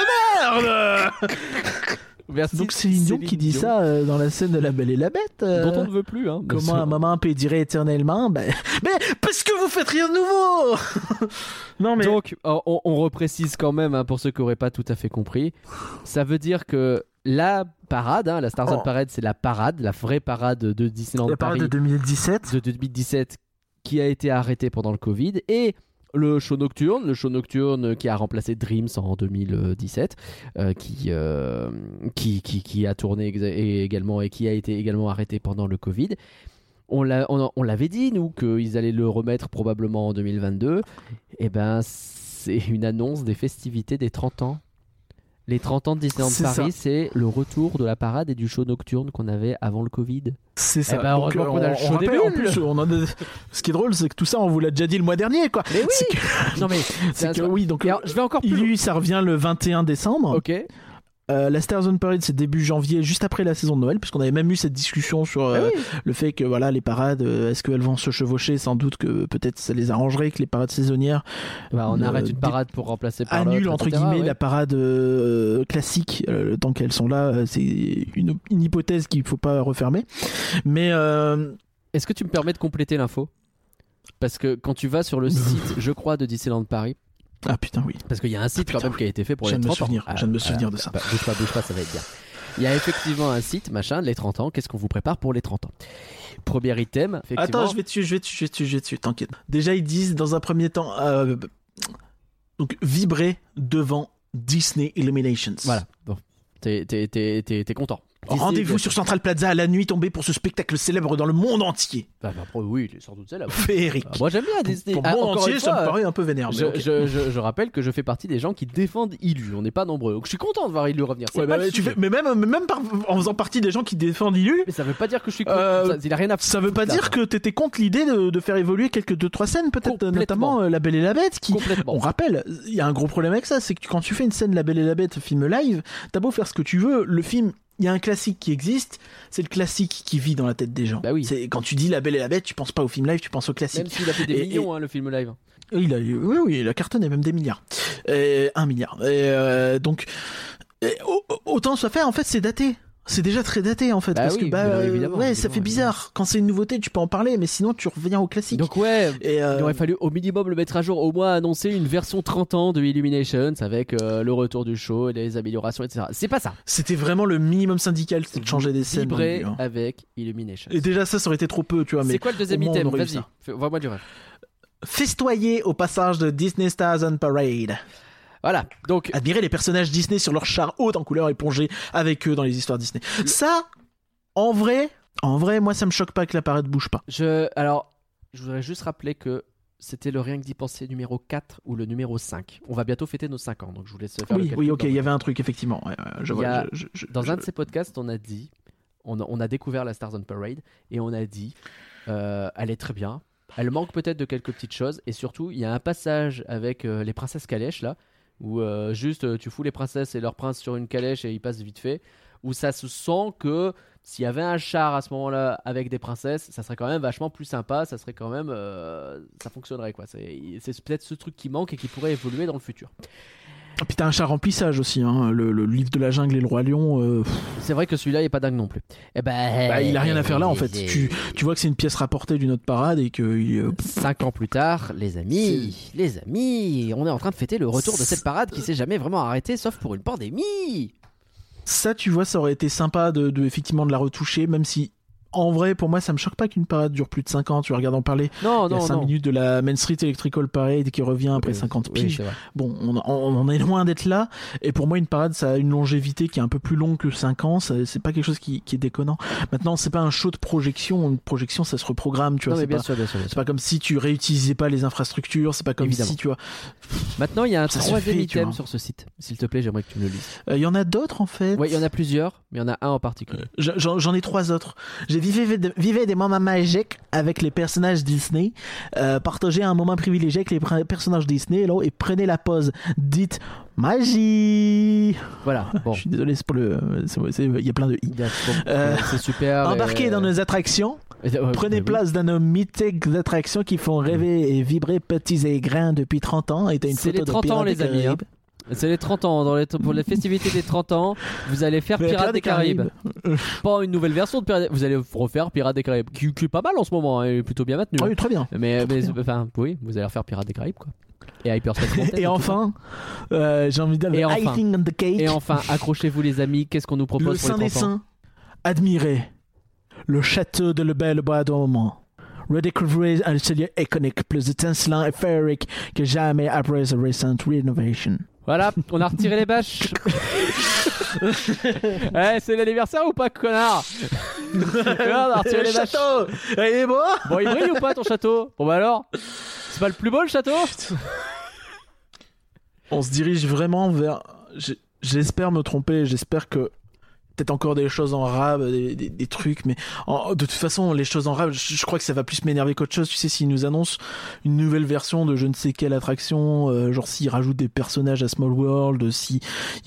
merde? <laughs> Merci, Donc Céline Dion qui dit Dion. ça euh, dans la scène de La Belle et la Bête. euh, Dont on ne veut plus. Hein. Comment un maman peut durer éternellement ben... Mais <laughs> parce que vous faites rien de nouveau <laughs> Non mais... Donc, on, on reprécise quand même, hein, pour ceux qui n'auraient pas tout à fait compris, ça veut dire que la parade, hein, la Stars on Oh. Parade, c'est la parade, la vraie parade de Disneyland la parade Paris de 2017. de 2017 qui a été arrêtée pendant le Covid et le show nocturne, le show nocturne qui a remplacé Dreams en 2017, euh, qui, euh, qui, qui, qui a tourné également et qui a été également arrêté pendant le Covid. On l'a- on, on l'avait dit, nous, qu'ils allaient le remettre probablement en 2022. Et ben, c'est une annonce des festivités des 30 ans. Les 30 ans de Disneyland C'est Paris, c'est le retour de la parade et du show nocturne qu'on avait avant le Covid. C'est ça. Eh ben, Donc, heureusement qu'on a le on show des en plus, on a- Ce qui est drôle, c'est que tout ça, on vous l'a déjà dit le mois dernier, quoi. Mais oui que- Non mais, C'est que oui, donc alors, je vais encore plus lui, ça revient le 21 décembre. Ok. Euh, la Stars on Parade, c'est début janvier, juste après la saison de Noël, puisqu'on avait même eu cette discussion sur euh, Ah oui. le fait que voilà, les parades, euh, est-ce qu'elles vont se chevaucher? Sans doute que peut-être ça les arrangerait que les parades saisonnières Bah, on Euh, arrête une parade pour remplacer par l'autre, entre guillemets ouais. la parade euh, classique euh, tant qu'elles sont là. euh, c'est une, une hypothèse qu'il faut pas refermer. Mais euh, Est-ce que tu me permets de compléter l'info? Parce que quand tu vas sur le <laughs> site, je crois, de Disneyland Paris, ah putain oui. parce qu'il y a un site putain, quand même oui. qui a été fait pour Je les viens de me 30 ans. souvenir, je viens de me souvenir de ça. bah, bouge pas, bouge pas, ça va être bien. Il y a effectivement un site, machin, les 30 ans. Qu'est-ce qu'on vous prépare pour les 30 ans? Premier item, effectivement. Attends, je vais dessus, je vais dessus, je vais dessus, je vais dessus, t'inquiète. Déjà, ils disent dans un premier temps, euh, donc vibrer devant Disney Illuminations. Voilà. Bon, t'es content. Rendez-vous sur Central Plaza à la nuit tombée pour ce spectacle célèbre dans le monde entier. Bah, bah, après, oui, il est sans doute celle-là. Féerique. Ah, moi j'aime bien Disney. Pour Ah, le monde entier, ça me paraît un peu vénère. Je, ok. je- je- je rappelle que je fais partie des gens qui défendent Illu. On n'est pas nombreux. Donc je suis content de voir Illu revenir. Ouais, bah, tu fais, mais même, mais même par- en faisant partie des gens qui défendent Illu, Mais ça veut pas dire que je suis contre. Euh, Ça- il a rien à ça veut pas là, dire que t'étais contre l'idée de, de faire évoluer quelques deux trois scènes, peut-être Complètement. notamment euh, La Belle et la Bête, qui, on rappelle, il y a un gros problème avec ça, c'est que quand tu fais une scène La Belle et la Bête film live, t'as beau faire ce que tu veux, le film, il y a un classique qui existe, c'est le classique qui vit dans la tête des gens. Bah oui. C'est quand tu dis La Belle et la Bête, tu penses pas au film live, tu penses au classique. Même s'il a fait des Et- millions, hein, le film live. Il a, oui, oui, il a cartonné même des milliards. Euh, un milliard. Et, euh, donc, autant soit fait, en fait, c'est daté. C'est déjà très daté en fait Bah parce oui, que bah euh, évidemment, ouais ça fait bizarre quand c'est une nouveauté tu peux en parler mais sinon tu reviens au classique Donc ouais. et euh, Il aurait fallu au minimum le mettre à jour, au moins annoncer une version 30 ans de Illuminations avec euh, le retour du show et les améliorations, etc. C'est pas ça. c'était vraiment le minimum syndical c'était de changer des scènes hein. avec Illuminations. et déjà ça ça aurait été trop peu tu vois mais C'est quoi le deuxième item Vas-y, ça. fais- vois-moi du rêve. festoyer au passage de Disney Stars on Parade Voilà. Donc admirer les personnages Disney sur leur char haute en couleur et plonger avec eux dans les histoires Disney ça en vrai en vrai moi ça me choque pas que la parade bouge pas je, alors, je voudrais juste rappeler que c'était le rien que d'y penser numéro 4 ou le numéro 5. On va bientôt fêter nos 5 ans, donc je vous laisse faire le oui calcul oui ok il y avait un truc effectivement je vois a- je- je- Dans un de ces podcasts, on a dit, on a, on a découvert la Stars on Parade et on a dit, euh, elle est très bien. Elle manque peut-être de quelques petites choses et surtout, il y a un passage avec euh, les princesses calèches là, où euh, juste euh, tu fous les princesses et leurs princes sur une calèche et ils passent vite fait, où ça se sent que s'il y avait un char à ce moment-là avec des princesses, ça serait quand même vachement plus sympa, ça serait quand même, euh, ça fonctionnerait quoi. C'est c'est peut-être ce truc qui manque et qui pourrait évoluer dans le futur. Ah, puis t'as un chat remplissage aussi hein, le, le livre de la jungle et le roi lion euh, C'est vrai que celui-là il est pas dingue non plus. Eh ben, bah, il a rien à faire là en fait tu, tu vois que c'est une pièce rapportée d'une autre parade et que euh, Cinq ans plus tard, les amis, les amis, on est en train de fêter le retour de cette parade qui s'est jamais vraiment arrêtée, sauf pour une pandémie. ça tu vois ça aurait été sympa de, de effectivement de la retoucher même si en vrai pour moi ça me choque pas qu'une parade dure plus de 5 ans tu regardes en parler Non, il y a non, 5 non. minutes de la Main Street Electrical Parade qui revient après Oui, 50 oui, piges c'est vrai. bon on, on- on en est loin d'être là et pour moi une parade ça a une longévité qui est un peu plus longue que 5 ans c'est pas quelque chose qui, qui est déconnant maintenant c'est pas un show de projection une projection ça se reprogramme tu Non, vois mais c'est bien pas sûr, bien sûr, bien c'est sûr. pas comme si tu réutilisais pas les infrastructures c'est pas comme Évidemment. si tu vois Maintenant, il y a un troisième item sur ce site. S'il te plaît, j'aimerais que tu me le lises. Euh, il y en a d'autres en fait Oui, il y en a plusieurs, mais il y en a un en particulier. Je- J'en j'en ai trois autres. J'ai vivé des moments magiques avec les personnages Disney, euh, partagé un moment privilégié avec les personnages Disney là, et prenez la pause. Dites magie. Voilà, <laughs> bon. Je suis désolé, c'est pour le. Il y a plein de i. Euh, c'est super. <laughs> Embarquez euh, dans nos attractions. <laughs> Prenez place dans nos mythiques attractions qui font rêver et vibrer petits et grands depuis 30 ans. Et une photo les de 30 ans, les amis, hein. C'est les 30 ans. Dans les, pour les festivités des 30 ans, vous allez faire Pirates des Caraïbes. Pas une nouvelle version de Pirates Vous allez refaire Pirates des Caraïbes, qui, qui est pas mal en ce moment, hein, est plutôt bien maintenu. Ah oui, très bien. mais, très mais- bien. enfin, oui, vous allez refaire Pirates des Caraïbes, quoi. Et Hyperspace <laughs> Mountain. Et enfin, euh, j'ai envie de Et dire enfin. on the cake. Et enfin, accrochez-vous les amis, qu'est-ce qu'on nous le propose pour Saint les des 30 ans Saints. Admirez le château de Le Bel Bois dormant. Redécouvrez un cellier iconique plus étincelant et féerique que jamais après sa recent renovation. Voilà, on a retiré les bâches. <laughs> Eh, c'est l'anniversaire ou pas, connard <laughs> Regarde, on a retiré les bâches. château Il est beau Bon, il brille ou pas ton château Bon bah alors C'est pas le plus beau le château On se dirige vraiment vers. J'espère me tromper, j'espère que. Peut-être encore des choses en rab, des, des- des trucs, mais en- de toute façon, les choses en rab, je, je crois que ça va plus m'énerver qu'autre chose. Tu sais, s'ils nous annoncent une nouvelle version de je ne sais quelle attraction, euh, genre s'ils rajoutent des personnages à Small World, s'ils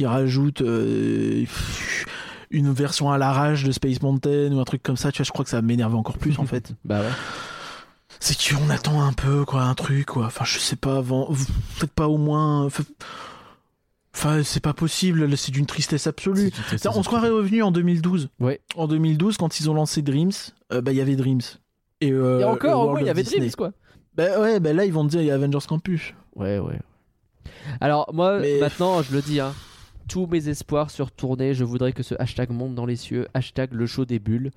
rajoutent euh, pff, une version à l'arrache de Space Mountain ou un truc comme ça, tu vois, je crois que ça va m'énerver encore plus en fait. <laughs> Bah ouais. C'est qu'on attend un peu, quoi, un truc, quoi. Enfin, je sais pas, avant. Faites pas au moins. Enfin, c'est pas possible, c'est d'une tristesse absolue. On se croirait revenu en 2012. Ouais. En 2012, quand ils ont lancé Dreams, euh, bah, il y avait Dreams. Et, euh, encore, au moins, il y of avait Disney. Dreams quoi. Bah ouais, bah là, ils vont te dire, il y a Avengers Campus. Ouais, ouais. Alors, moi, Mais- maintenant, je le dis, hein. Tous mes espoirs sur tournée, je voudrais que ce hashtag monte dans les cieux, hashtag le show des bulles.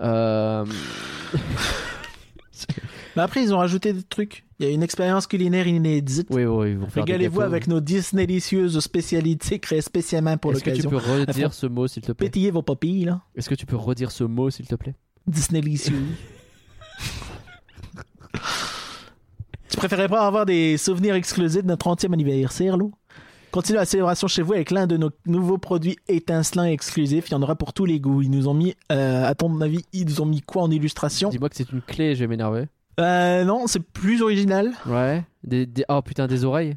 Euh, <laughs> <laughs> <laughs> Mais après, ils ont rajouté des trucs. Il y a une expérience culinaire inédite. Oui, oui, ils vont faire des Régalez-vous avec nos délicieuses spécialités créées spécialement pour Est-ce que tu l'occasion. peux redire ce mot, s'il te plaît? Pétillez vos papilles, là. Est-ce que tu peux redire ce mot, s'il te plaît? Disney délicieux. <laughs> tu préférais pas avoir des souvenirs exclusifs de notre 30e anniversaire, Lou Continue la célébration chez vous avec l'un de nos nouveaux produits étincelants et exclusifs. Il y en aura pour tous les goûts. Ils nous ont mis, euh, à ton avis, ils nous ont mis quoi en illustration? Dis-moi que c'est une clé, je vais m'énerver. euh, Non, c'est plus original. Ouais. Des, des- Oh putain, des oreilles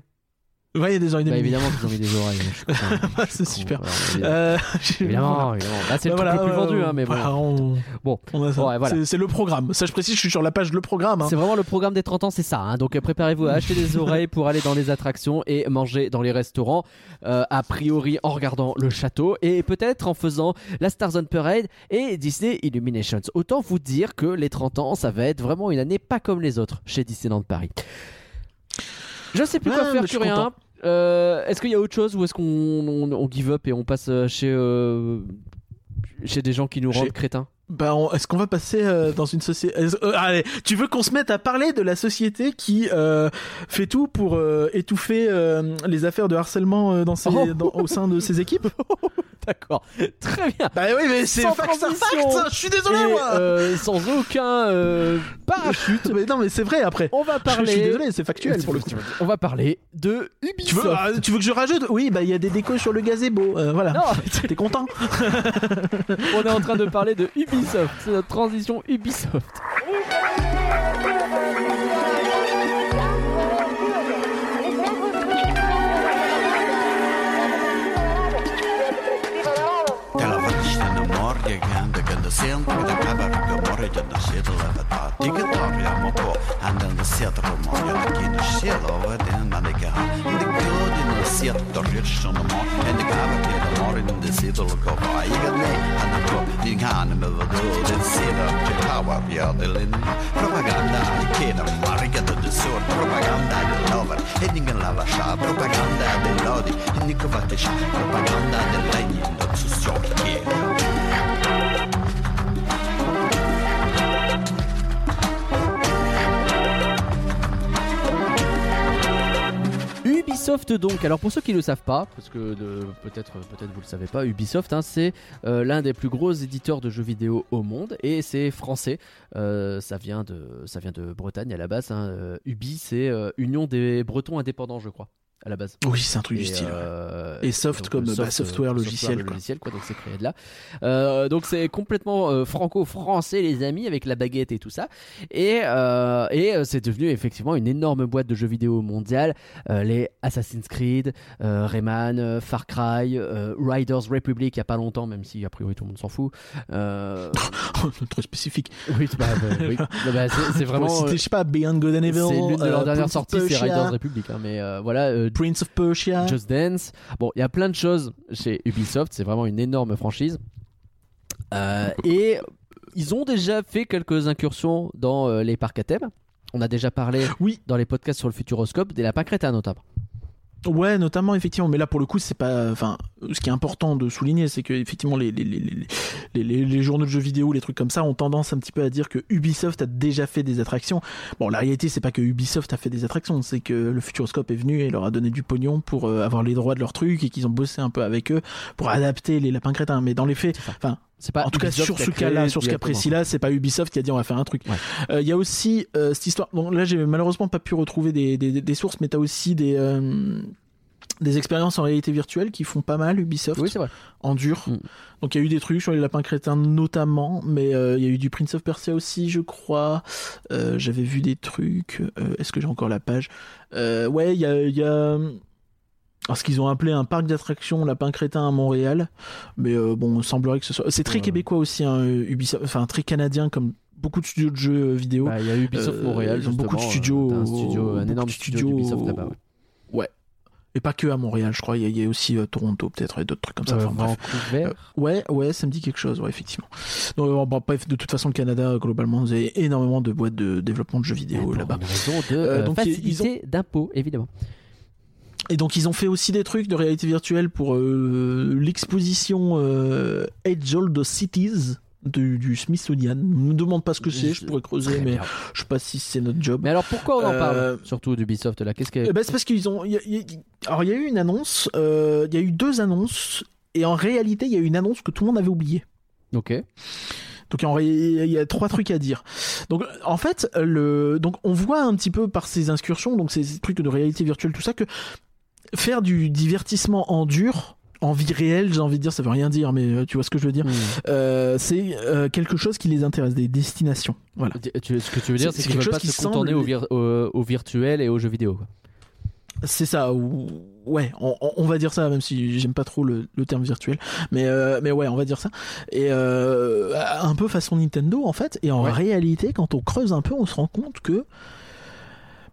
Ouais, il y a des oreilles de Bah Mimi. évidemment qu'ils ont mis des oreilles. <laughs> content. c'est super. Euh, <laughs> Évidemment, évidemment. Bah, c'est le Bah, truc le plus ouais, vendu, hein, mais bon. voilà, on... Bon. on. Ouais, voilà. C'est- C'est le programme. Ça, je précise, je suis sur la page le programme. hein. C'est vraiment le programme des 30 ans, c'est ça. hein. Donc euh, préparez-vous à acheter des oreilles pour aller dans les attractions et manger dans les restaurants. euh, a priori en regardant le château et peut-être en faisant la Star Zone Parade et Disney Illuminations. Autant vous dire que les 30 ans, ça va être vraiment une année pas comme les autres chez Disneyland Paris. Je sais plus quoi faire, plus rien. Euh, est-ce qu'il y a autre chose ou est-ce qu'on on, on give up et on passe euh, chez euh, chez des gens qui nous Chez- rendent crétins Bah, on- est-ce qu'on va passer euh, dans une société Allez, tu veux qu'on se mette à parler de la société qui euh, fait tout pour euh, étouffer euh, les affaires de harcèlement euh, dans ses- Oh. dans- au sein de ses <laughs> équipes? <laughs> D'accord, très bien. Bah oui, mais c'est Sans fact, fact, ça, Je suis désolé, Et, moi. euh, sans aucun euh, <laughs> parachute, Mais non, mais c'est vrai après. on va Je, parler. je suis désolé, c'est factuel pour le coup. On va parler de Tu Ubisoft. veux, ah, tu veux que je rajoute? Oui, bah il y a des décos sur le gazebo. euh, voilà. Non, <laughs> T'es content? On est en train de parler de Ubisoft. C'est notre transition Ubisoft. centro da Câmara que mora de nascer levantar Digitório a motor Andando the por morrer Aqui no cielo Veden na negarra De tudo no the Do richo no mor En de gava que da mor In de sido logo vai E gane Hanna pro Din hanne me vado De sida Til hawa bjade lin Propaganda I kena marga Da the sur Propaganda the lover En ingen lava sha Propaganda I lodi En the vatisha Propaganda I lengi Not the sjorki Ubisoft donc, alors pour ceux qui ne le savent pas, parce que peut-être peut-être vous le savez pas, Ubisoft hein, c'est euh, l'un des plus gros éditeurs de jeux vidéo au monde et c'est français. Euh, ça vient de ça vient de Bretagne à la base. hein. Euh, Ubi c'est Union des Bretons indépendants je crois à la base. Oui, c'est un truc du style. euh, Et soft donc, comme, bah, software euh, logiciel, quoi. logiciel quoi, donc c'est créé de là. Euh, donc c'est complètement euh, franco-français les amis avec la baguette et tout ça. Et, et c'est devenu effectivement une énorme boîte de jeux vidéo mondiale. Les Assassin's Creed, Rayman, Far Cry, Riders Republic il y a pas longtemps, même si a priori tout le monde s'en fout. <laughs> Très spécifique. oui, bah, bah, oui. <laughs> C'est- vraiment. citer, je sais pas, Beyond Good and Evil. c'est l'une de leurs dernières sorties, c'est. Riders Republic. hein, mais voilà, Prince of Persia. Just Dance. Bon, il y a plein de choses chez Ubisoft, c'est vraiment une énorme franchise. Euh, et ils ont déjà fait quelques incursions dans euh, les parcs à thème. On a déjà parlé Oui. dans les podcasts sur le Futuroscope des lapins crétins notamment. Ouais, notamment effectivement, mais là pour le coup, c'est pas. Enfin, ce qui est important de souligner, c'est que effectivement les les, les, les, journaux de jeux vidéo, les trucs comme ça, ont tendance un petit peu à dire que Ubisoft a déjà fait des attractions. Bon, la réalité, c'est pas que Ubisoft a fait des attractions, c'est que le Futuroscope est venu et leur a donné du pognon pour euh, avoir les droits de leurs trucs et qu'ils ont bossé un peu avec eux pour adapter les lapins crétins. Mais dans les faits, enfin, C'est pas en tout cas sur ce cas-là, sur ce cas précis-là, c'est pas Ubisoft qui a dit on va faire un truc. Ouais. Euh, Il y a aussi euh, cette histoire. Bon, là, j'ai malheureusement pas pu retrouver des, des, des sources, mais t'as aussi des euh, des expériences en réalité virtuelle qui font pas mal Ubisoft Oui, c'est vrai. en dur. Mm. Donc il y a eu des trucs sur les lapins crétins notamment, mais il y a eu du Prince of Persia aussi, je crois. J'avais vu des trucs. Est-ce que j'ai encore la page? Ouais, il y a, il y a alors, ce qu'ils ont appelé un parc d'attractions lapin crétin à Montréal, mais euh, bon, il semblerait que ce soit. C'est très Ouais. québécois aussi, hein, Ubisoft, enfin très canadien comme beaucoup de studios de jeux vidéo. Bah, Il y a Ubisoft Euh, Montréal. ils ont beaucoup de studios, euh, un, studio, un énorme studio d'Ubisoft là-bas. ouais. Et pas que à Montréal, je crois. Il y a, il y a aussi euh, Toronto, peut-être, et d'autres trucs comme ça. Euh, Enfin, bref. Euh, ouais, ouais, ça me dit quelque chose, ouais, effectivement. Donc, euh, bon, bref, de toute façon, le Canada, globalement, vous avez énormément de boîtes de développement de jeux vidéo là-bas. de Euh, euh, donc, ils- facilité d'impôt, évidemment. Et donc, ils ont fait aussi des trucs de réalité virtuelle pour euh, l'exposition euh, Age Old Cities du, du Smithsonian. Ne me demande pas ce que c'est, je pourrais creuser, Très mais bien. je sais pas si c'est notre job. Mais alors pourquoi on en Euh, parle surtout d'Ubisoft là? Qu'est-ce que Eh ben, c'est parce qu'ils ont. y a- il y a- alors, il y a eu une annonce, euh, il y a eu deux annonces, et en réalité, il y a eu une annonce que tout le monde avait oubliée. Ok. Donc en ré- il y a trois trucs à dire. Donc en fait, le donc on voit un petit peu par ces incursions, donc ces trucs de réalité virtuelle, tout ça, que faire du divertissement en dur, en vie réelle, j'ai envie de dire, ça veut rien dire, mais euh, tu vois ce que je veux dire. Hmm. Euh, c'est euh, quelque chose qui les intéresse, des destinations. Voilà. Ce que tu veux dire, C'est- qu'ils quelque veulent pas chose se qui contourner semble- au, vir- au- au virtuel et aux jeux vidéo. C'est ça, ou- ouais, on, va dire ça, même si j'aime pas trop le, le terme virtuel, mais euh, mais ouais, on va dire ça. Et un peu façon Nintendo en fait. Et en Ouais. réalité, quand on creuse un peu, on se rend compte que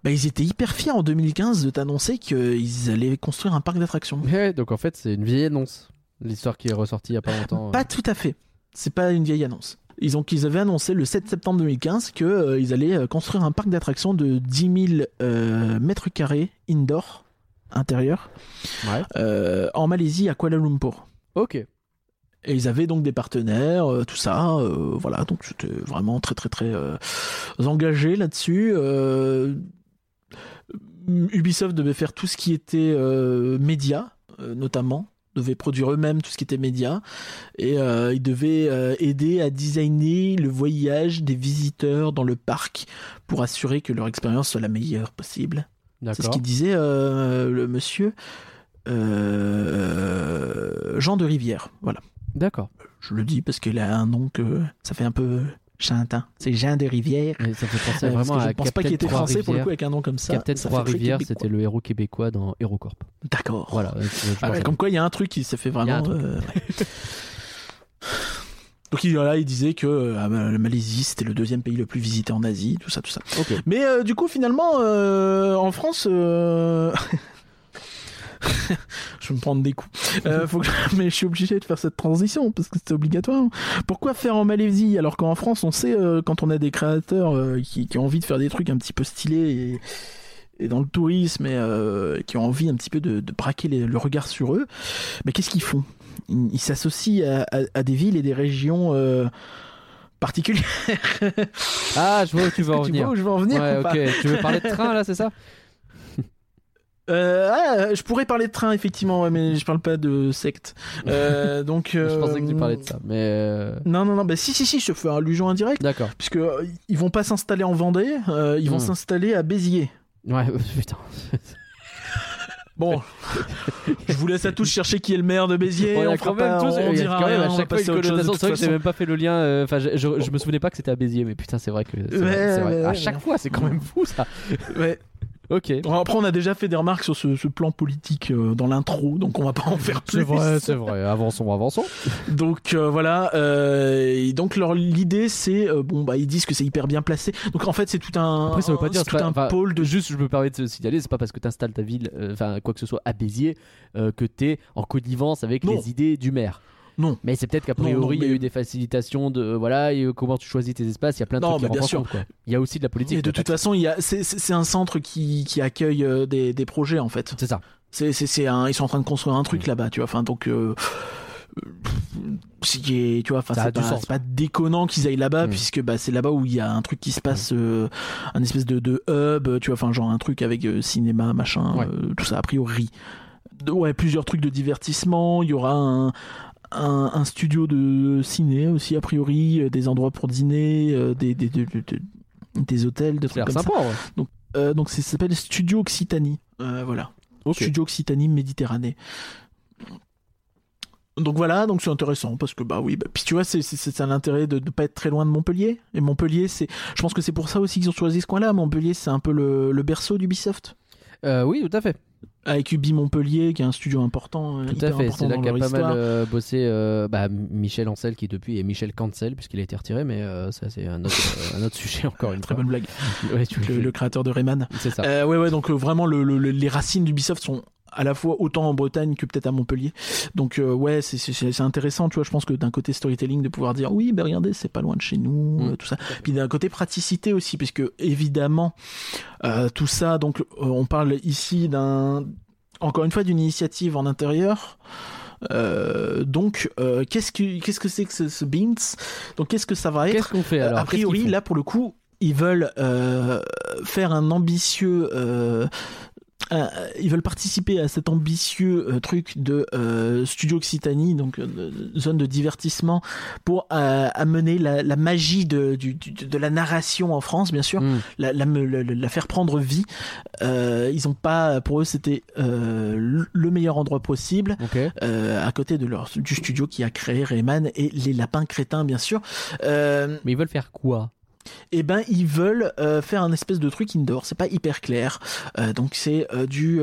bah, ils étaient hyper fiers en 2015 de t'annoncer qu'ils allaient construire un parc d'attractions. Ouais, donc en fait, c'est une vieille annonce. L'histoire qui est ressortie il y a pas longtemps. Pas tout à fait. C'est pas une vieille annonce. Ils ont qu'ils avaient annoncé le 7 septembre 2015 que euh, ils allaient euh, construire un parc d'attractions de 10 000 euh, mètres carrés indoor intérieur Ouais. euh, en Malaisie à Kuala Lumpur. Ok. Et ils avaient donc des partenaires, euh, tout ça, euh, voilà, donc c'était vraiment très très très euh, engagé là-dessus. Euh, Ubisoft devait faire tout ce qui était euh, média, euh, notamment, devait produire eux-mêmes tout ce qui était média, et euh, ils devaient euh, aider à designer le voyage des visiteurs dans le parc pour assurer que leur expérience soit la meilleure possible. C'est ce qu'il disait euh, le monsieur Jean de Rivière. Voilà. D'accord. Je le dis parce qu'il a un nom que ça fait un peu chantin. C'est Jean de Rivière. Ça fait penser Euh, vraiment je à pense pas Captain qu'il était français pour le coup avec un nom comme ça. Captain ça Trois Rivières, c'était le héros québécois dans HeroCorp. D'accord. Voilà. je- je Ah ouais, comme quoi il y a un truc qui s'est fait vraiment. euh. <laughs> Donc il, voilà, il disait que euh, ah, la Malaisie c'était le deuxième pays le plus visité en Asie, tout ça, tout ça. Ok. Mais euh, du coup, finalement, en France, <laughs> <laughs> je vais me prendre des coups. Euh, faut que... <laughs> Mais je suis obligé de faire cette transition parce que c'est obligatoire. Pourquoi faire en Malaisie alors qu'en France, on sait euh, quand on a des créateurs euh, qui, qui ont envie de faire des trucs un petit peu stylés et, et dans le tourisme et euh, qui ont envie un petit peu de, de braquer les- le regard sur eux, mais qu'est-ce qu'ils font? Ils s'associent à, à- à des villes et des régions. particulières. Ah, je vois où tu veux en tu venir. vois où je veux en venir Ouais, ok. Tu veux parler de train là, c'est ça? Euh, ah, je pourrais parler de train effectivement, ouais, mais je parle pas de secte. <laughs> Euh, donc, Je pensais que tu euh, parlais de ça, mais euh, Non, non, non, bah si, si, si, je fais allusion indirecte, d'accord. puisque euh, ils vont pas s'installer en Vendée, euh, ils vont Hmm. s'installer à Béziers. Ouais, <laughs> putain. <laughs> Bon, je vous laisse à tous chercher qui est le maire de Béziers. On on fera pas- tous. on a dira quand même rien, à on chaque fois une toute C'est vrai que j'ai même pas fait le lien. euh, Enfin, je, je- je me souvenais pas que c'était à Béziers, mais putain, c'est vrai que. Ouais, vrai, ouais, à ouais, chaque ouais. fois, c'est quand même fou ça. Ouais. Ok. Bon, Après, on a déjà fait des remarques sur ce, ce plan politique euh, dans l'intro, donc on va pas en faire plus. C'est vrai, c'est vrai. Avançons, avançons. <laughs> Donc euh, voilà. euh, et donc leur l'idée, c'est bon bah ils disent que c'est hyper bien placé. Donc en fait, c'est tout un, Après, ça veut pas dire c'est tout un pôle de Juste, je me permets de te signaler, c'est pas parce que tu installes ta ville, enfin quoi que ce soit à Béziers, que t'es en connivence avec Non. les idées du maire. Non. Mais c'est peut-être qu'a priori, il y a eu des facilitations de voilà, et, euh, comment tu choisis tes espaces, il y a plein de Non, trucs qui bien sûr. quoi. Il y a aussi de la politique. Et de toute façon, il y a c'est un centre qui qui accueille euh, des des projets en fait. C'est ça. C'est c'est c'est un ils sont en train de construire un truc Mm. là-bas, tu vois. Enfin donc. Euh, c'est- tu vois, enfin, c'est pas, déconnant qu'ils aillent là-bas Mm. puisque bah, c'est là-bas où il y a un truc qui se passe, euh, un espèce de, de hub, tu vois, enfin genre un truc avec euh, cinéma, machin, Ouais. euh, tout ça a priori. De- ouais, plusieurs trucs de divertissement. Il y aura un, un, un studio de ciné aussi a priori, euh, des endroits pour dîner, euh, des, des, des, hôtels, a trucs comme sympa, ça. ouais. Euh, donc ça s'appelle Studio Occitanie. Euh, voilà. Studio Occitanie Méditerranée. Donc voilà, donc c'est intéressant parce que bah oui, bah, puis tu vois, c'est c'est- c'est un intérêt de ne pas être très loin de Montpellier. Et Montpellier, c'est, je pense que c'est pour ça aussi qu'ils ont choisi ce coin-là. Montpellier, c'est un peu le, le berceau d'Ubisoft. Euh, oui, tout à fait. Avec Ubi Montpellier, qui est un studio important. euh, Tout à fait. C'est là qu'a pas mal euh, bossé euh, bah, Michel Ancel qui depuis est Michel Cancel puisqu'il a été retiré, mais euh, ça c'est un autre, <laughs> un autre sujet encore une Très fois. bonne blague. <laughs> Ouais, tu Le, le créateur de Rayman. C'est ça. Ouais, ouais, donc vraiment, le, le- le- les racines d'Ubisoft sont à la fois autant en Bretagne que peut-être à Montpellier. Donc, euh, ouais, c'est- c'est c'est intéressant, tu vois. Je pense que d'un côté storytelling, de pouvoir dire oui, ben regardez, c'est pas loin de chez nous, Mm. euh, tout ça. Puis d'un côté praticité aussi, puisque évidemment, euh, tout ça, donc, euh, on parle ici d'un. Encore une fois, d'une initiative en intérieur. Euh, donc, euh, qu'est-ce que qu'est-ce que c'est que ce, ce Beans? Donc, qu'est-ce que ça va être? Qu'est-ce qu'on fait alors? A priori, là pour le coup, ils veulent euh, faire un ambitieux. Euh, un- ils veulent participer à cet ambitieux euh, truc de euh, Studio Occitanie, donc euh, zone de divertissement, pour euh, amener la, la magie de, du- du- de la narration en France, bien sûr, Hmm. la, faire prendre vie. Euh, ils ont pas, pour eux, c'était euh, le- le meilleur endroit possible euh, à côté de leur du studio qui a créé Rayman et les lapins crétins, bien sûr. Euh, Mais ils veulent faire quoi? Eh ben ils veulent euh, faire un espèce de truc indoor, c'est pas hyper clair. Euh, donc c'est euh, du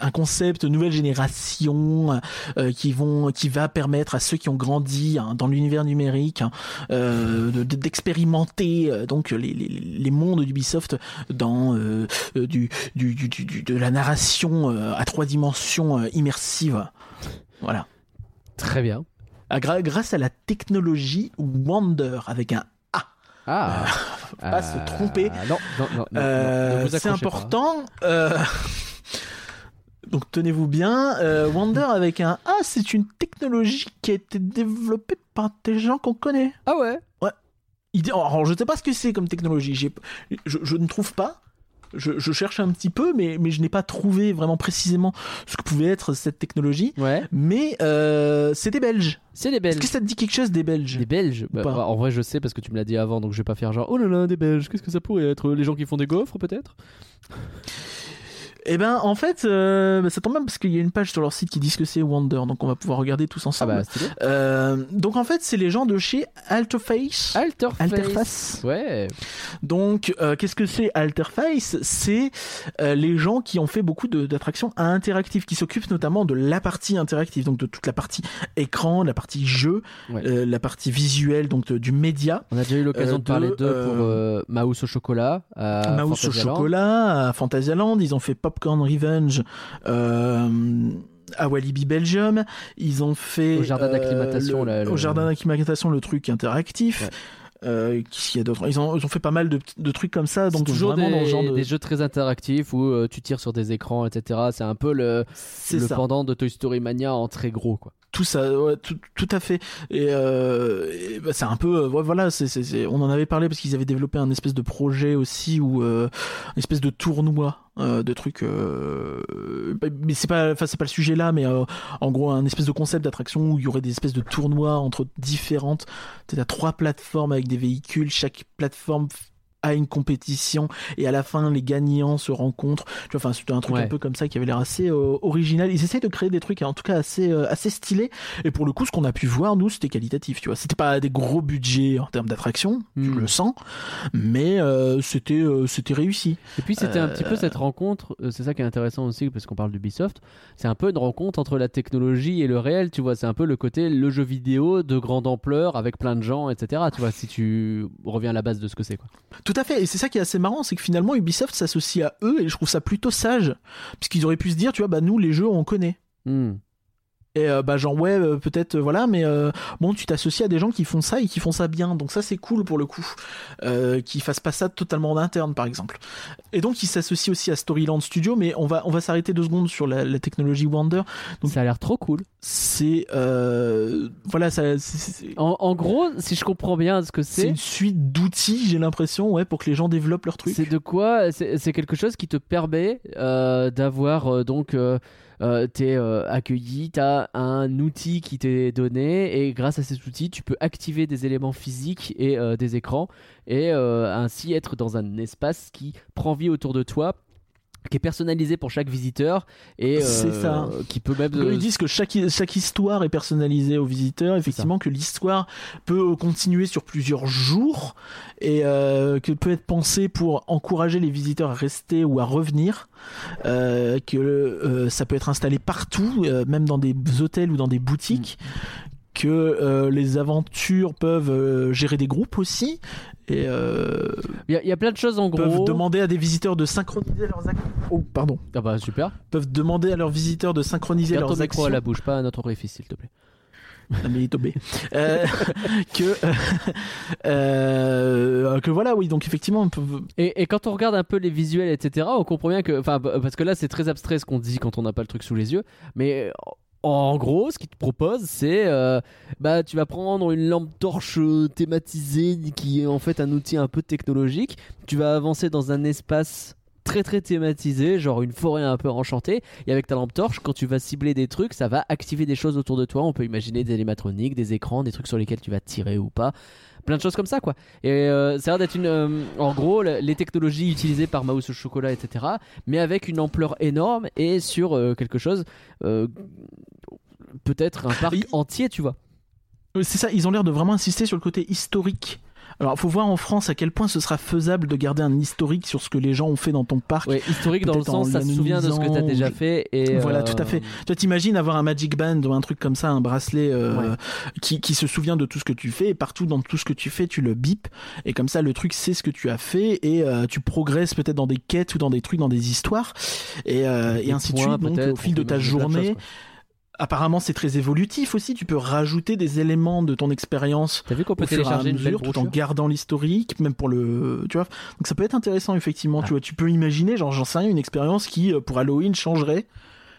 un concept nouvelle génération euh, qui vont qui va permettre à ceux qui ont grandi hein, dans l'univers numérique hein, euh, de- de- d'expérimenter euh, donc les, les, les mondes d'Ubisoft dans du, du, du, du- de la narration à trois dimensions immersive. Voilà. Très bien. Ah, grâce à la technologie Wonder avec un Ah. faut pas se tromper. Non, non, non. non, Euh, ne c'est pas. important. euh, <laughs> Donc tenez-vous bien, euh, Wonder avec un A, c'est une technologie qui a été développée par des gens qu'on connaît. Ah ouais? Dit- Alors je sais pas ce que c'est comme technologie, je ne trouve pas. Je, je cherche un petit peu, mais, mais je n'ai pas trouvé vraiment précisément ce que pouvait être cette technologie. Ouais. Mais euh, c'est des Belges. C'est des Est-ce que ça te dit quelque chose des Belges? Des Belges? Bah, bah, En vrai, je sais parce que tu me l'as dit avant, donc je vais pas faire genre oh là là, des Belges. Qu'est-ce que ça pourrait être? Les gens qui font des gaufres, peut-être? Eh ben, en fait, euh, ça tombe bien parce qu'il y a une page sur leur site qui dit ce que c'est Wonder, donc on va pouvoir regarder tous Ah ensemble. bah, stylé. Euh, donc en fait, c'est les gens de chez Alterface. Alterface. Alterface. Ouais. Donc, euh, qu'est-ce que c'est Alterface? C'est les gens qui ont fait beaucoup d'attractions interactives, qui s'occupent notamment de la partie interactive, donc de toute la partie écran, la partie jeu, Ouais. la partie visuelle, donc de- du média. On a déjà eu l'occasion de parler de, d'eux pour Mouse au chocolat. à Mouse au chocolat, à Fantasyland, ils ont fait Popcorn Revenge euh, à Walibi Belgium, ils ont fait Au jardin euh, d'acclimatation, le- là, le- au jardin d'acclimatation le truc interactif. Ouais. Euh, qu'il y a d'autre? Ils ont, ils ont fait pas mal de, de trucs comme ça, donc toujours vraiment des, dans ce genre de. des jeux très interactifs où euh, tu tires sur des écrans, etc. C'est un peu le, le pendant de Toy Story Mania en très gros, quoi. Tout ça, tout, à fait. Et, euh, bah, c'est un peu, euh, on en avait parlé parce qu'ils avaient développé un espèce de projet aussi ou euh, une espèce de tournoi de trucs. bah, mais c'est pas, enfin pas le sujet là, mais en gros un espèce de concept d'attraction où il y aurait des espèces de tournois entre différentes. T'as trois plateformes avec des véhicules, chaque plateforme à une compétition et à la fin les gagnants se rencontrent. Tu vois, enfin c'était un truc Ouais. un peu comme ça qui avait l'air assez euh, original. Ils essayent de créer des trucs en tout cas assez euh, assez stylés. Et pour le coup, ce qu'on a pu voir nous, c'était qualitatif. Tu vois, c'était pas des gros budgets en termes d'attraction, tu Hmm. le sens, mais euh, c'était c'était réussi. Et puis c'était un petit peu cette rencontre, c'est ça qui est intéressant aussi parce qu'on parle d'Ubisoft, c'est un peu une rencontre entre la technologie et le réel, tu vois, c'est un peu le côté le jeu vidéo de grande ampleur avec plein de gens, etc. Tu vois, si tu reviens à la base de ce que c'est quoi. Tout à fait, et c'est ça qui est assez marrant, c'est que finalement Ubisoft s'associe à eux, et je trouve ça plutôt sage, puisqu'ils auraient pu se dire, tu vois, bah nous les jeux on connaît. Hmm. Et euh, bah genre ouais euh, peut-être euh, voilà mais euh, bon tu t'associes à des gens qui font ça et qui font ça bien. Donc ça c'est cool pour le coup. Euh, qui fassent pas ça totalement en interne par exemple. Et donc ils s'associent aussi à Storyland Studio mais on va on va s'arrêter deux secondes sur la, la technologie Wonder. Donc- Ça a l'air trop cool. c'est voilà ça En, en gros, si je comprends bien ce que c'est c'est, une suite d'outils j'ai l'impression ouais pour que les gens développent leurs trucs c'est de quoi C'est quelque chose qui te permet d'avoir donc euh, t'es euh, accueilli, t'as un outil qui t'est donné et grâce à cet outil, tu peux activer des éléments physiques et euh, des écrans et ainsi être dans un espace qui prend vie autour de toi qui est personnalisé pour chaque visiteur et euh, C'est ça. qui peut même ils disent que chaque, chaque histoire est personnalisée aux visiteurs, effectivement que l'histoire peut continuer sur plusieurs jours et euh, que peut être pensée pour encourager les visiteurs à rester ou à revenir, euh, que euh, ça peut être installé partout, euh, même dans des hôtels ou dans des boutiques. Que euh, les aventures peuvent euh, gérer des groupes aussi et euh, il y, a- il y a plein de choses en peuvent gros. demander à des visiteurs de synchroniser leurs actions. Oh, pardon. Ah bah super. Peuvent demander à leurs visiteurs de synchroniser Garde ton leurs micro actions. à la bouche, pas à notre orifice s'il te plaît. Ah, mais il est tombé. Euh, <laughs> que euh, que voilà oui donc effectivement on peut- Et, et quand on regarde un peu les visuels, etc., on comprend bien que. Enfin, parce que là, c'est très abstrait ce qu'on dit quand on n'a pas le truc sous les yeux. Mais en gros, ce qu'il te propose, c'est. euh, bah, tu vas prendre une lampe torche thématisée qui est en fait un outil un peu technologique. Tu vas avancer dans un espace très très thématisé, genre une forêt un peu enchantée. Et avec ta lampe torche, quand tu vas cibler des trucs, ça va activer des choses autour de toi. On peut imaginer des animatroniques, des écrans, des trucs sur lesquels tu vas tirer ou pas. Plein de choses comme ça, quoi. Et euh, ça a l'air d'être une. euh, en gros, les technologies utilisées par Mouse au chocolat, etc. Mais avec une ampleur énorme et sur euh, quelque chose. euh, Peut-être un parc Oui. entier, tu vois. c'est ça ils ont l'air de vraiment insister sur le côté historique alors faut voir en France à quel point ce sera faisable de garder un historique sur ce que les gens ont fait dans ton parc Ouais, historique dans le sens, ça se souvient de ce que tu as déjà fait. Et, <laughs> Voilà, euh, tout à fait. Toi, t'imagines avoir un Magic Band ou un truc comme ça, un bracelet euh, Ouais. qui, qui se souvient de tout ce que tu fais, et partout dans tout ce que tu fais, tu le bip, et comme ça, le truc sait ce que tu as fait, et euh, tu progresses peut-être dans des quêtes ou dans des trucs, dans des histoires, et, euh, et ainsi de suite. Donc, au fil de ta journée. Apparemment, c'est très évolutif aussi. Tu peux rajouter des éléments de ton expérience T'as vu qu'on peut au fur et à télécharger une belle mesure, tout en gardant l'historique, même pour le, tu vois. Donc ça peut être intéressant effectivement. Ah. Tu vois, tu peux imaginer, genre j'en sais rien, une expérience qui euh, pour Halloween changerait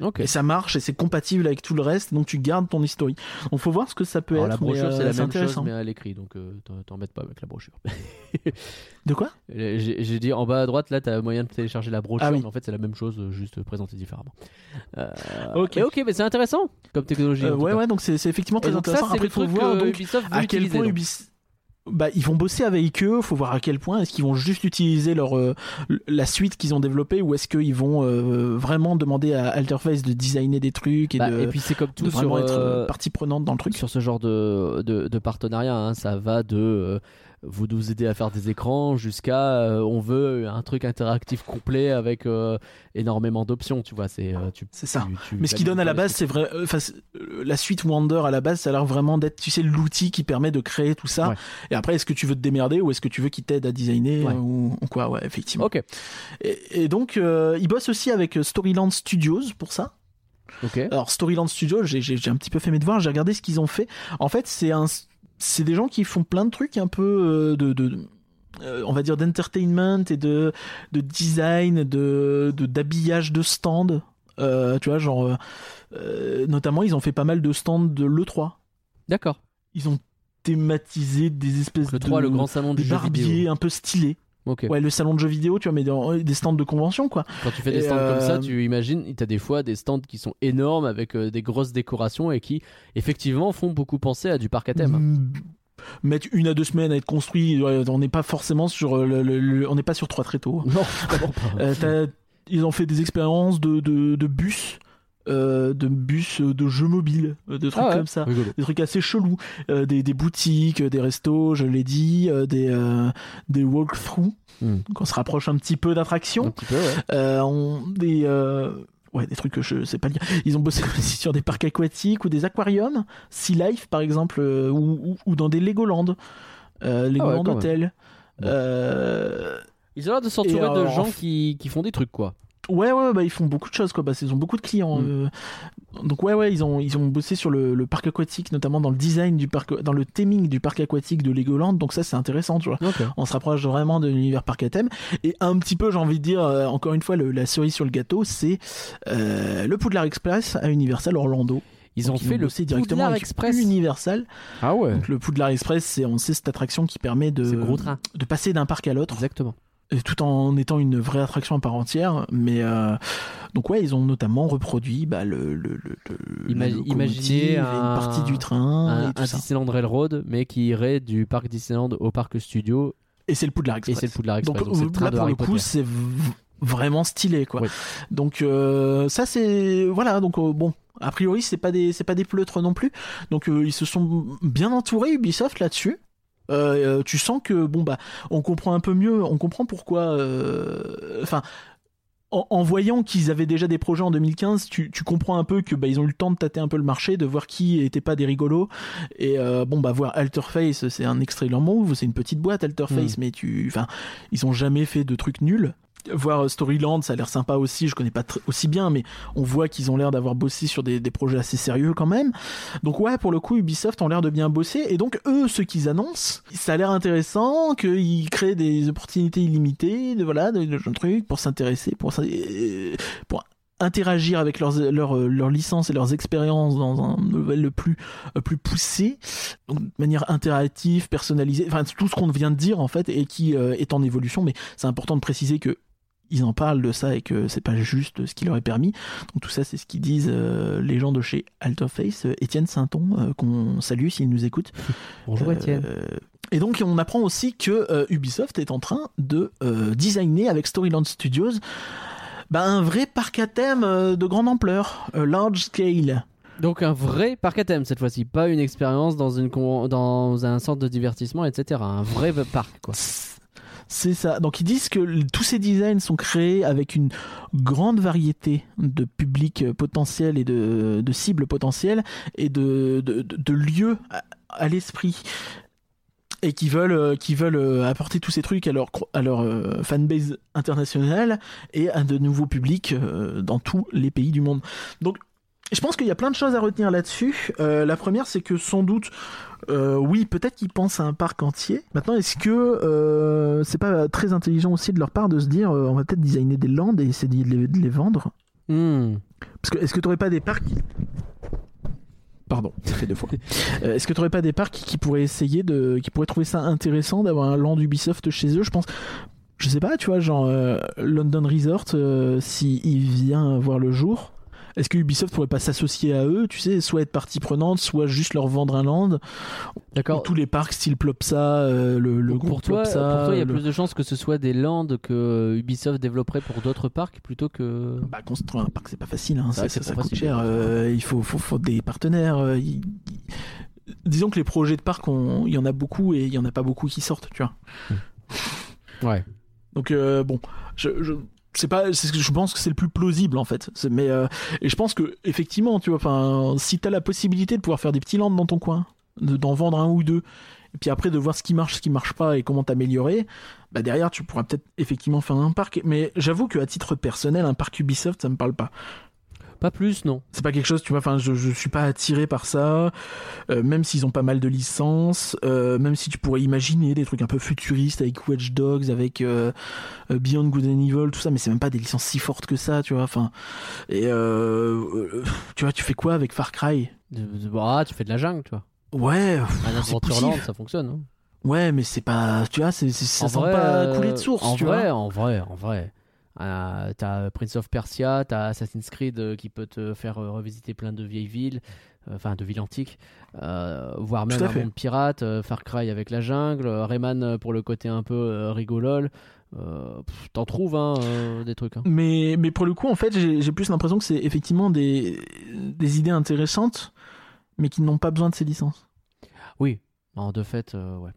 Ok. et ça marche et c'est compatible avec tout le reste, donc tu gardes ton historique. Donc faut voir ce que ça peut Alors, être. la brochure, euh, c'est la même chose, mais à l'écrit, donc euh, t'embêtes pas avec la brochure. <laughs> De quoi? J'ai j'ai dit en bas à droite, là, t'as moyen de télécharger la brochure, Ah oui. mais en fait, c'est la même chose, euh, juste présentée différemment. Euh, Ok. mais ok, mais c'est intéressant comme technologie. Euh, Ouais ouais, donc c'est effectivement très intéressant. c'est Après faut voir à quel point. Ubisoft bah, ils vont bosser avec eux, faut voir à quel point est-ce qu'ils vont juste utiliser leur euh, la suite qu'ils ont développée ou est-ce qu'ils vont euh, vraiment demander à Alterface de designer des trucs et Bah, de, et puis c'est comme de tout sur, vraiment être euh, euh, partie prenante dans le truc. sur ce genre de, de, de partenariat. hein. Ça va de euh, vous nous aider à faire des écrans jusqu'à euh, on veut un truc interactif complet avec euh, énormément d'options. Tu vois, c'est euh, C'est ça. tu- tu Mais ce qui donne à la base, c'est vrai. euh, la suite Wonder à la base, ça a l'air vraiment d'être, tu sais, l'outil qui permet de créer tout ça. Ouais. Et après, est-ce que tu veux te démerder ou est-ce que tu veux qu'il t'aide à designer Ouais. ou, ou quoi? Ouais, effectivement. Ok, Et, et donc, ils bossent aussi avec Storyland Studios pour ça. ok. Alors Storyland j'ai j'ai un petit peu fait mes devoirs, j'ai regardé ce qu'ils ont fait. En fait, c'est un, c'est des gens qui font plein de trucs un peu euh, de, de euh, on va dire d'entertainment et de, de design, de d'habillage de, stand. Euh, tu vois, genre, euh, notamment, ils ont fait pas mal de stands de l'E3. D'accord. Ils ont thématisé des espèces Le de 3, le grand salon des barbiers vidéo. un peu stylés. Ouais, le salon de jeux vidéo, tu vois, mais dans des stands de convention, quoi. Quand tu fais des Et, stands comme ça, euh, tu imagines, tu as des fois des stands qui sont énormes avec euh, des grosses décorations et qui effectivement font beaucoup penser à du parc à thème. Mm, mettre une à deux semaines à être construit. On n'est pas forcément sur euh, le, le- le- on n'est pas sur trois tréteaux. Non, pas. Euh, t'as- ils ont fait des expériences de, de, de bus, euh, de bus euh, de jeux mobiles, euh, de trucs Ah ouais, comme ça. rigolo. Des trucs assez chelous, Euh, des, des boutiques, des restos, je l'ai dit, euh, des, euh, des walkthroughs, Hmm. donc on se rapproche un petit peu peu, ouais. Euh, on- des, euh, ouais, des trucs que je sais pas dire. Ils ont bossé <laughs> aussi sur des parcs aquatiques ou des aquariums, Sea Life par exemple, euh, ou, ou, ou dans des Legoland, euh, Legoland Ah. Hotel. Bon. Euh, Ils ont l'air de s'entourer de gens en- qui, qui font des trucs, quoi. Ouais, ouais, bah, ils font beaucoup de choses, quoi. Bah, ils ont beaucoup de clients. Mm. euh. Donc, ouais, ouais, ils ont, ils ont bossé sur le, le parc aquatique, notamment dans le design du parc, dans le theming du parc aquatique de Legoland. Donc, ça, c'est intéressant, tu vois. On se rapproche vraiment de l'univers parc à thème. Et un petit peu, j'ai envie de dire, euh, encore une fois, le- la cerise sur le gâteau, c'est euh, le Poudlard Express à Universal Orlando. Ils ont fait le bossé directement Poudlard avec Express. Universal. Ah ouais. Donc, le Poudlard Express, c'est, on sait, cette attraction qui permet de, de passer d'un parc à l'autre. Exactement. Et tout en étant une vraie attraction à part entière. Mais euh, donc ouais, ils ont notamment reproduit bah, le, le, le, le- imaginez et une un- partie du train Un, et tout un ça. Disneyland Railroad, mais qui irait du parc Disneyland au parc Studio, Et c'est le Poudlard et Express. c'est le Poudlard Express. donc, train là pour le coup, c'est vraiment stylé quoi. Oui. Donc euh, ça c'est voilà donc euh, bon. A priori, c'est pas des c'est pas des pleutres non plus. Donc euh, ils se sont bien entourés Ubisoft là-dessus. Euh, euh, tu sens que bon bah on comprend un peu mieux, on comprend pourquoi. euh, Enfin, en, en voyant qu'ils avaient déjà des projets en 2015, tu, tu comprends un peu que bah ils ont eu le temps de tâter un peu le marché, de voir qui était pas des rigolos. Et euh, bon bah voir Alterface, c'est un extrait de leur move, c'est une petite boîte Alterface, mais tu, enfin, ils ont jamais fait de trucs nuls. Voir euh, Storyland, ça a l'air sympa aussi. Je connais pas aussi bien, mais on voit qu'ils ont l'air d'avoir bossé sur des, projets assez sérieux quand même. Donc ouais, pour le coup, Ubisoft ont l'air de bien bosser. Et donc eux, ce qu'ils annoncent, ça a l'air intéressant, qu'ils créent des opportunités illimitées, de voilà, de, de jeunes trucs pour s'intéresser, pour euh, pour interagir avec leurs leurs leurs licences et leurs expériences dans un level le plus euh, plus poussé de manière interactive personnalisée enfin tout ce qu'on vient de dire en fait et qui euh, est en évolution mais c'est important de préciser que ils en parlent de ça et que c'est pas juste ce qui leur est permis. Donc tout ça, c'est ce qu'ils disent euh, les gens de chez Altoface, euh, Étienne Sainton, euh, qu'on salue s'il nous écoute. <laughs> Bonjour Euh, Étienne. et donc on apprend aussi que Ubisoft est en train de designer avec Storyland Studios bah, un vrai parc à thème de grande ampleur, large scale. Donc un vrai parc à thème cette fois-ci, pas une expérience dans, une dans un centre de divertissement, etc. Un vrai parc, quoi. C'est ça. Donc ils disent que tous ces designs sont créés avec une grande variété de publics euh, potentiels et de, de cibles potentielles et de, de, de- lieux à, l'esprit. Et qui veulent, euh, qui veulent euh, apporter tous ces trucs à leur, à leur euh, fanbase internationale et à de nouveaux publics euh, dans tous les pays du monde. Donc je pense qu'il y a plein de choses à retenir là-dessus. Euh, la première, c'est que sans doute, euh, oui, peut-être qu'ils pensent à un parc entier. Maintenant, est-ce que euh, c'est pas très intelligent aussi de leur part de se dire, euh, on va peut-être designer des lands et essayer de les, de les vendre Hmm. Parce que est-ce que t'aurais pas des parcs qui- Pardon, ça fait deux fois. <laughs> Euh, est-ce que t'aurais pas des parcs qui pourraient essayer de, qui pourraient trouver ça intéressant d'avoir un land Ubisoft chez eux? Je pense. Je sais pas, tu vois, genre euh, London Resort, euh, si il vient voir le jour, est-ce que Ubisoft pourrait pas s'associer à eux, tu sais, soit être partie prenante, soit juste leur vendre un land? D'accord. tous les parcs style Plopsa, euh, le, le groupe pour toi, Plopsa, pour toi, il y a le- plus de chances que ce soit des lands que Ubisoft développerait pour d'autres parcs plutôt que. Bah, construire un parc, c'est pas facile. Hein. Ça, coûte facile. cher. euh, il faut, faut, faut des partenaires. euh, il- Disons que les projets de parc, il y en a beaucoup et il y en a pas beaucoup qui sortent, tu vois. Ouais. Donc euh, bon, je, je c'est pas, c'est je pense que c'est le plus plausible en fait. Mais euh, et je pense que effectivement, tu vois, enfin, si t'as la possibilité de pouvoir faire des petits lands dans ton coin, de- d'en vendre un ou deux, et puis après de voir ce qui marche, ce qui marche pas et comment t'améliorer, bah derrière tu pourras peut-être effectivement faire un parc. Mais j'avoue que à titre personnel, un parc Ubisoft, ça me parle pas. Pas plus, non. C'est pas quelque chose, tu vois, enfin, je, je suis pas attiré par ça, euh, même s'ils ont pas mal de licences, euh, même si tu pourrais imaginer des trucs un peu futuristes avec Watch Dogs, avec euh, Beyond Good and Evil, tout ça, mais c'est même pas des licences si fortes que ça, tu vois, enfin, et tu vois, tu fais quoi avec Far Cry? De- de- Ah, tu fais de la jungle, tu vois. Ouais, Adventureland, possible. ça fonctionne. hein. ouais, mais c'est pas, tu vois, c'est, ça En sent vrai, pas couler de source, En tu vrai, vois. en vrai, en vrai. Euh, t'as Prince of Persia, t'as Assassin's Creed euh, qui peut te faire euh, revisiter plein de vieilles villes, euh, enfin de villes antiques, voire même un monde pirate, Far Cry avec la jungle, Rayman pour le côté un peu rigolol. T'en trouves hein, des trucs. hein. Mais, mais pour le coup, en fait, j'ai plus l'impression que c'est effectivement des, des idées intéressantes, mais qui n'ont pas besoin de ces licences. Oui, en de fait, ouais.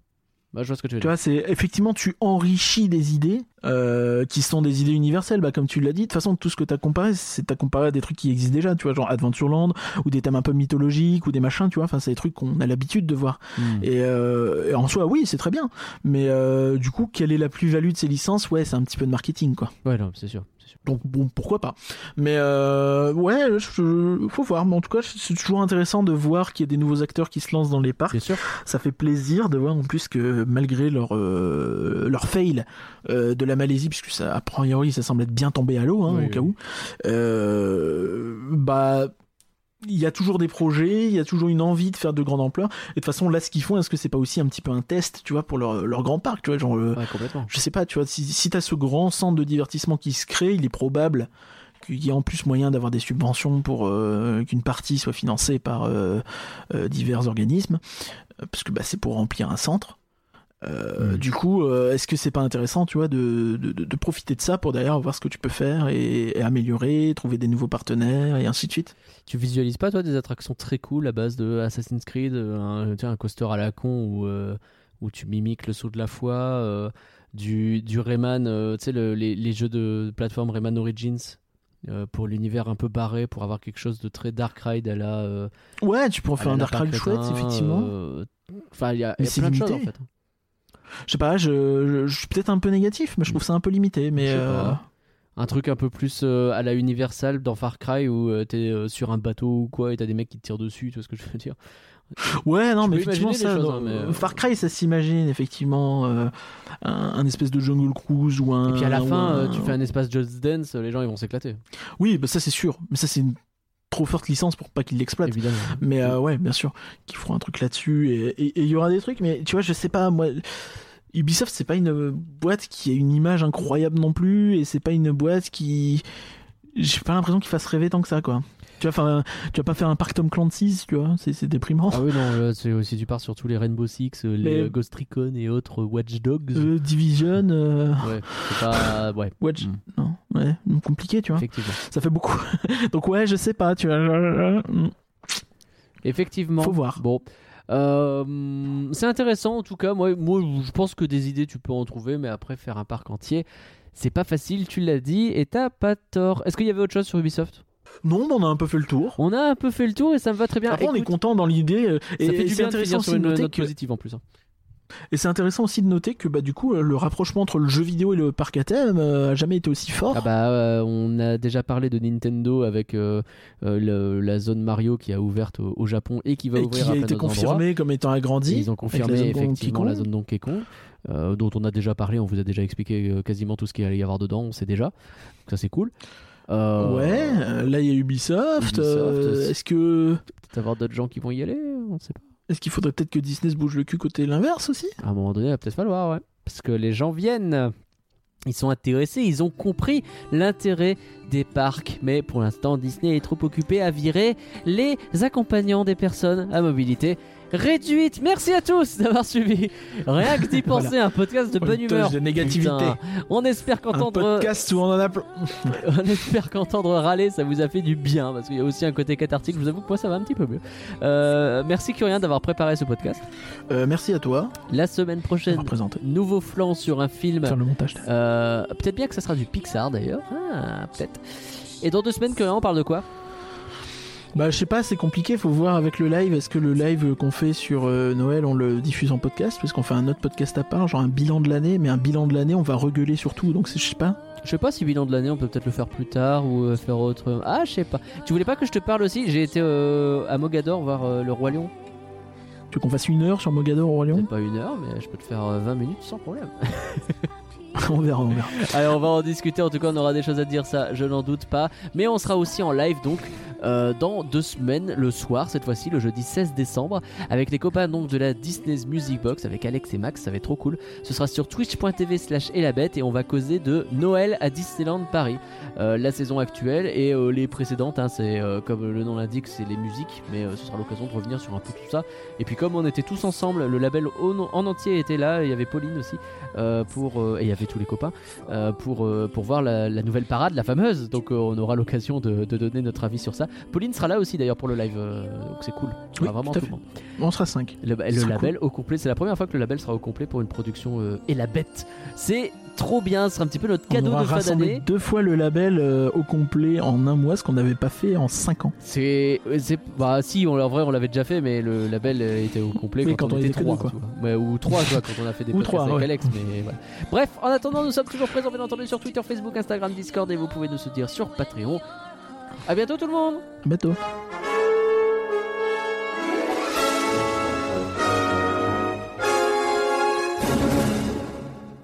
Bah, je vois ce que tu veux Tu dire. vois, c'est effectivement, tu enrichis des idées euh, qui sont des idées universelles, bah, comme tu l'as dit. De toute façon, tout ce que tu as comparé, c'est t'as comparé à des trucs qui existent déjà, tu vois, genre Adventureland, ou des thèmes un peu mythologiques, ou des machins, tu vois. Enfin, c'est des trucs qu'on a l'habitude de voir. Hmm. Et, euh, et en soi, oui, c'est très bien. Mais euh, du coup, quelle est la plus-value de ces licences? Ouais, c'est un petit peu de marketing, quoi. Ouais, non, c'est sûr. Donc bon, pourquoi pas. Mais euh, ouais, je, faut voir. Mais en tout cas, c'est toujours intéressant de voir qu'il y a des nouveaux acteurs qui se lancent dans les parcs. Bien sûr. Ça fait plaisir de voir en plus que malgré leur euh, leur fail euh, de la Malaisie, puisque ça a priori ça semble être bien tombé à l'eau, hein, Oui, au cas où, euh, bah il y a toujours des projets, il y a toujours une envie de faire de grande ampleur. Et de toute façon, là, ce qu'ils font, est-ce que c'est pas aussi un petit peu un test, tu vois, pour leur, leur grand parc, tu vois, genre, euh, Ouais, complètement. je sais pas, tu vois, si, si t'as ce grand centre de divertissement qui se crée, il est probable qu'il y ait en plus moyen d'avoir des subventions pour euh, qu'une partie soit financée par euh, euh, divers organismes, parce que bah, c'est pour remplir un centre. Euh, Mm. Du coup, euh, est-ce que c'est pas intéressant, tu vois, de, de, profiter de ça pour d'ailleurs voir ce que tu peux faire et, et améliorer, trouver des nouveaux partenaires et ainsi de suite? Tu visualises pas, toi, des attractions très cool à base de Assassin's Creed, euh, un, tu sais, un coaster à la con où, euh, où tu mimiques le saut de la foi, du, du Rayman, tu sais, le- les, les jeux de plateforme Rayman Origins. pour l'univers un peu barré, pour avoir quelque chose de très dark ride à la. Ouais, tu pourrais faire un Dark Ride chouette, effectivement. Enfin, il y a, Mais il y a c'est plein de choses en fait. Je sais pas, je, je- je suis peut-être un peu négatif, mais je trouve ça un peu limité. Mais euh. Un truc un peu plus euh, à la Universal dans Far Cry où euh, t'es sur un bateau ou quoi et t'as des mecs qui te tirent dessus, tu vois ce que je veux dire? Ouais, non, Tu mais effectivement, ça, choses, hein, mais, Far Cry, ça s'imagine effectivement euh, un, un espèce de jungle cruise ou un. Et puis à la fin, un- tu fais un espace Just Dance, les gens ils vont s'éclater. Oui, bah ça c'est sûr, mais ça c'est une trop forte licence pour pas qu'ils l'exploitent. Mais euh, ouais, bien sûr, qu'ils feront un truc là-dessus et il y aura des trucs, mais tu vois, je sais pas, moi. Ubisoft, c'est pas une boîte qui a une image incroyable non plus, et c'est pas une boîte qui. J'ai pas l'impression qu'il fasse rêver tant que ça, quoi. Tu vas, faire un- tu vas pas faire un parc Tom Clancy's, tu vois, c'est déprimant. Ah oui, non, là, aussi tu pars sur tous les Rainbow Six, euh, les Mais- euh, Ghost Recon et autres euh, Watch Dogs. Euh, Division, euh, Ouais, c'est pas. Ouais, Watch, Mm. non, ouais, compliqué, tu vois. effectivement. Ça fait beaucoup. <laughs> Donc ouais, je sais pas, tu vois. je- Effectivement. Faut voir. Bon. Euh, c'est intéressant en tout cas. Moi, moi, je pense que des idées tu peux en trouver, mais après faire un parc entier, c'est pas facile. Tu l'as dit et t'as pas tort. Est-ce qu'il y avait autre chose sur Ubisoft? Non, mais on a un peu fait le tour. On a un peu fait le tour et ça me va très bien. Après, on est content dans l'idée. euh, Et, ça fait du c'est bien intéressant sur aussi une de noter note que- positive en plus. hein. Et c'est intéressant aussi de noter que bah du coup le rapprochement entre le jeu vidéo et le parc à thème euh, a jamais été aussi fort. Ah bah euh, on a déjà parlé de Nintendo avec euh, le- la zone Mario qui a ouverte au, au Japon et qui va et ouvrir qui a été d'autres endroits. confirmé comme étant agrandi. Et ils ont confirmé la effectivement la zone Donkey Kong, dont on a déjà parlé, on vous a déjà expliqué quasiment tout ce qu'il allait y avoir dedans, on sait déjà. Donc ça c'est cool. Euh, Ouais, euh, là il y a Ubisoft. Ubisoft, euh, est-ce que Peut-être avoir d'autres gens qui vont y aller, on ne sait pas. est-ce qu'il faudrait peut-être que Disney se bouge le cul côté l'inverse aussi? À un moment donné, il va peut-être falloir, ouais. Parce que les gens viennent. Ils sont intéressés, ils ont compris l'intérêt des parcs. Mais pour l'instant, Disney est trop occupé à virer les accompagnants des personnes à mobilité réduite. Merci à tous d'avoir suivi. Rien que d'y penser, un podcast de Une bonne humeur. de négativité. Putain. On espère Un qu'entendre podcast où on en a plein. <laughs> on espère qu'entendre râler ça vous a fait du bien parce qu'il y a aussi un côté cathartique. Je vous avoue que moi ça va un petit peu mieux. Euh, merci Curien d'avoir préparé ce podcast. Euh, merci à toi La semaine prochaine, nouveau flanc sur un film. Faire le montage. Euh, peut-être bien que ça sera du Pixar d'ailleurs. Ah, peut-être. Et dans deux semaines, Curien, on parle de quoi? Bah je sais pas, c'est compliqué, faut voir avec le live. Est-ce que le live qu'on fait sur euh, Noël, on le diffuse en podcast? Parce qu'on fait un autre podcast à part, genre un bilan de l'année, mais un bilan de l'année, on va regueuler sur tout, donc je sais pas. Je sais pas si bilan de l'année, on peut peut-être le faire plus tard ou euh, faire autre. Ah, je sais pas. Tu voulais pas que je te parle aussi? J'ai été euh, à Mogador voir le Roi Lion. Tu veux qu'on fasse une heure sur Mogador au Roi Lion? Pas une heure, mais je peux te faire euh, 20 minutes sans problème. <laughs> <laughs> On verra, on verra. Allez, on va en discuter. En tout cas, on aura des choses à dire, ça, je n'en doute pas. Mais on sera aussi en live, donc euh, dans deux semaines, le soir cette fois-ci, le jeudi 16 décembre, avec les copains donc de la Disney's Music Box, avec Alex et Max, ça va être trop cool. Ce sera sur twitch.tv slash elabette et on va causer de Noël à Disneyland Paris, Euh, la saison actuelle et euh, les précédentes, hein, c'est comme le nom l'indique, c'est les musiques, mais ce sera l'occasion de revenir sur un peu tout ça. Et puis comme on était tous ensemble, le label en en entier était là, il y avait Pauline aussi, pour, et il y avait tous les copains, euh, pour, euh, pour voir la, la nouvelle parade, la fameuse. Donc euh, on aura l'occasion de, de donner notre avis sur ça. Pauline sera là aussi d'ailleurs pour le live, donc c'est cool. Oui, vraiment tout le monde. On sera 5. Le, le label au complet, c'est la première fois que le label sera au complet pour une production et la bête. C'est trop bien, ce sera un petit peu notre On cadeau aura de fin d'année. deux fois le label euh, au complet en un mois, ce qu'on n'avait pas fait en 5 ans. C'est, c'est, bah si, on, en vrai, on l'avait déjà fait, mais le label euh, était au complet Oui, quand, quand on, on était trois, quoi. Ouais, ou trois, tu vois, quand on a fait des <laughs> Ou podcasts avec ouais. Alex. Mais voilà. Bref, en attendant, nous sommes toujours présents, bien entendu, sur Twitter, Facebook, Instagram, Discord, et vous pouvez nous soutenir sur Patreon. À bientôt tout le monde. Bateau. Thank